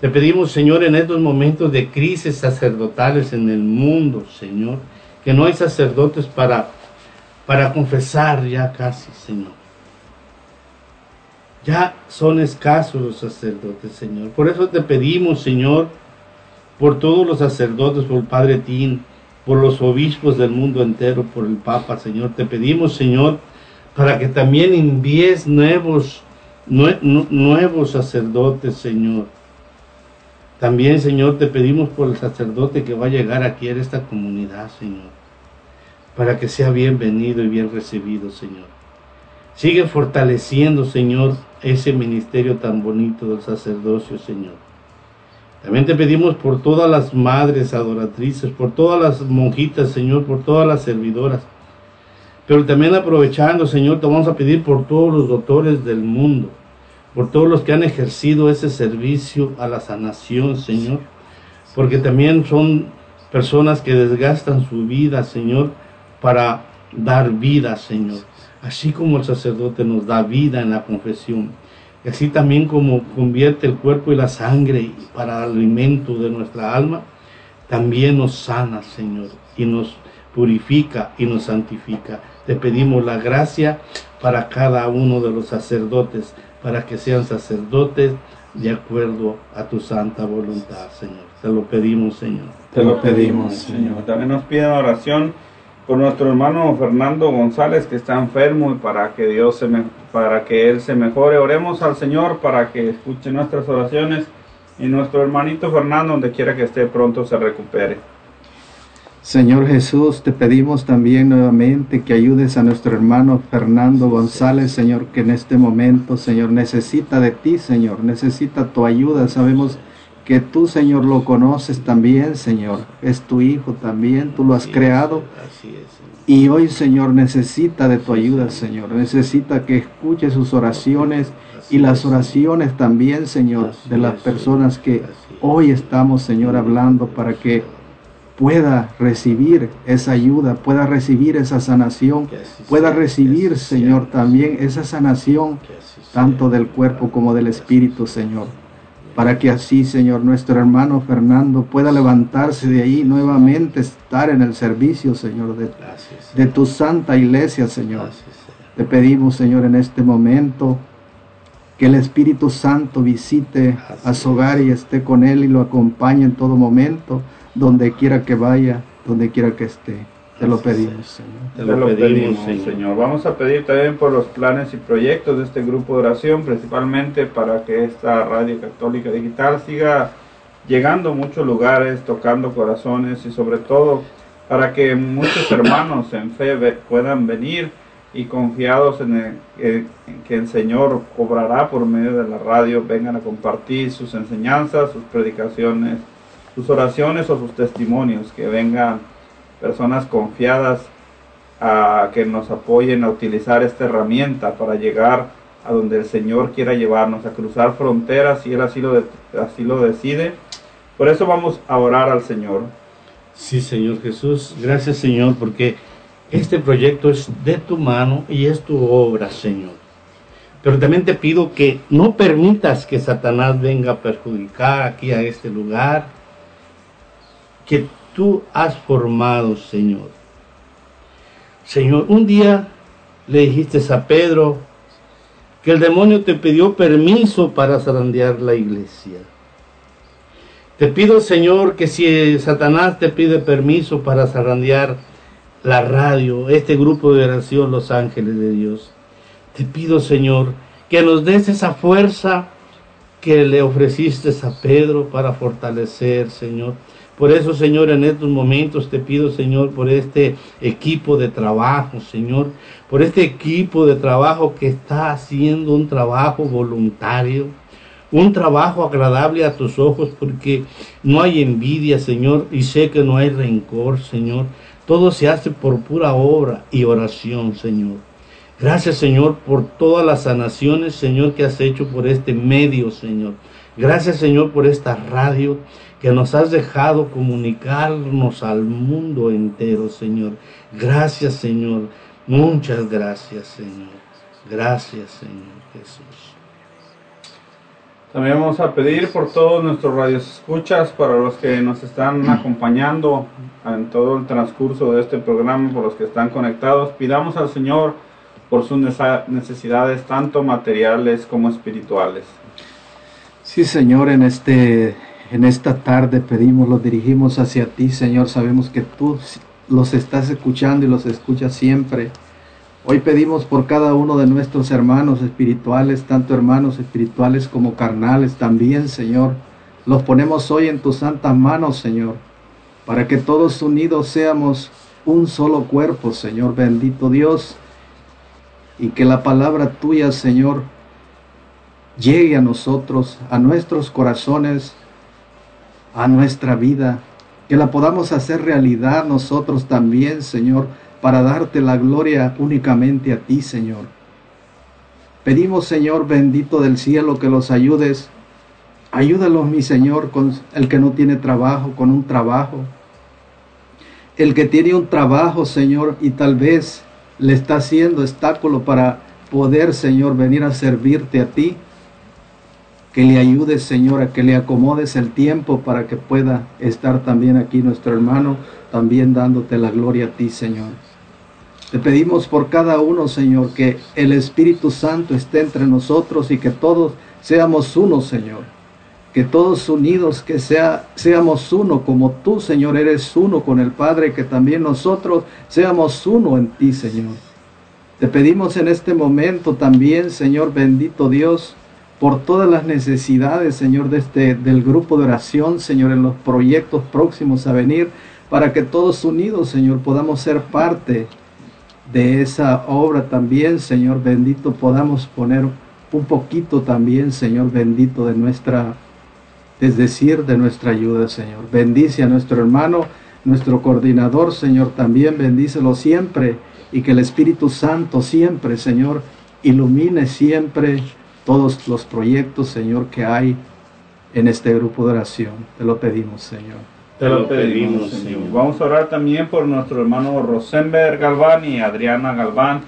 Te pedimos, Señor, en estos momentos de crisis sacerdotales en el mundo, Señor, que no hay sacerdotes para, para confesar ya casi, Señor. Ya son escasos los sacerdotes, Señor. Por eso te pedimos, Señor, por todos los sacerdotes, por el Padre Tín, por los obispos del mundo entero, por el Papa, Señor. Te pedimos, Señor, para que también envíes nuevos, nue- nu- nuevos sacerdotes, Señor. También, Señor, te pedimos por el sacerdote que va a llegar aquí a esta comunidad, Señor, para que sea bienvenido y bien recibido, Señor. Sigue fortaleciendo, Señor, ese ministerio tan bonito del sacerdocio, Señor. También te pedimos por todas las madres adoratrices, por todas las monjitas, Señor, por todas las servidoras. Pero también aprovechando, Señor, te vamos a pedir por todos los doctores del mundo, por todos los que han ejercido ese servicio a la sanación, Señor. Porque también son personas que desgastan su vida, Señor, para dar vida, Señor. Así como el sacerdote nos da vida en la confesión. Y así también como convierte el cuerpo y la sangre para el alimento de nuestra alma, también nos sana, Señor, y nos purifica y nos santifica. Te pedimos la gracia para cada uno de los sacerdotes, para que sean sacerdotes de acuerdo a tu santa voluntad, Señor. Te lo pedimos, Señor. Te lo pedimos, Señor. También nos piden oración por nuestro hermano Fernando González que está enfermo y para que Dios se me- para que él se mejore. Oremos al Señor para que escuche nuestras oraciones y nuestro hermanito Fernando donde quiera que esté pronto se recupere. Señor Jesús, te pedimos también nuevamente que ayudes a nuestro hermano Fernando González, Señor, que en este momento, Señor, necesita de ti, Señor, necesita tu ayuda. Sabemos que tú, Señor, lo conoces también, Señor. Es tu hijo también, tú lo has creado. Y hoy, Señor, necesita de tu ayuda, Señor. Necesita que escuche sus oraciones y las oraciones también, Señor, de las personas que hoy estamos, Señor, hablando para que pueda recibir esa ayuda, pueda recibir esa sanación, pueda recibir, Señor, también esa sanación, tanto del cuerpo como del espíritu, Señor. Para que así, Señor, nuestro hermano Fernando pueda levantarse de ahí nuevamente, estar en el servicio, Señor, de, de tu santa iglesia, Señor. Te pedimos, Señor, en este momento que el Espíritu Santo visite a su hogar y esté con él y lo acompañe en todo momento, donde quiera que vaya, donde quiera que esté. Te lo pedimos, Señor. Te lo pedimos, Señor. Señor. Vamos a pedir también por los planes y proyectos de este grupo de oración, principalmente para que esta radio católica digital siga llegando a muchos lugares, tocando corazones y sobre todo para que muchos *coughs* hermanos en fe puedan venir y confiados en, el- en- en que el Señor obrará por medio de la radio, vengan a compartir sus enseñanzas, sus predicaciones, sus oraciones o sus testimonios, que vengan personas confiadas a que nos apoyen a utilizar esta herramienta para llegar a donde el Señor quiera llevarnos, a cruzar fronteras si Él así lo, de- así lo decide. Por eso vamos a orar al Señor. Sí, Señor Jesús, gracias Señor, porque este proyecto es de tu mano y es tu obra, Señor. Pero también te pido que no permitas que Satanás venga a perjudicar aquí a este lugar que tú has formado, Señor. Señor, un día le dijiste a Pedro que el demonio te pidió permiso para zarandear la iglesia. Te pido, Señor, que si Satanás te pide permiso para zarandear la radio, este grupo de oración Los Ángeles de Dios, te pido, Señor, que nos des esa fuerza que le ofreciste a Pedro para fortalecer, Señor. Por eso, Señor, en estos momentos te pido, Señor, por este equipo de trabajo, Señor, por este equipo de trabajo que está haciendo un trabajo voluntario, un trabajo agradable a tus ojos, porque no hay envidia, Señor, y sé que no hay rencor, Señor. Todo se hace por pura obra y oración, Señor. Gracias, Señor, por todas las sanaciones, Señor, que has hecho por este medio, Señor. Gracias, Señor, por esta radio que nos has dejado comunicarnos al mundo entero, Señor. Gracias, Señor. Muchas gracias, Señor. Gracias, Señor Jesús. También vamos a pedir por todos nuestros radios escuchas, para los que nos están acompañando en todo el transcurso de este programa, por los que están conectados, pidamos al Señor por sus necesidades tanto materiales como espirituales. Sí, Señor, en este en esta tarde pedimos, los dirigimos hacia ti, Señor. Sabemos que tú los estás escuchando y los escuchas siempre. Hoy pedimos por cada uno de nuestros hermanos espirituales, tanto hermanos espirituales como carnales también, Señor. Los ponemos hoy en tus santas manos, Señor, para que todos unidos seamos un solo cuerpo, Señor, bendito Dios. Y que la palabra tuya, Señor, llegue a nosotros, a nuestros corazones, a nuestra vida, que la podamos hacer realidad nosotros también, Señor, para darte la gloria únicamente a ti, Señor. Pedimos, Señor bendito del cielo, que los ayudes. Ayúdalos, mi Señor, con el que no tiene trabajo, con un trabajo. El que tiene un trabajo, Señor, y tal vez le está haciendo obstáculo para poder, Señor, venir a servirte a ti que le ayudes, Señor, a que le acomodes el tiempo para que pueda estar también aquí nuestro hermano, también dándote la gloria a ti, Señor. Te pedimos por cada uno, Señor, que el Espíritu Santo esté entre nosotros y que todos seamos uno, Señor. Que todos unidos, que sea, seamos uno, como tú, Señor, eres uno con el Padre, que también nosotros seamos uno en ti, Señor. Te pedimos en este momento también, Señor bendito Dios, por todas las necesidades, Señor, de este, del grupo de oración, Señor, en los proyectos próximos a venir, para que todos unidos, Señor, podamos ser parte de esa obra también, Señor bendito, podamos poner un poquito también, Señor bendito, de nuestra, es decir, de nuestra ayuda, Señor. Bendice a nuestro hermano, nuestro coordinador, Señor, también bendícelo siempre y que el Espíritu Santo siempre, Señor, ilumine siempre todos los proyectos, Señor, que hay en este grupo de oración. Te lo pedimos, Señor. Te lo pedimos, Señor. Vamos a orar también por nuestro hermano Rosenberg Galván y Adriana Galván,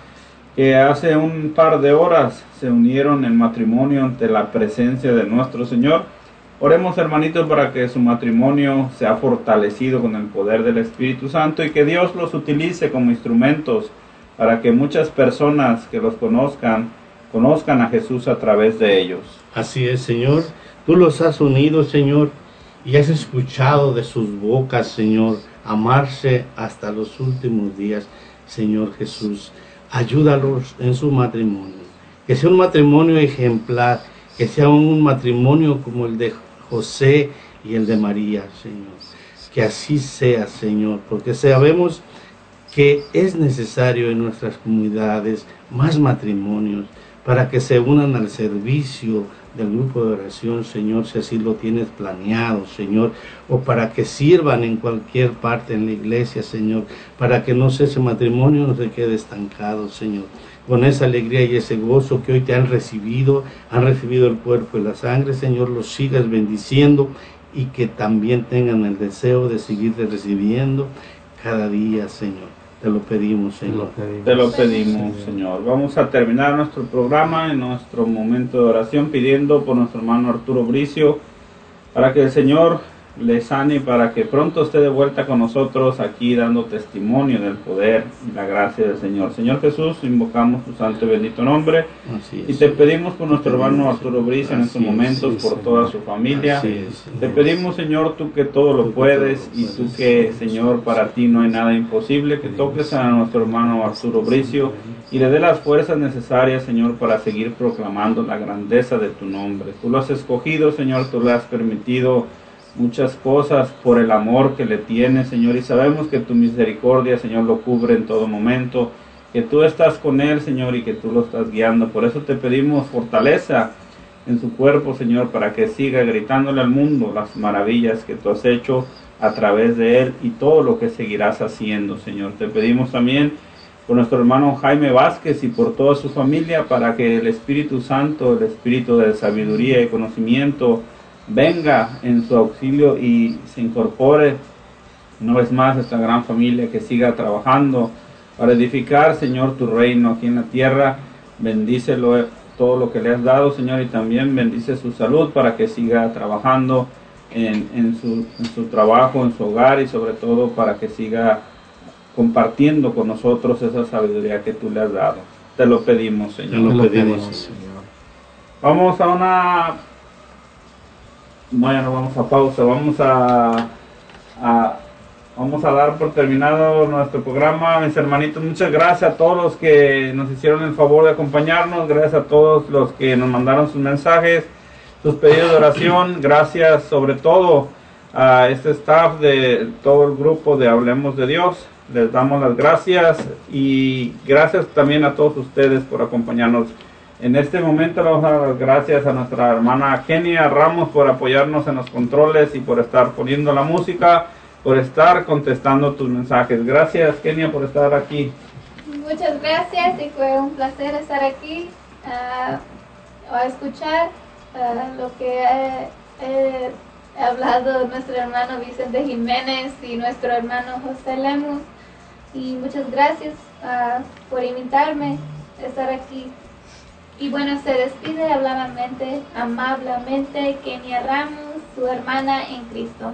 que hace un par de horas se unieron en matrimonio ante la presencia de nuestro Señor. Oremos, hermanitos, para que su matrimonio sea fortalecido con el poder del Espíritu Santo y que Dios los utilice como instrumentos para que muchas personas que los conozcan, conozcan a Jesús a través de ellos. Así es, Señor. Tú los has unido, Señor, y has escuchado de sus bocas, Señor, amarse hasta los últimos días, Señor Jesús. Ayúdalos en su matrimonio. Que sea un matrimonio ejemplar, que sea un matrimonio como el de José y el de María, Señor. Que así sea, Señor, porque sabemos que es necesario en nuestras comunidades más matrimonios para que se unan al servicio del grupo de oración, Señor, si así lo tienes planeado, Señor, o para que sirvan en cualquier parte en la iglesia, Señor, para que no sea ese matrimonio no se quede estancado, Señor. Con esa alegría y ese gozo que hoy te han recibido, han recibido el cuerpo y la sangre, Señor, los sigas bendiciendo y que también tengan el deseo de seguirte recibiendo cada día, Señor. Te lo pedimos, Señor. Te lo pedimos, Señor. Vamos a terminar nuestro programa en nuestro momento de oración pidiendo por nuestro hermano Arturo Bricio para que el Señor le sane y para que pronto esté de vuelta con nosotros aquí dando testimonio del poder y la gracia del Señor. Señor Jesús, invocamos tu santo y bendito nombre Así y te pedimos por nuestro hermano Arturo Bricio en estos es, momentos, por Señor. toda su familia. Es, Te pedimos, Señor, tú que todo lo puedes lo y tú que, Señor, para ti no hay nada imposible, que toques a nuestro hermano Arturo Bricio y le dé las fuerzas necesarias, Señor, para seguir proclamando la grandeza de tu nombre. Tú lo has escogido, Señor, tú le has permitido muchas cosas por el amor que le tienes, Señor, y sabemos que tu misericordia, Señor, lo cubre en todo momento, que tú estás con él, Señor, y que tú lo estás guiando. Por eso te pedimos fortaleza en su cuerpo, Señor, para que siga gritándole al mundo las maravillas que tú has hecho a través de él y todo lo que seguirás haciendo, Señor. Te pedimos también por nuestro hermano Jaime Vázquez y por toda su familia para que el Espíritu Santo, el Espíritu de sabiduría y conocimiento venga en su auxilio y se incorpore una vez más a esta gran familia que siga trabajando para edificar, Señor, tu reino aquí en la tierra. Bendícelo eh, todo lo que le has dado, Señor, y también bendice su salud para que siga trabajando en, en su, en su trabajo, en su hogar y sobre todo para que siga compartiendo con nosotros esa sabiduría que tú le has dado. Te lo pedimos, Te Señor. lo pedimos, Señor. Vamos a una. Bueno, vamos a pausa. Vamos a, Vamos a dar por terminado nuestro programa, mis hermanitos. Muchas gracias a todos los que nos hicieron el favor de acompañarnos. Gracias a todos los que nos mandaron sus mensajes, sus pedidos de oración. Gracias sobre todo a este staff de todo el grupo de Hablemos de Dios. Les damos las gracias y gracias también a todos ustedes por acompañarnos. En este momento le vamos a dar gracias a nuestra hermana Kenia Ramos por apoyarnos en los controles y por estar poniendo la música, por estar contestando tus mensajes. Gracias Kenia por estar aquí. Muchas gracias y fue un placer estar aquí ah, a escuchar ah, lo que he, he hablado nuestro hermano Vicente Jiménez y nuestro hermano José Lemus. Y muchas gracias ah, por invitarme a estar aquí. Y bueno, se despide amablemente, amablemente Kenia Ramos, su hermana en Cristo.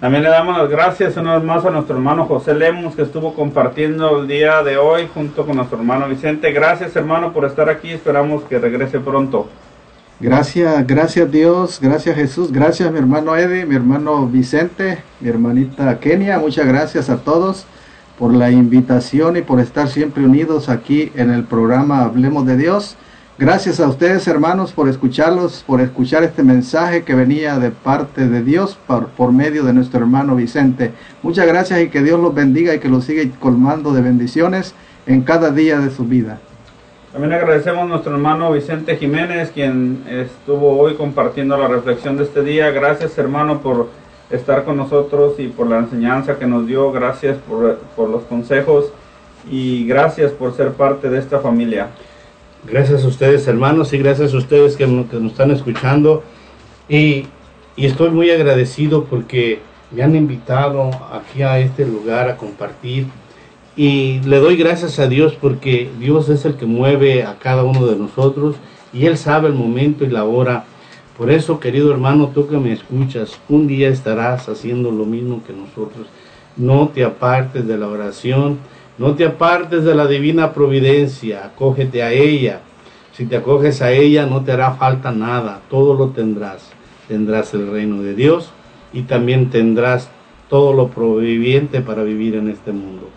También le damos las gracias una vez más a nuestro hermano José Lemus que estuvo compartiendo el día de hoy junto con nuestro hermano Vicente. Gracias hermano por estar aquí, esperamos que regrese pronto. Gracias, gracias Dios, gracias Jesús, gracias mi hermano Eddie, mi hermano Vicente, mi hermanita Kenia, muchas gracias a todos por la invitación y por estar siempre unidos aquí en el programa Hablemos de Dios. Gracias a ustedes hermanos por escucharlos, por escuchar este mensaje que venía de parte de Dios por, por medio de nuestro hermano Vicente. Muchas gracias y que Dios los bendiga y que los siga colmando de bendiciones en cada día de su vida. También agradecemos a nuestro hermano Vicente Jiménez, quien estuvo hoy compartiendo la reflexión de este día. Gracias hermano por estar con nosotros y por la enseñanza que nos dio. Gracias por, por los consejos y gracias por ser parte de esta familia. Gracias a ustedes, hermanos, y gracias a ustedes que, que nos están escuchando. Y, y estoy muy agradecido porque me han invitado aquí a este lugar a compartir. Y le doy gracias a Dios porque Dios es el que mueve a cada uno de nosotros y Él sabe el momento y la hora. Por eso, querido hermano, tú que me escuchas, un día estarás haciendo lo mismo que nosotros. No te apartes de la oración, no te apartes de la divina providencia, acógete a ella. Si te acoges a ella, no te hará falta nada, todo lo tendrás. Tendrás el reino de Dios y también tendrás todo lo proviviente para vivir en este mundo.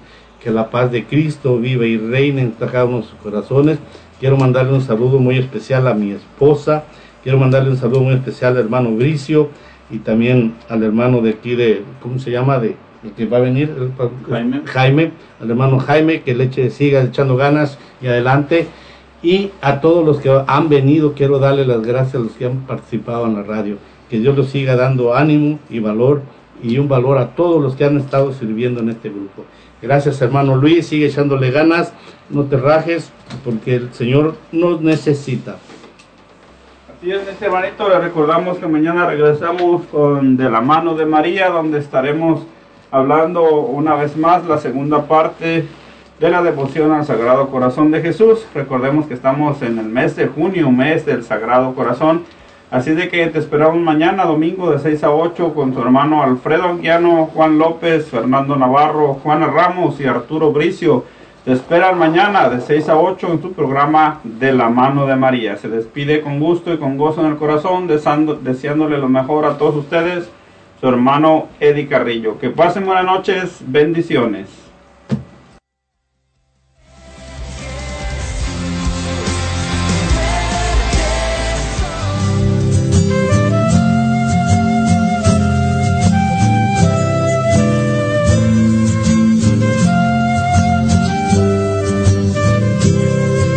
Que la paz de Cristo vive y reine en cada uno de sus corazones. Quiero mandarle un saludo muy especial a mi esposa. Quiero mandarle un saludo muy especial al hermano Bricio y también al hermano de aquí de, ¿cómo se llama? De, el que va a venir, el- Jaime. Jaime, al hermano Jaime, que le eche, siga echando ganas y adelante. Y a todos los que han venido, quiero darle las gracias a los que han participado en la radio. Que Dios los siga dando ánimo y valor y un valor a todos los que han estado sirviendo en este grupo. Gracias hermano Luis, sigue echándole ganas, no te rajes, porque el Señor nos necesita. Así es, mis hermanito, le recordamos que mañana regresamos con De la mano de María, donde estaremos hablando una vez más la segunda parte de la devoción al Sagrado Corazón de Jesús. Recordemos que estamos en el mes de junio, mes del Sagrado Corazón. Así de que te esperamos mañana, domingo de 6 a 8, con tu hermano Alfredo Anguiano, Juan López, Fernando Navarro, Juana Ramos y Arturo Bricio. Te esperan mañana de 6 a 8 en tu programa De la mano de María. Se despide con gusto y con gozo en el corazón, deseándole lo mejor a todos ustedes, su hermano Eddie Carrillo. Que pasen buenas noches, bendiciones.